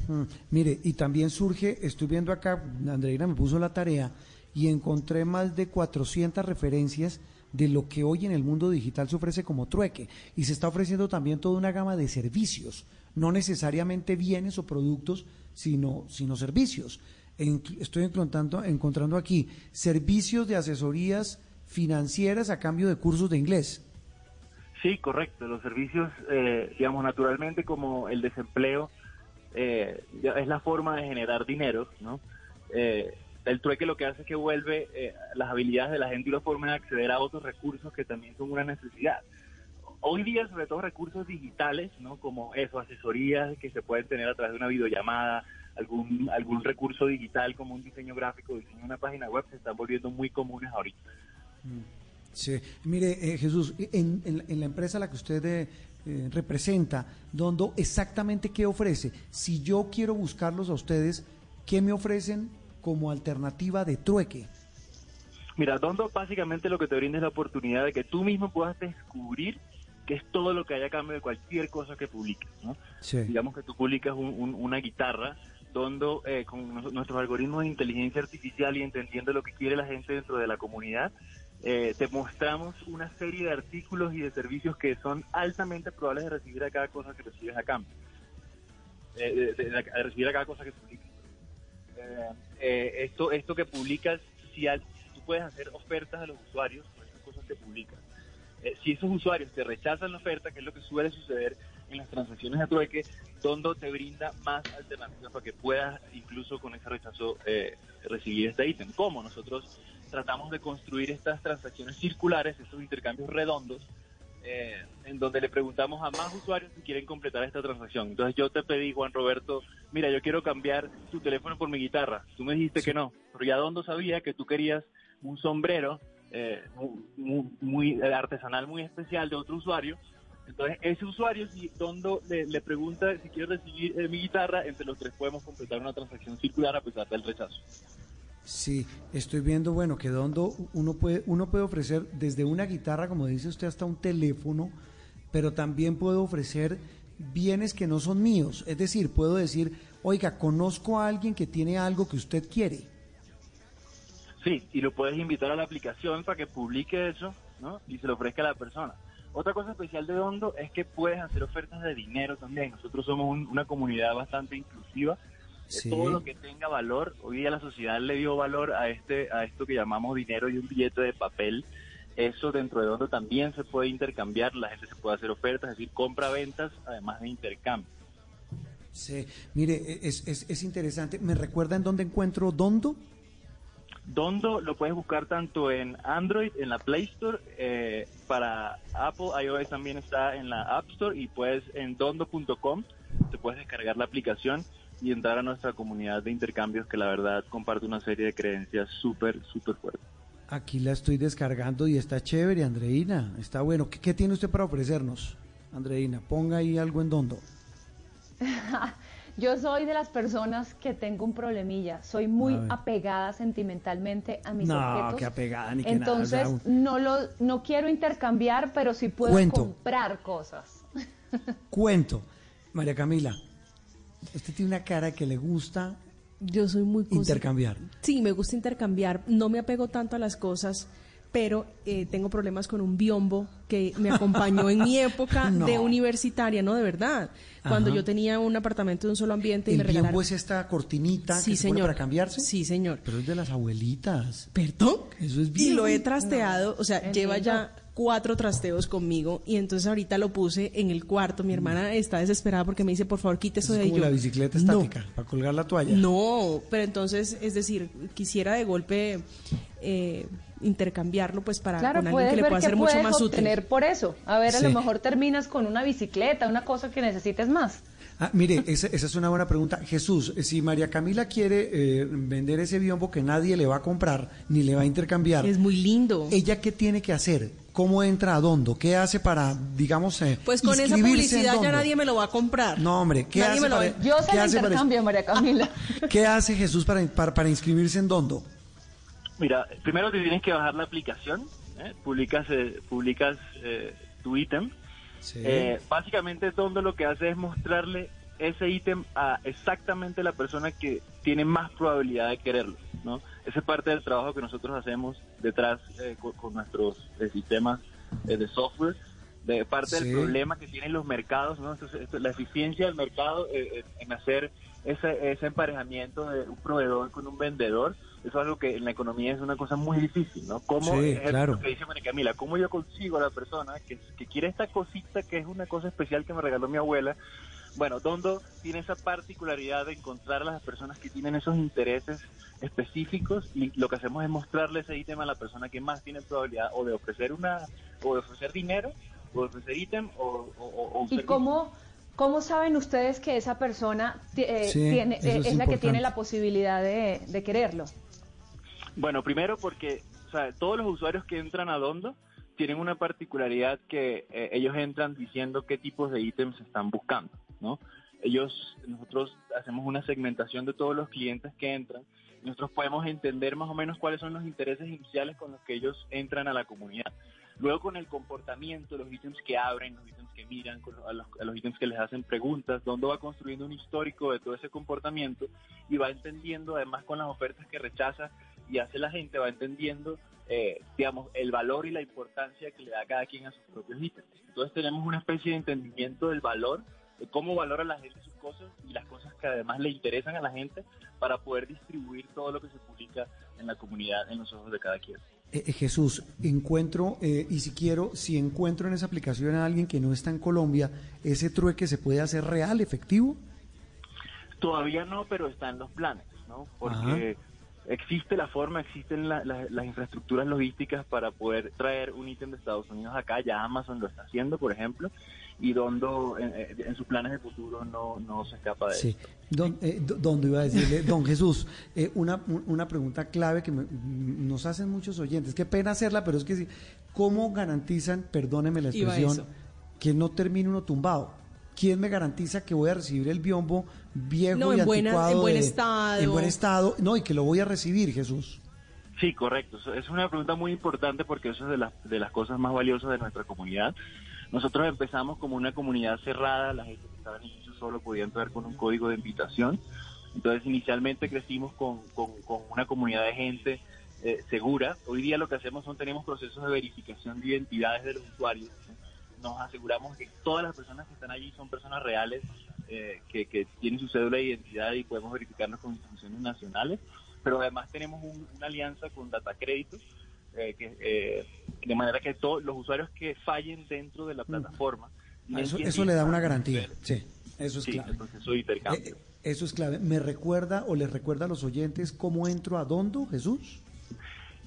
Hmm, mire, y también surge, estoy viendo acá, Andreina me puso la tarea y encontré más de 400 referencias de lo que hoy en el mundo digital se ofrece como trueque y se está ofreciendo también toda una gama de servicios, no necesariamente bienes o productos, sino, sino servicios. estoy encontrando, encontrando aquí servicios de asesorías financieras a cambio de cursos de inglés. Sí, correcto. Los servicios, eh, digamos, naturalmente como el desempleo, eh, es la forma de generar dinero, ¿no? Eh, el trueque lo que hace es que vuelve eh, las habilidades de la gente y la forma de acceder a otros recursos que también son una necesidad. Hoy día, sobre todo recursos digitales, ¿no? como eso, asesorías que se pueden tener a través de una videollamada, algún, algún recurso digital como un diseño gráfico, diseño de una página web, se están volviendo muy comunes ahorita. Mm. Sí, mire eh, Jesús, en, la empresa a la que usted eh, representa, ¿dónde exactamente qué ofrece? Si yo quiero buscarlos a ustedes, ¿qué me ofrecen como alternativa de trueque? Mira, Dondo básicamente lo que te brinda es la oportunidad de que tú mismo puedas descubrir qué es todo lo que hay a cambio de cualquier cosa que publiques. ¿no? Digamos que tú publicas una guitarra, Dondo eh, con nuestros algoritmos de inteligencia artificial y entendiendo lo que quiere la gente dentro de la comunidad, eh, te mostramos una serie de artículos y de servicios que son altamente probables de recibir a cada cosa que recibes a cambio. Eh, de, recibir a cada cosa que publicas. Eh, esto, esto que publicas, si, tú puedes hacer ofertas a los usuarios por esas cosas que publicas. Eh, si esos usuarios te rechazan la oferta, que es lo que suele suceder, en las transacciones de trueque, Dondo te brinda más alternativas para que puedas incluso con ese rechazo eh, recibir este ítem. ¿Cómo? Nosotros tratamos de construir estas transacciones circulares, estos intercambios redondos, eh, en donde le preguntamos a más usuarios si quieren completar esta transacción. Entonces yo te pedí, Juan Roberto, mira, yo quiero cambiar tu teléfono por mi guitarra. Tú me dijiste que no, pero ya Dondo sabía que tú querías un sombrero eh, muy, artesanal, muy especial de otro usuario. Entonces ese usuario, si Dondo le, pregunta si quiere recibir eh, mi guitarra, entre los tres podemos completar una transacción circular a pesar del rechazo. Sí, estoy viendo, bueno, que Dondo uno puede, uno puede ofrecer desde una guitarra, como dice usted, hasta un teléfono, pero también puedo ofrecer bienes que no son míos. Es decir, puedo decir, oiga, conozco a alguien que tiene algo que usted quiere. Sí, y lo puedes invitar a la aplicación para que publique eso, ¿no? Y se lo ofrezca a la persona. Otra cosa especial de Dondo es que puedes hacer ofertas de dinero también. Nosotros somos una comunidad bastante inclusiva todo lo que tenga valor. Hoy día la sociedad le dio valor a este a esto que llamamos dinero y un billete de papel. Eso dentro de donde también se puede intercambiar, la gente se puede hacer ofertas, es decir, compra-ventas, además de intercambio. Sí, mire, e, es, es, es interesante. ¿Me recuerda en dónde encuentro Dondo? Dondo lo puedes buscar tanto en Android, en la Play Store, eh, para Apple, iOS también está en la App Store y puedes en dondo.com te puedes descargar la aplicación y entrar a nuestra comunidad de intercambios que la verdad comparte una serie de creencias súper, súper fuertes. Aquí la estoy descargando y está chévere, Andreina. Está bueno. ¿Qué, tiene usted para ofrecernos, Andreina? Ponga ahí algo en dondo. *laughs* Yo soy de las personas que tengo un problemilla. Soy muy apegada sentimentalmente a mis objetos. No, que apegada ni que Entonces, no, lo, no quiero intercambiar, pero sí puedo comprar cosas. *laughs* Cuento. María Camila, Usted tiene una cara que le gusta yo soy muy intercambiar. Sí, me gusta intercambiar. No me apego tanto a las cosas, pero eh, tengo problemas con un biombo que me acompañó en mi *laughs* época de universitaria, no de verdad. Cuando yo tenía un apartamento de un solo ambiente y me regalaron. biombo es esta cortinita sí, que señor. Se para cambiarse? Sí, señor. Pero es de las abuelitas. ¿Perdón? Eso es bien. Y lo he trasteado, o sea, lleva ya cuatro trasteos conmigo y entonces ahorita lo puse en el cuarto. Mi hermana está desesperada porque me dice, por favor, quite eso de ahí. la bicicleta estática, para colgar la toalla. No, pero entonces, es decir, quisiera de golpe eh, intercambiarlo pues para con alguien que le pueda ser mucho más útil. por eso. A ver, a lo mejor terminas con una bicicleta, una cosa que necesites más. Ah, mire, esa, es una buena pregunta. Jesús, si María Camila quiere eh, vender ese biombo que nadie le va a comprar ni le va a intercambiar. Es muy lindo. ¿Ella qué tiene que hacer? ¿Cómo entra a Dondo? ¿Qué hace para, digamos, eh, Pues con esa publicidad ya nadie me lo va a comprar. No, hombre, ¿qué hace para, Yo se lo intercambio, María Camila. *laughs* ¿Qué hace Jesús para, para, inscribirse en Dondo? Mira, primero te tienes que bajar la aplicación, ¿eh? publicas, publicas tu ítem eh, básicamente Dondo lo que hace es mostrarle ese ítem a exactamente la persona que tiene más probabilidad de quererlo, ¿no? Esa es parte del trabajo que nosotros hacemos detrás eh, con, nuestros eh, sistemas de software, de parte del problema que tienen los mercados, ¿no? la eficiencia del mercado en hacer ese, ese emparejamiento de un proveedor con un vendedor, eso es algo que en la economía es una cosa muy difícil, ¿no? ¿Cómo sí, claro. que dice María Camila, cómo yo consigo a la persona que, que quiere esta cosita que es una cosa especial que me regaló mi abuela? Bueno, Dondo tiene esa particularidad de encontrar a las personas que tienen esos intereses específicos y lo que hacemos es mostrarle ese ítem a la persona que más tiene probabilidad o de ofrecer una o de ofrecer dinero o de ofrecer ítem o, o, ¿Y cómo ¿Cómo saben ustedes que esa persona eh, tiene, eh, es, la que tiene la posibilidad de, quererlo? Bueno, primero porque todos los usuarios que entran a Dondo tienen una particularidad que eh, ellos entran diciendo qué tipos de ítems están buscando, ¿no? Ellos, nosotros hacemos una segmentación de todos los clientes que entran. Nosotros podemos entender más o menos cuáles son los intereses iniciales con los que ellos entran a la comunidad. Luego con el comportamiento, los ítems que abren, los ítems que miran, a, los, ítems que les hacen preguntas, donde va construyendo un histórico de todo ese comportamiento y va entendiendo además con las ofertas que rechaza y hace la gente, va entendiendo, eh, digamos, el valor y la importancia que le da cada quien a sus propios ítems. Entonces tenemos una especie de entendimiento del valor, cómo valora la gente sus cosas y las cosas que además le interesan a la gente para poder distribuir todo lo que se publica en la comunidad en los ojos de cada quien. Eh, eh, Jesús, encuentro, eh, y si quiero, si encuentro en esa aplicación a alguien que no está en Colombia, ¿ese trueque se puede hacer real, efectivo? Todavía no, pero está en los planes, ¿no? Porque existe la forma, existen las infraestructuras logísticas para poder traer un ítem de Estados Unidos acá. Ya Amazon lo está haciendo, por ejemplo, y Dondo en, sus planes de futuro no, no se escapa de sí. Don, eh, iba a decirle, *laughs* don Jesús, eh, una, una pregunta clave que nos hacen muchos oyentes. Qué pena hacerla, pero es que sí. ¿Cómo garantizan, perdóneme la expresión, que no termine uno tumbado? ¿Quién me garantiza que voy a recibir el biombo viejo y en anticuado? en buen estado. En buen estado. No, y que lo voy a recibir, Jesús. Sí, correcto. Es una pregunta muy importante porque eso es de las, de las cosas más valiosas de nuestra comunidad. Nosotros empezamos como una comunidad cerrada, la gente que estaba en solo podía entrar con un código de invitación. Entonces inicialmente crecimos con, una comunidad de gente eh, segura. Hoy día lo que hacemos son tenemos procesos de verificación de identidades de los usuarios. Nos aseguramos que todas las personas que están allí son personas reales eh, que, tienen su cédula de identidad y podemos verificarnos con instituciones nacionales. Pero además tenemos una alianza con Data Créditos eh, que, eh, de manera que todos los usuarios que fallen dentro de la mm. plataforma. Ah, eso, eso le da una garantía, sí, eso es clave. Eh, eso es clave. ¿Me recuerda o les recuerda a los oyentes cómo entro a Dondo, Jesús?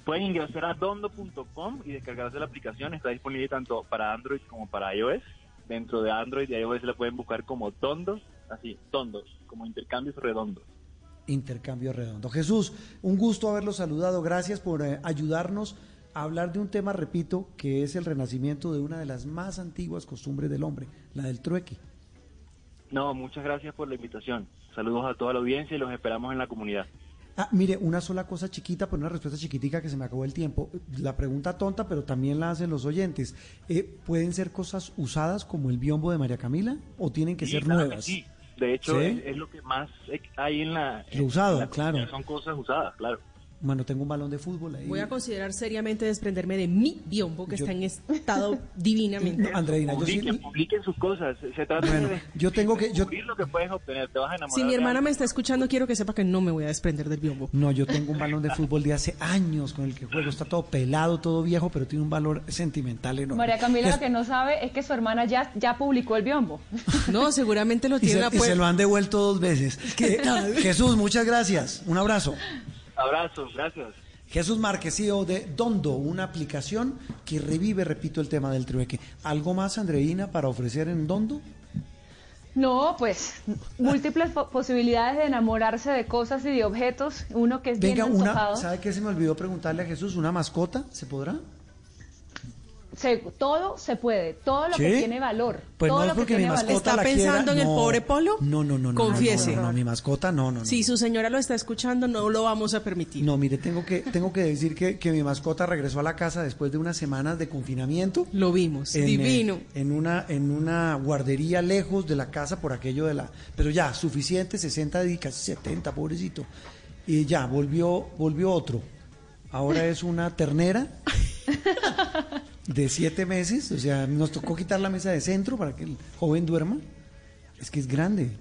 Pueden ingresar a dondo.com y descargarse la aplicación. Está disponible tanto para Android como para iOS. Dentro de Android y iOS la pueden buscar como Dondo, así, Dondo, como intercambios redondos. Intercambio redondo. Jesús, un gusto haberlo saludado. Gracias por eh, ayudarnos a hablar de un tema, repito, que es el renacimiento de una de las más antiguas costumbres del hombre, la del trueque. No, muchas gracias por la invitación. Saludos a toda la audiencia y los esperamos en la comunidad. Ah, mire, una sola cosa chiquita, pero una respuesta chiquitica que se me acabó el tiempo. La pregunta tonta, pero también la hacen los oyentes. Eh, ¿Pueden ser cosas usadas como el biombo de María Camila o tienen que ser nuevas? sí. De hecho, es, lo que más hay en la... Lo usado, claro. Son cosas usadas, claro. Bueno, tengo un balón de fútbol ahí. Voy a considerar seriamente desprenderme de mi biombo, que está en estado *laughs* divinamente. Andreina, yo sí, publiquen sus cosas. Se trata de yo tengo que yo lo que puedes obtener, te vas a enamorar. Si mi hermana me está escuchando, quiero que sepa que no me voy a desprender del biombo. No, yo tengo un balón de fútbol de hace años con el que juego. Está todo pelado, todo viejo, pero tiene un valor sentimental enorme. María Camila lo que no sabe es que su hermana ya, ya publicó el biombo. *laughs* No, seguramente lo tiene. Y se, y se lo han devuelto dos veces. Jesús, muchas gracias. Un abrazo. Abrazo, gracias. Jesús Márquez, CEO de Dondo, una aplicación que revive, repito, el tema del trueque. ¿Algo más, Andreina, para ofrecer en Dondo? No, pues múltiples posibilidades de enamorarse de cosas y de objetos. Uno que es Venga, bien una, ¿sabe qué se me olvidó preguntarle a Jesús? ¿Una mascota? ¿Se podrá? Todo se puede, todo lo que tiene valor. Pues todo no es lo porque mi mascota ¿Está pensando en el pobre Polo? No, no, no, no. Confiese. No, no, mi mascota no, no, Si su señora lo está escuchando, no lo vamos a permitir. No, mire, tengo que, tengo que decir que, que mi mascota regresó a la casa después de unas semanas de confinamiento. Lo vimos, divino. Eh, en, una, en una guardería lejos de la casa por aquello de la... Pero ya, suficiente, 60 días, casi 70, pobrecito. Y ya, volvió, volvió otro. Ahora es una ternera. *laughs* de siete meses, o sea, nos tocó quitar la mesa de centro para que el joven duerma. Es que es grande.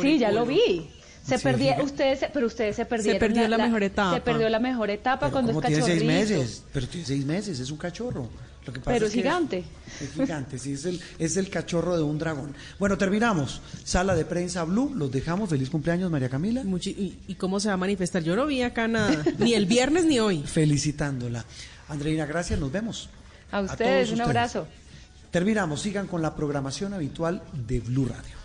sí, ya lo vi. Se perdió, ustedes, pero ustedes se perdieron. Se perdió la, mejor etapa. Se perdió la mejor etapa cuando es cachorrito. Tiene seis meses, pero tiene seis meses, es un cachorro. Lo que pasa pero es, gigante. Es, gigante, sí, es el, es el cachorro de un dragón. Bueno, terminamos. Sala de prensa Blue, los dejamos. Feliz cumpleaños, María Camila. y, cómo se va a manifestar? Yo no vi acá nada, ni el viernes ni hoy. Felicitándola. Andreina, gracias, nos vemos. A ustedes, un abrazo. Terminamos, sigan con la programación habitual de Blue Radio.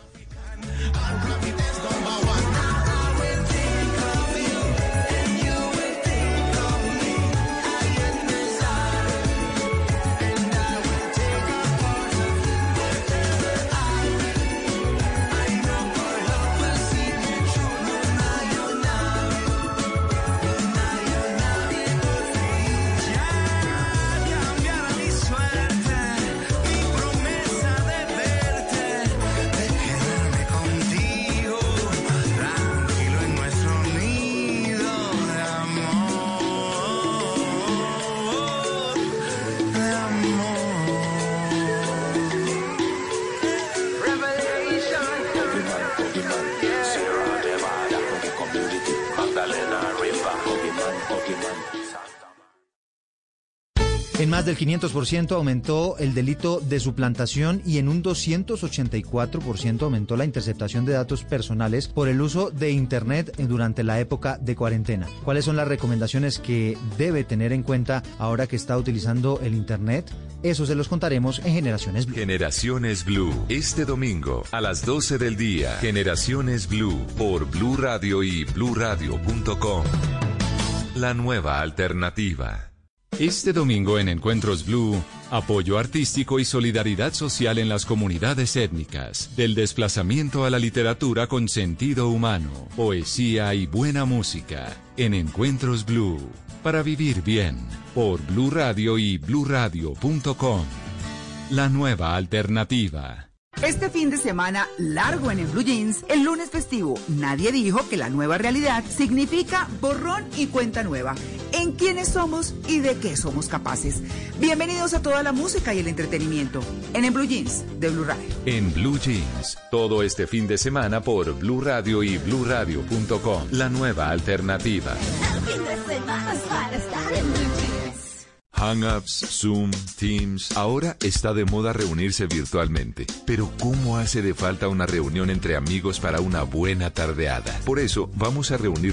Del 500% aumentó el delito de suplantación y en un 284% aumentó la interceptación de datos personales por el uso de Internet durante la época de cuarentena. ¿Cuáles son las recomendaciones que debe tener en cuenta ahora que está utilizando el Internet? Eso se los contaremos en Generaciones Blue. Generaciones Blue, este domingo a las 12 del día. Generaciones Blue por Blue Radio y bluradio.com. La nueva alternativa. Este domingo en Encuentros Blue, apoyo artístico y solidaridad social en las comunidades étnicas, del desplazamiento a la literatura con sentido humano, poesía y buena música, en Encuentros Blue, para vivir bien, por Blue Radio y bluradio.com. La nueva alternativa. Este fin de semana largo en el Blue Jeans, el lunes festivo, nadie dijo que la nueva realidad significa borrón y cuenta nueva en quiénes somos y de qué somos capaces. Bienvenidos a toda la música y el entretenimiento en el Blue Jeans de Blue Radio. En Blue Jeans, todo este fin de semana por Blue Radio y bluradio.com. La nueva alternativa. Hangouts, Zoom, Teams. Ahora está de moda reunirse virtualmente. Pero ¿cómo hace de falta una reunión entre amigos para una buena tardeada? Por eso vamos a reunirnos